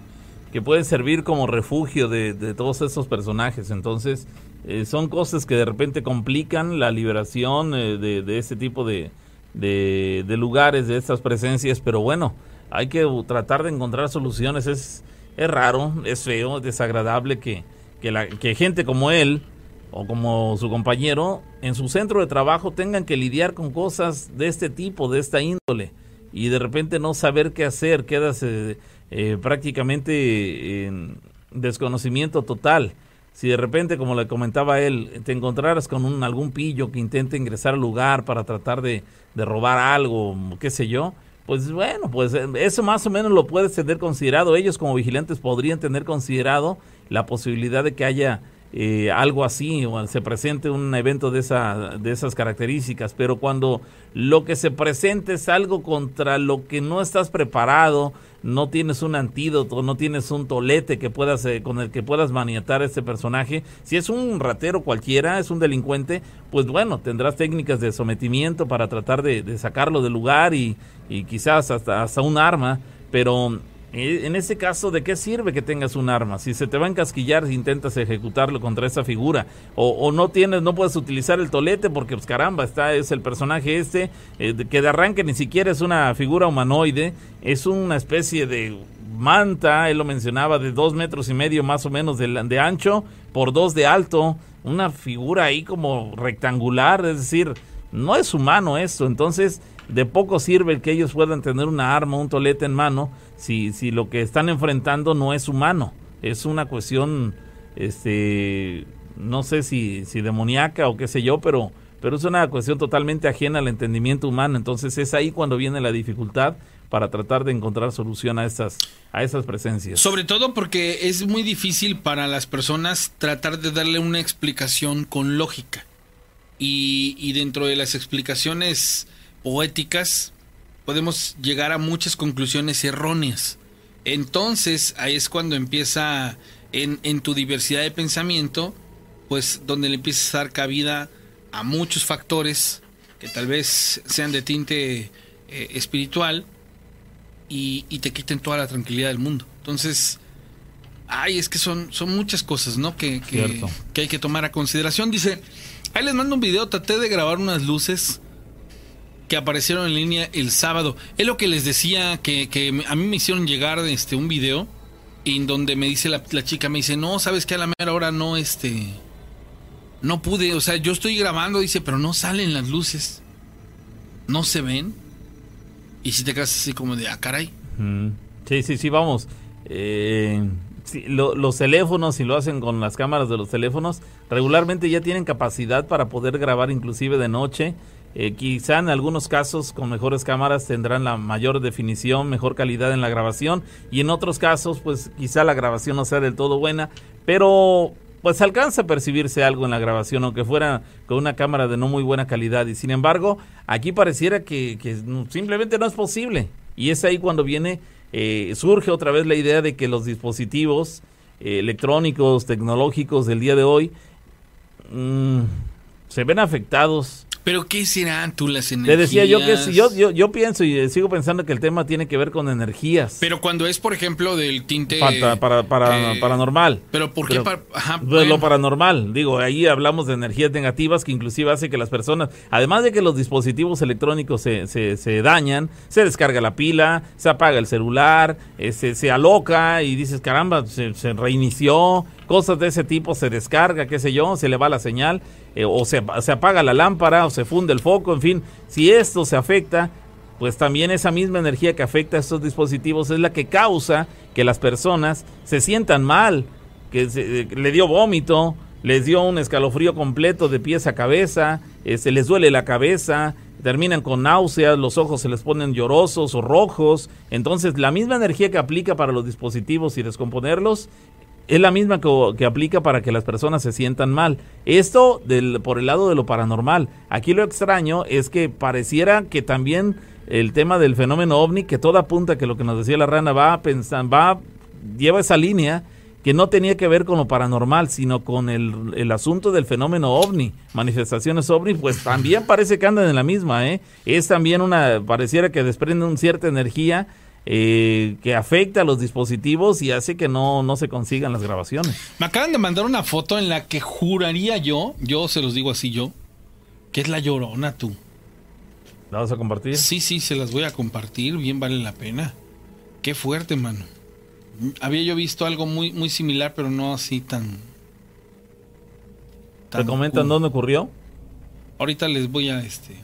que pueden servir como refugio de, de todos esos personajes. Entonces, eh, son cosas que de repente complican la liberación eh, de, de ese tipo de, de, lugares, de estas presencias, pero bueno, hay que tratar de encontrar soluciones. Es, es raro, es feo, es desagradable que, que, la, que gente como él o como su compañero en su centro de trabajo tengan que lidiar con cosas de este tipo, de esta índole, y de repente no saber qué hacer, quedas eh, eh, prácticamente en desconocimiento total si de repente, como le comentaba él, te encontraras con un, algún pillo que intente ingresar al lugar para tratar de, de robar algo, qué sé yo, pues bueno, pues eh, eso más o menos lo puedes tener considerado. Ellos como vigilantes podrían tener considerado la posibilidad de que haya eh, algo así o se presente un evento de, esa, de esas características, pero cuando lo que se presente es algo contra lo que no estás preparado, no tienes un antídoto, no tienes un tolete que puedas eh, con el que puedas maniatar a este personaje, si es un ratero cualquiera, es un delincuente, pues bueno, tendrás técnicas de sometimiento para tratar de, sacarlo del lugar y, y quizás hasta, hasta un arma, pero en ese caso, ¿de qué sirve que tengas un arma? Si se te va a encasquillar si intentas ejecutarlo contra esa figura, o, no tienes, no puedes utilizar el tolete porque, pues caramba, está es el personaje este eh, que de arranque ni siquiera es una figura humanoide, es una especie de manta, él lo mencionaba, de dos metros y medio más o menos de, de ancho por dos de alto, una figura ahí como rectangular, es decir, no es humano esto, entonces de poco sirve el que ellos puedan tener una arma, un tolete en mano, si, si lo que están enfrentando no es humano. Es una cuestión, este, no sé si, si demoníaca o qué sé yo, pero, pero es una cuestión totalmente ajena al entendimiento humano. Entonces es ahí cuando viene la dificultad para tratar de encontrar solución a esas, a esas presencias. Sobre todo porque es muy difícil para las personas tratar de darle una explicación con lógica. Y, y dentro de las explicaciones poéticas, podemos llegar a muchas conclusiones erróneas. Entonces, ahí es cuando empieza en, en tu diversidad de pensamiento, pues donde le empiezas a dar cabida a muchos factores que tal vez sean de tinte eh, espiritual y, te quiten toda la tranquilidad del mundo. Entonces, ay, es que son, son muchas cosas, ¿no? Que, que, que, hay que tomar a consideración. Dice, ahí les mando un video, traté de grabar unas luces que aparecieron en línea el sábado. Es lo que les decía, que, que a mí me hicieron llegar este, un video en donde me dice la, chica, me dice, no, sabes que a la mera hora no, este, no pude, o sea, yo estoy grabando, dice, pero no salen las luces, no se ven. Y si te quedas así como de, ah, caray. Sí, sí, sí, vamos. Eh, los teléfonos, si lo hacen con las cámaras de los teléfonos, regularmente ya tienen capacidad para poder grabar inclusive de noche eh, quizá en algunos casos con mejores cámaras tendrán la mayor definición, mejor calidad en la grabación y en otros casos pues quizá la grabación no sea del todo buena, pero pues alcanza a percibirse algo en la grabación, aunque fuera con una cámara de no muy buena calidad. Y sin embargo, aquí pareciera que, simplemente no es posible. Y es ahí cuando viene, eh, surge otra vez la idea de que los dispositivos eh, electrónicos, tecnológicos del día de hoy, mm, se ven afectados Pero ¿qué serán tú las Le energías? decía yo que yo, yo, yo pienso y sigo pensando que el tema tiene que ver con energías. Pero cuando es, por ejemplo, del tinte... Para, para, eh, paranormal. Pero ¿por qué? Pero- par- Ajá, Pues bueno. Lo paranormal, digo, ahí hablamos de energías negativas que inclusive hace que las personas, además de que los dispositivos electrónicos se, se, se dañan, se descarga la pila, se apaga el celular, eh, se, se aloca y dices, caramba, se, se reinició, cosas de ese tipo, se descarga, qué sé yo, se le va la señal, eh, o se, se apaga la lámpara, o se funde el foco, en fin, si esto se afecta, pues también esa misma energía que afecta a estos dispositivos es la que causa que las personas se sientan mal, que se- eh, le dio vómito, les dio un escalofrío completo de pies a cabeza, eh, se les duele la cabeza, terminan con náuseas, los ojos se les ponen llorosos o rojos. Entonces, la misma energía que aplica para los dispositivos y descomponerlos es la misma que, que aplica para que las personas se sientan mal. Esto del, por el lado de lo paranormal. Aquí lo extraño es que pareciera que también el tema del fenómeno ovni, que todo apunta que lo que nos decía la rana va a pensar, va, lleva esa línea que no tenía que ver con lo paranormal, sino con el, el asunto del fenómeno ovni, manifestaciones ovni, pues también parece que andan en la misma, ¿eh? Es también una, pareciera que desprende una cierta energía eh, que afecta a los dispositivos y hace que no, no se consigan las grabaciones. Me acaban de mandar una foto en la que juraría yo, yo se los digo así yo, que es la llorona tú. ¿La vas a compartir? Sí, sí, se las voy a compartir, bien vale la pena. Qué fuerte, mano. Había yo visto algo muy, muy similar, pero no así tan... ¿Te tan comentan cool. dónde ocurrió? Ahorita les voy a este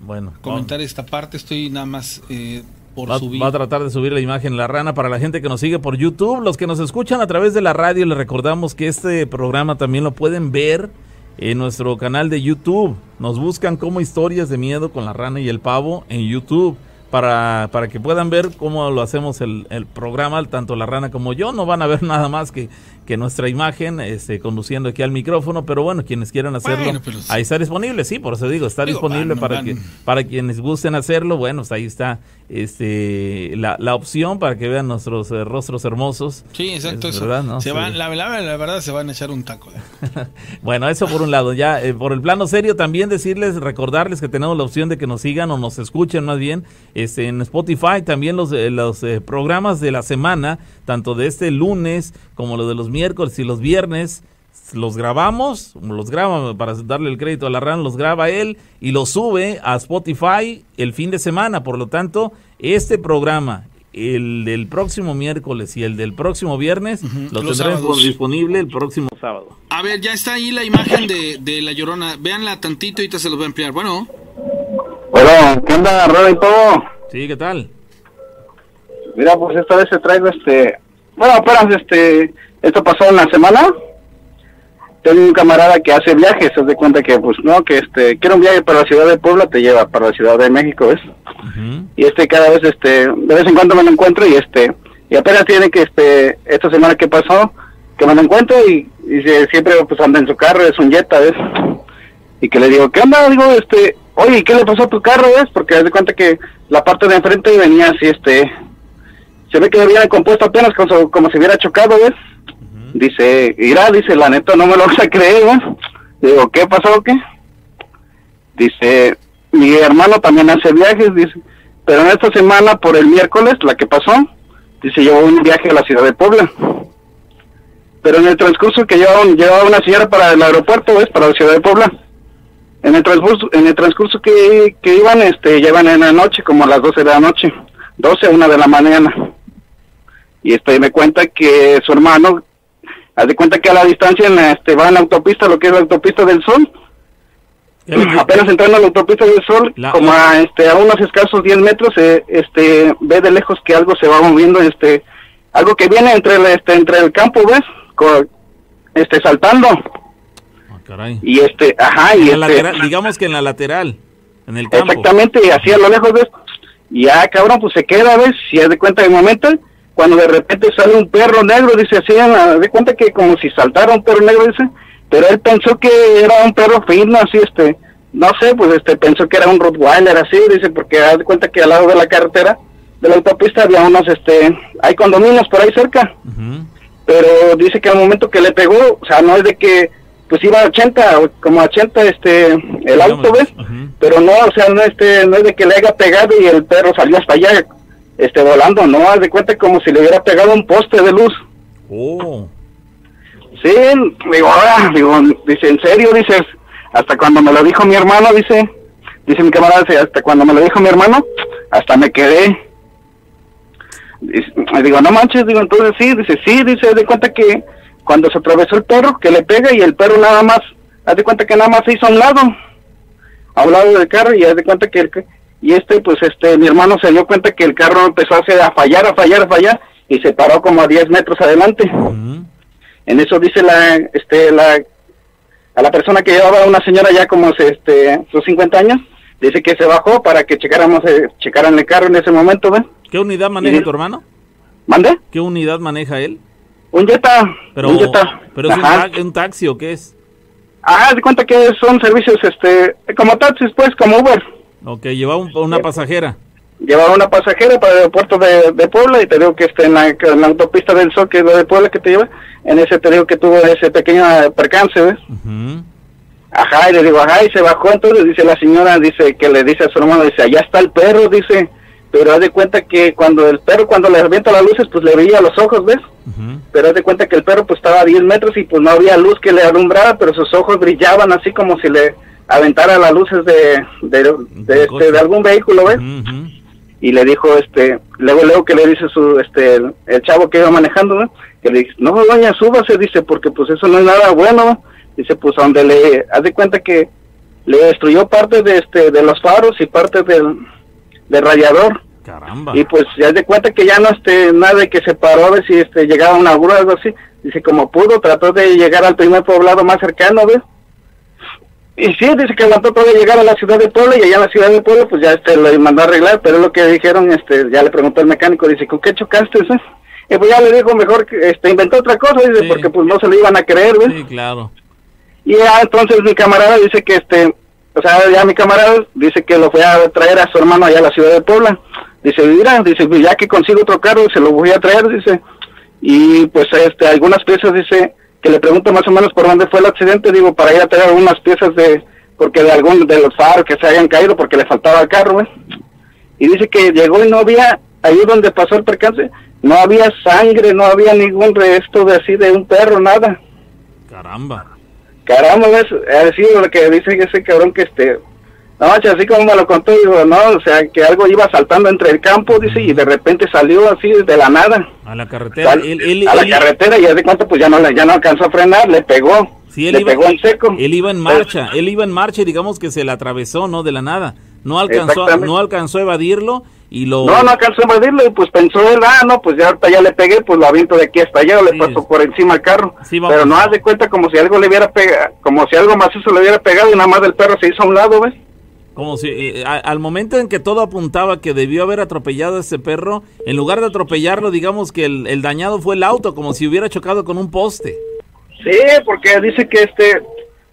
Bueno, comentar esta parte, estoy nada más eh, por Va, subir. va a tratar de subir la imagen La Rana para la gente que nos sigue por YouTube. Los que nos escuchan a través de la radio, les recordamos que este programa también lo pueden ver en nuestro canal de YouTube. Nos buscan como historias de miedo con la rana y el pavo en YouTube. Para, para que puedan ver cómo lo hacemos el, el programa, tanto la rana como yo. No van a ver *laughs* nada más que, que nuestra imagen este, conduciendo aquí al micrófono, pero bueno, quienes quieran hacerlo, Bueno, pero sí. ahí está disponible, sí, por eso digo, está Digo, disponible van, para van. que para quienes gusten hacerlo, bueno, pues ahí está este la, la opción para que vean nuestros eh, rostros hermosos. Sí, exacto, Es eso. verdad, ¿no? se Sí. van, la, la- la verdad se van a echar un taco. *laughs* *laughs* Bueno, eso por un lado. Ya eh, por el plano serio, también decirles, recordarles que tenemos la opción de que nos sigan o nos escuchen más bien este, en Spotify. También los, eh, los eh, programas de la semana, tanto de este lunes como los de los miércoles y los viernes. Los grabamos, los graba para darle el crédito a la RAN, los graba él y los sube a Spotify el fin de semana. Por lo tanto, este programa, el del próximo miércoles y el del próximo viernes, lo los tendremos sábados. disponible el próximo sábado. A ver, ya está ahí la imagen de, de la llorona. Véanla tantito y ahorita se los voy a ampliar. Bueno, Bueno, ¿qué onda, Rara y todo? Sí, ¿qué tal? Mira, pues esta vez te traigo este... Bueno, apenas este... Esto pasó en la semana. Tengo un camarada que hace viajes, se de cuenta que, pues, no, que este... Quiere un viaje para la ciudad de Puebla, te lleva para la ciudad de México, ¿ves? Y este cada vez este de vez en cuando me lo encuentro y este y apenas tiene que este esta semana que pasó que me lo encuentro y, y se- siempre pues anda en su carro es un Jetta ves y que le digo qué onda digo este oye ¿qué le pasó a tu carro ves porque haz de cuenta que la parte de enfrente venía así este se ve que había compuesto apenas como, como si hubiera chocado ves dice irá dice la neta no me lo *laughs* vas a creer ves digo qué pasó qué Dice, mi hermano también hace viajes, dice, pero en esta semana, por el miércoles, la que pasó, dice, llevó un viaje a la ciudad de Puebla. Pero en el transcurso que llevaba, llevaba una señora para el aeropuerto, es para la ciudad de Puebla. En el transcurso, en el transcurso que, que iban, este, llevan en la noche, como a las 12 de la noche, 12 a 1 de la mañana. Y este, me cuenta que su hermano, haz de cuenta que a la distancia, en este, va en la autopista, lo que es la autopista del Sol, ¿Qué le- apenas entrando a la autopista del sol, La- como a este a unos escasos 10 metros, eh, este ve de lejos que algo se va moviendo, este algo que viene entre el, este entre el campo, ¿ves? Este saltando Ah, caray. y este, ajá, y este, lateral, digamos que en la lateral, en el campo. exactamente, y así a lo lejos, ¿ves? Y ya, cabrón, pues se queda, ¿ves? Si haz de cuenta de momento, cuando de repente sale un perro negro, dice así, haz de cuenta que como si saltara un perro negro, dice, pero él pensó que era un perro fino, así, este, no sé, pues este, pensó que era un Rottweiler, así, dice, porque haz de cuenta que al lado de la carretera, de la autopista, había unos, este, hay condominios por ahí cerca, pero dice que al momento que le pegó, o sea, no es de que pues iba a 80, como a 80 este, el auto, ¿ves? Pero no, o sea, no, este, no es de que le haya pegado y el perro salió hasta allá, este, volando, no, haz de cuenta como si le hubiera pegado un poste de luz. Oh. Sí, digo, ahora, digo, dice, ¿en serio? Dices, hasta cuando me lo dijo mi hermano, dice, dice mi camarada, dice, hasta cuando me lo dijo mi hermano, hasta me quedé. Dice, digo, no manches, digo, entonces sí, dice, sí, dice, haz de cuenta que cuando se atravesó el perro, que le pega y el perro nada más, haz de cuenta que nada más se hizo a un lado, a un lado del carro y haz de cuenta que, el, y este, pues este, mi hermano se dio cuenta que el carro empezó a, hacer, a fallar, a fallar, a fallar y se paró como a 10 metros adelante. En eso dice la, este, la, a la persona que llevaba una señora ya como este, sus 50 años, dice que se bajó para que checáramos, eh, checaran el carro en ese momento, ¿ven? ¿Qué unidad maneja tu hermano? ¿Mande? ¿Qué unidad maneja él? Un Jetta. Pero, un Jetta. pero es un, un taxi o qué es? Ah, de cuenta que son servicios, este, como taxis, pues, como Uber. Ok, lleva un- una pasajera. Llevaba una pasajera para el aeropuerto de, de Puebla y te digo que este, en, la, en la autopista del Sol, que es la de Puebla que te lleva, en ese te digo que tuvo ese pequeño percance, ¿ves? Ajá, y le digo, ajá, y se bajó, entonces dice la señora, dice que le dice a su hermano, dice, allá está el perro, dice, pero haz de cuenta que cuando el perro, cuando le avienta las luces, pues le veía los ojos, ¿ves? Pero haz de cuenta que el perro pues estaba a 10 metros y pues no había luz que le alumbrara, pero sus ojos brillaban así como si le aventara las luces de, de, de, este, de algún vehículo, ¿ves? Y le dijo este luego luego que le dice su este el, el chavo que iba manejando ¿no? que le dice no doña súbase dice porque pues eso no es nada bueno ¿no? dice pues donde le haz de cuenta que le destruyó parte de este de los faros y parte del, del radiador Caramba. y pues ya de cuenta que ya no este nada de que se paró a ver si este llegaba una grúa o algo así dice como pudo trató de llegar al primer poblado más cercano ¿ves? Y sí, dice que todo de llegar a la ciudad de Puebla y allá en la ciudad de Puebla pues ya este lo mandó a arreglar, pero es lo que dijeron, este ya le preguntó el mecánico, dice, ¿con qué chocaste? eh?" Y pues ya le dijo mejor que este inventó otra cosa, dice, Sí. porque pues no se lo iban a creer, ¿ves? Sí, claro. Y ya entonces mi camarada dice que este, o sea, ya mi camarada dice que lo fue a traer a su hermano allá a la ciudad de Puebla. Dice, mira, dice, pues ya que consigo otro carro, se lo voy a traer, dice. Y pues este, algunas piezas, dice, que le pregunto más o menos por dónde fue el accidente, digo, para ir a traer algunas piezas de, porque de algún de los faros que se hayan caído porque le faltaba el carro, ¿ves? Y dice que llegó y no había, ahí donde pasó el percance, no había sangre, no había ningún resto de así de un perro, nada. Caramba. Caramba. Ha sido lo que dice ese cabrón que este... No, así como me lo contó, digo, no, o sea, que algo iba saltando entre el campo, dice, y de repente salió así de la nada. A la carretera. Sal- Él, él- a la él- carretera y de cuenta, pues ya no, ya no alcanzó a frenar, le pegó. Sí, él le iba, pegó en seco. Él iba en marcha, él iba en marcha y digamos que se le atravesó, ¿no? De la nada. No alcanzó, no alcanzó a evadirlo y lo... No, no alcanzó a evadirlo y pues pensó él, ah, no, pues ya ahorita ya le pegué, pues lo aviento de aquí hasta allá, o le Sí, paso por encima al carro. Sí. Pero no haz de cuenta como si algo le hubiera pegado, como si algo macizo le hubiera pegado y nada más el perro se hizo a un lado, ¿ves? Como si eh, a- al momento en que todo apuntaba que debió haber atropellado a ese perro, en lugar de atropellarlo, digamos que el, el dañado fue el auto, como si hubiera chocado con un poste. Sí, porque dice que este,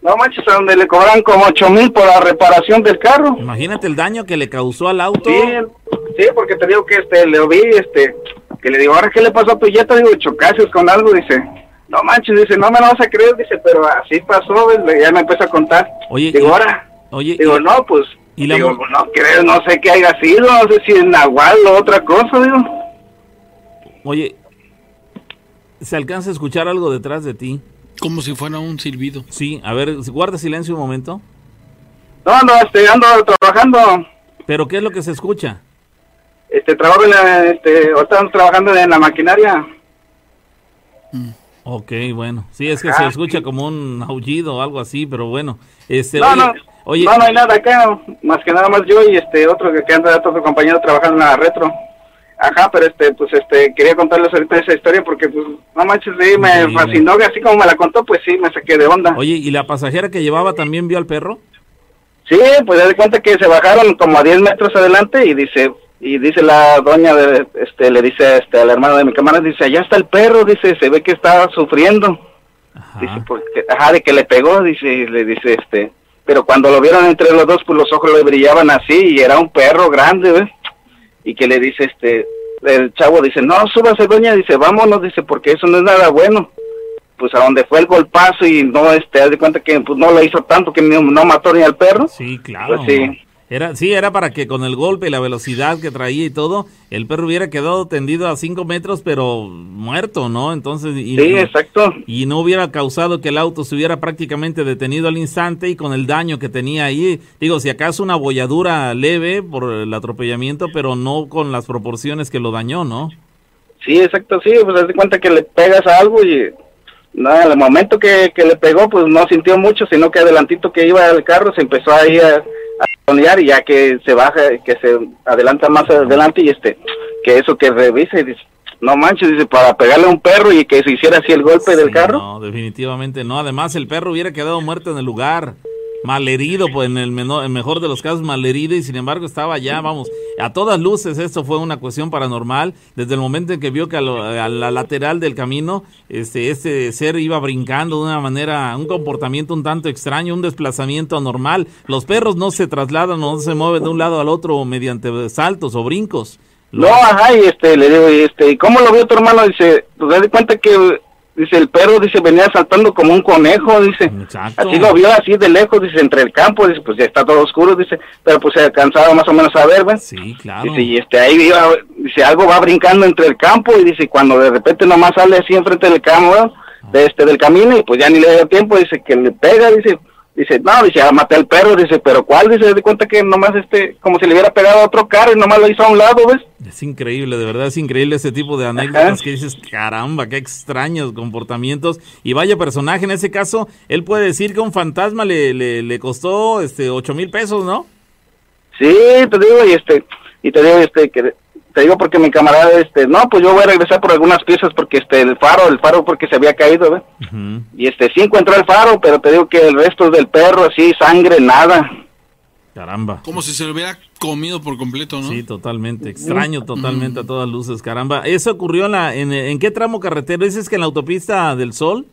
no manches, a donde le cobran como ocho mil por la reparación del carro. Imagínate el daño que le causó al auto. Sí, sí, porque te digo que este, le vi, este, que le digo, ahora qué le pasó a tu Jetta, digo, chocases con algo, dice, no manches, dice, no me lo vas a creer, dice, pero así pasó, ya me empezó a contar. Oye, digo, ahora, Oye, digo, y- no, pues, y la digo, no creo, no sé qué haya sido, no sé si es Nahual o otra cosa, digo. oye, ¿se alcanza a escuchar algo detrás de ti? Como si fuera un silbido. Sí, a ver, guarda silencio un momento. No, no, este, ando trabajando, Pero ¿qué es lo que se escucha? este, trabajo en la, este, ando trabajando en la maquinaria. Ok, bueno. Sí, es que se escucha como un aullido o algo así, pero bueno. Este, No, oye, no, oye, no, no hay nada acá, más que nada más yo y este otro que, que anda otro compañero trabajando en la retro. Ajá, pero este, pues este, quería contarles ahorita esa historia porque pues, no manches, sí, me Increíble. fascinó, así como me la contó, pues sí, me saqué de onda. oye, ¿y la pasajera que llevaba también vio al perro? Sí, pues ya de cuenta que se bajaron como a 10 metros adelante y dice, y dice la doña, de, este, le dice este, al hermano de mi camarada, dice, allá está el perro, dice, se ve que está sufriendo. Dice, porque, ajá, de que le pegó, dice, y le dice, este, pero cuando lo vieron entre los dos, pues los ojos le brillaban así, y era un perro grande, ¿ves? Y que le dice, este, el chavo dice, no, súbase, doña, dice, vámonos, dice, porque eso no es nada bueno. pues a donde fue el golpazo y no, este, haz de cuenta que pues no lo hizo tanto que no, no mató ni al perro. Sí, claro. Pues sí. Era, sí, era para que con el golpe y la velocidad que traía y todo, el perro hubiera quedado tendido a 5 metros, pero muerto, ¿no? Entonces, y, Sí, exacto. y no hubiera causado que el auto se hubiera prácticamente detenido al instante y con el daño que tenía ahí. Digo, si acaso una bolladura leve por el atropellamiento, pero no con las proporciones que lo dañó, ¿no? Sí, exacto, sí, pues haz de cuenta que le pegas a algo y nada, al momento que, que le pegó, pues no sintió mucho, sino que adelantito que iba el carro se empezó ahí a, y ya que se baja, que se adelanta más adelante y este, que eso que revise dice, no manches, dice, para pegarle a un perro y que se hiciera así el golpe del carro. No, definitivamente no. Además, el perro hubiera quedado muerto en el lugar. Malherido, pues en el, menor, el mejor de los casos, malherido, y sin embargo estaba ya, vamos, a todas luces esto fue una cuestión paranormal. Desde el momento en que vio que a, lo- a la lateral del camino, este, este ser iba brincando de una manera, un comportamiento un tanto extraño, un desplazamiento anormal. Los perros no se trasladan, no se mueven de un lado al otro mediante saltos o brincos. No, ajá, y este, le digo, y este, ¿y cómo lo vio tu hermano? Dice, pues haz de cuenta que, dice, el perro, dice, venía saltando como un conejo, dice. Exacto. Así lo vio así de lejos, dice, entre el campo, dice, pues ya está todo oscuro, dice, pero pues se alcanzaba más o menos a ver, ¿ves? Sí, claro. Dice, y este, ahí iba, dice, algo va brincando entre el campo, y dice, cuando de repente nomás sale así enfrente del campo, de este, del camino, y pues ya ni le da tiempo, dice, que le pega, dice, dice, no, dice, ya maté al perro, dice, pero ¿cuál? Dice, de cuenta que nomás este, como si le hubiera pegado a otro carro y nomás lo hizo a un lado, ¿ves? Es increíble, de verdad es increíble ese tipo de anécdotas Ajá. que dices, caramba, qué extraños comportamientos. Y vaya personaje, en ese caso, él puede decir que un fantasma le, le, le costó este ocho mil pesos, ¿no? Sí, te digo, y este, y te digo, este, que te digo porque mi camarada, este, no, pues yo voy a regresar por algunas piezas porque este, el faro, el faro porque se había caído. Ujú. Y este, sí encontró el faro, pero te digo que el resto del perro, así, sangre, nada. Caramba. Como si se lo hubiera comido por completo, ¿no? Sí, totalmente. Extraño totalmente a todas luces, caramba. ¿Eso ocurrió en, la, en, en qué tramo carretero? ¿Dices que en la autopista del Sol?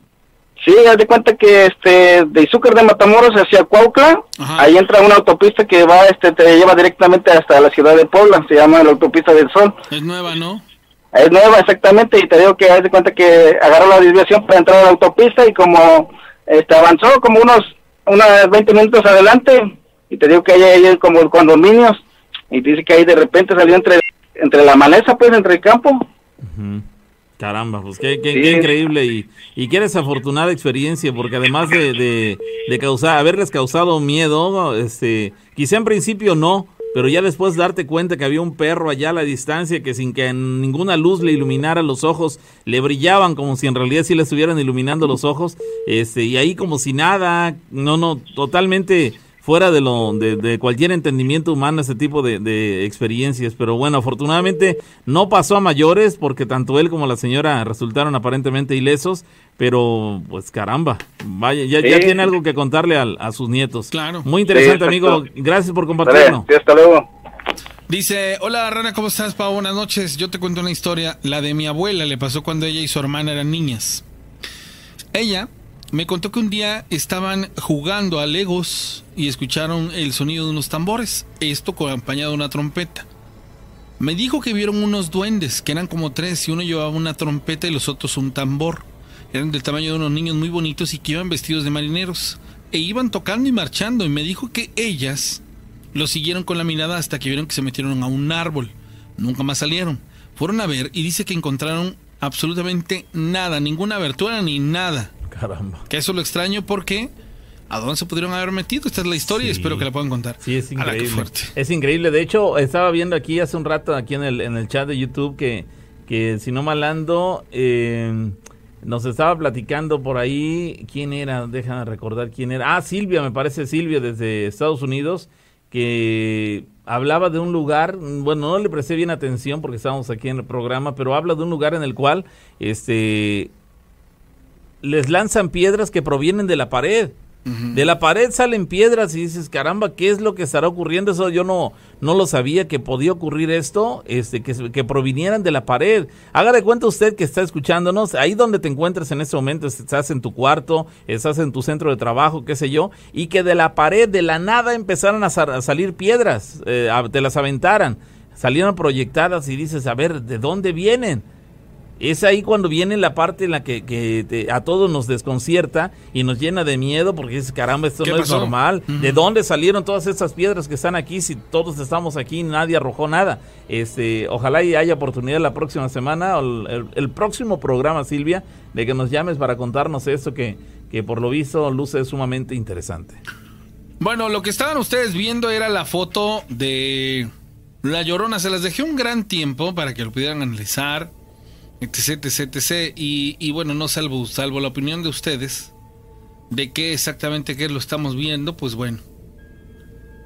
Sí, haz de cuenta que este, de Izúcar de Matamoros hacia Cuautla, Ajá. ahí entra una autopista que va, este, te lleva directamente hasta la ciudad de Puebla, se llama la autopista del Sol. Es nueva, ¿no? Es nueva exactamente y te digo que haz de cuenta que agarró la desviación para entrar a la autopista y como este avanzó como unos unos 20 minutos adelante y te digo que ahí hay como condominios y dice que ahí de repente salió entre entre la maleza pues entre el campo. Ujú. Caramba, pues qué, qué- Sí. qué increíble y, y qué desafortunada experiencia, porque además de, de, de causar, haberles causado miedo, este, quizá en principio no, pero ya después darte cuenta que había un perro allá a la distancia que sin que ninguna luz le iluminara los ojos, le brillaban como si en realidad sí le estuvieran iluminando los ojos, este, y ahí como si nada, no, no, totalmente fuera de lo de, de cualquier entendimiento humano ese tipo de, de experiencias pero bueno afortunadamente no pasó a mayores porque tanto él como la señora resultaron aparentemente ilesos pero pues caramba vaya ya, tiene algo que contarle a, sus nietos Claro. muy interesante Sí, amigo gracias por compartirlo sí, hasta luego. Dice, hola Rana, ¿cómo estás, Pau? Buenas noches. Yo te cuento una historia. La de mi abuela le pasó cuando ella y su hermana eran niñas. Ella me contó que un día estaban jugando a Legos y escucharon el sonido de unos tambores. Esto acompañado de una trompeta. Me dijo que vieron unos duendes, que eran como tres, y uno llevaba una trompeta y los otros un tambor. Eran del tamaño de unos niños muy bonitos y que iban vestidos de marineros. E iban tocando y marchando, y me dijo que ellas lo siguieron con la mirada hasta que vieron que se metieron a un árbol. Nunca más salieron. Fueron a ver y dice que encontraron absolutamente nada, ninguna abertura ni nada. Caramba Que eso lo extraño porque ¿a dónde se pudieron haber metido? Esta es la historia y espero que la puedan contar. Sí, es increíble. fuerte. Es increíble. De hecho, estaba viendo aquí hace un rato, aquí en el, en el chat de YouTube, que, que si no malando, eh, nos estaba platicando por ahí. ¿Quién era? Déjame recordar quién era. Ah, Silvia, me parece Silvia, desde Estados Unidos, que hablaba de un lugar. Bueno, no le presté bien atención porque estábamos aquí en el programa, pero habla de un lugar en el cual este les lanzan piedras que provienen de la pared. De la pared salen piedras y dices, caramba, ¿qué es lo que estará ocurriendo? Eso yo no, no lo sabía que podía ocurrir esto, este, que, que provinieran de la pared. Haga de cuenta usted que está escuchándonos, ahí donde te encuentres en este momento, estás en tu cuarto, estás en tu centro de trabajo, qué sé yo, y que de la pared, de la nada, empezaran a, sa- a salir piedras, eh, a- te las aventaran, salieron proyectadas y dices, a ver, ¿de dónde vienen? Es ahí cuando viene la parte en la que, a todos nos desconcierta y nos llena de miedo porque dices, caramba, esto no es normal. ¿De dónde salieron todas estas piedras que están aquí si todos estamos aquí y nadie arrojó nada? Este, ojalá y haya oportunidad la próxima semana, o el, próximo programa, Silvia, de que nos llames para contarnos esto que, que por lo visto luce sumamente interesante. Bueno, lo que estaban ustedes viendo era la foto de La Llorona. Se las dejé un gran tiempo para que lo pudieran analizar etc, etc, etc. Y, y, bueno, no salvo, salvo la opinión de ustedes de qué exactamente qué lo estamos viendo, pues bueno.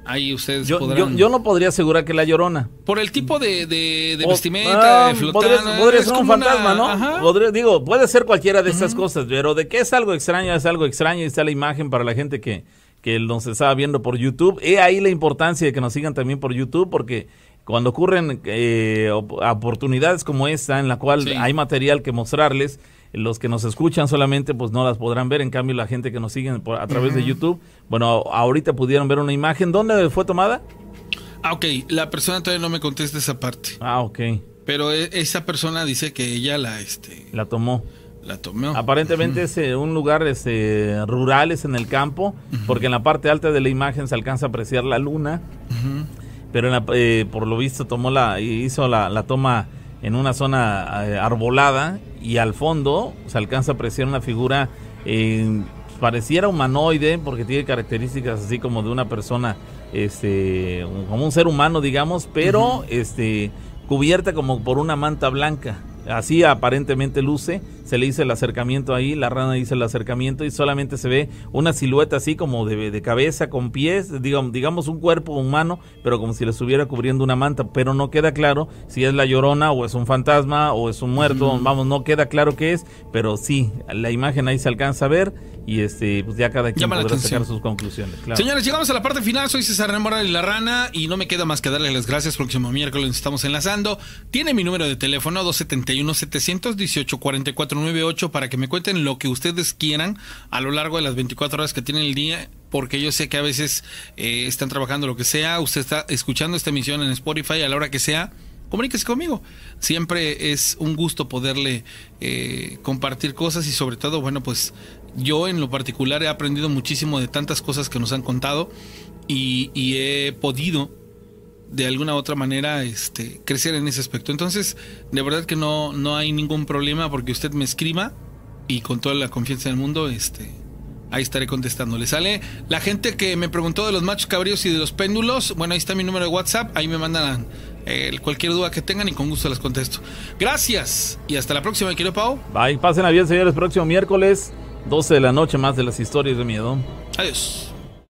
Ahí ustedes yo, podrán... yo, no podría asegurar que la llorona. Por el tipo de, de, vestimenta, de Podría, podría ser un fantasma, ¿no? digo, puede ser cualquiera de estas cosas, pero de qué es algo extraño, es algo extraño. Y está la imagen para la gente que, que nos estaba viendo por YouTube. He ahí la importancia de que nos sigan también por YouTube, porque cuando ocurren eh, oportunidades como esta en la cual hay material que mostrarles, los que nos escuchan solamente pues no las podrán ver, en cambio la gente que nos sigue a través de YouTube, bueno, ahorita pudieron ver una imagen, ¿dónde fue tomada? Ah, ok, la persona todavía no me contesta esa parte. Ah, ok. Pero e, esa persona dice que ella la, este... La tomó. La tomó. Aparentemente es eh, un lugar este, rural, es en el campo, porque en la parte alta de la imagen se alcanza a apreciar la luna pero eh, por lo visto tomó la hizo la, toma en una zona eh, arbolada y al fondo se alcanza a apreciar una figura eh, pareciera humanoide porque tiene características así como de una persona este como un ser humano digamos pero este cubierta como por una manta blanca así aparentemente luce, se le hizo el acercamiento ahí, la rana dice el acercamiento y solamente se ve una silueta así como de, de cabeza con pies, digamos, digamos un cuerpo humano, pero como si le estuviera cubriendo una manta, pero no queda claro si es la llorona o es un fantasma o es un muerto, vamos, no queda claro qué es, pero sí, la imagen ahí se alcanza a ver y este pues ya cada quien podrá sacar sus conclusiones. Señores, llegamos a la parte final, soy César Remora y la rana y no me queda más que darle las gracias, próximo miércoles estamos enlazando, tiene mi número de teléfono 270 718 4498 para que me cuenten lo que ustedes quieran a lo largo de las 24 horas que tienen el día porque yo sé que a veces eh, están trabajando lo que sea, usted está escuchando esta emisión en Spotify a la hora que sea, comuníquese conmigo. Siempre es un gusto poderle eh, compartir cosas y sobre todo, bueno, pues yo en lo particular he aprendido muchísimo de tantas cosas que nos han contado y he podido de alguna u otra manera este, crecer en ese aspecto. Entonces, de verdad que no, no hay ningún problema porque usted me escriba y con toda la confianza del mundo, este, ahí estaré contestando. Le sale la gente que me preguntó de los machos cabríos y de los péndulos. Bueno, ahí está mi número de WhatsApp. Ahí me mandan eh, cualquier duda que tengan y con gusto las contesto. Gracias y hasta la próxima, querido Pau. Bye, pasen a bien, señores. Próximo miércoles, 12 de la noche, más de las historias de miedo. Adiós.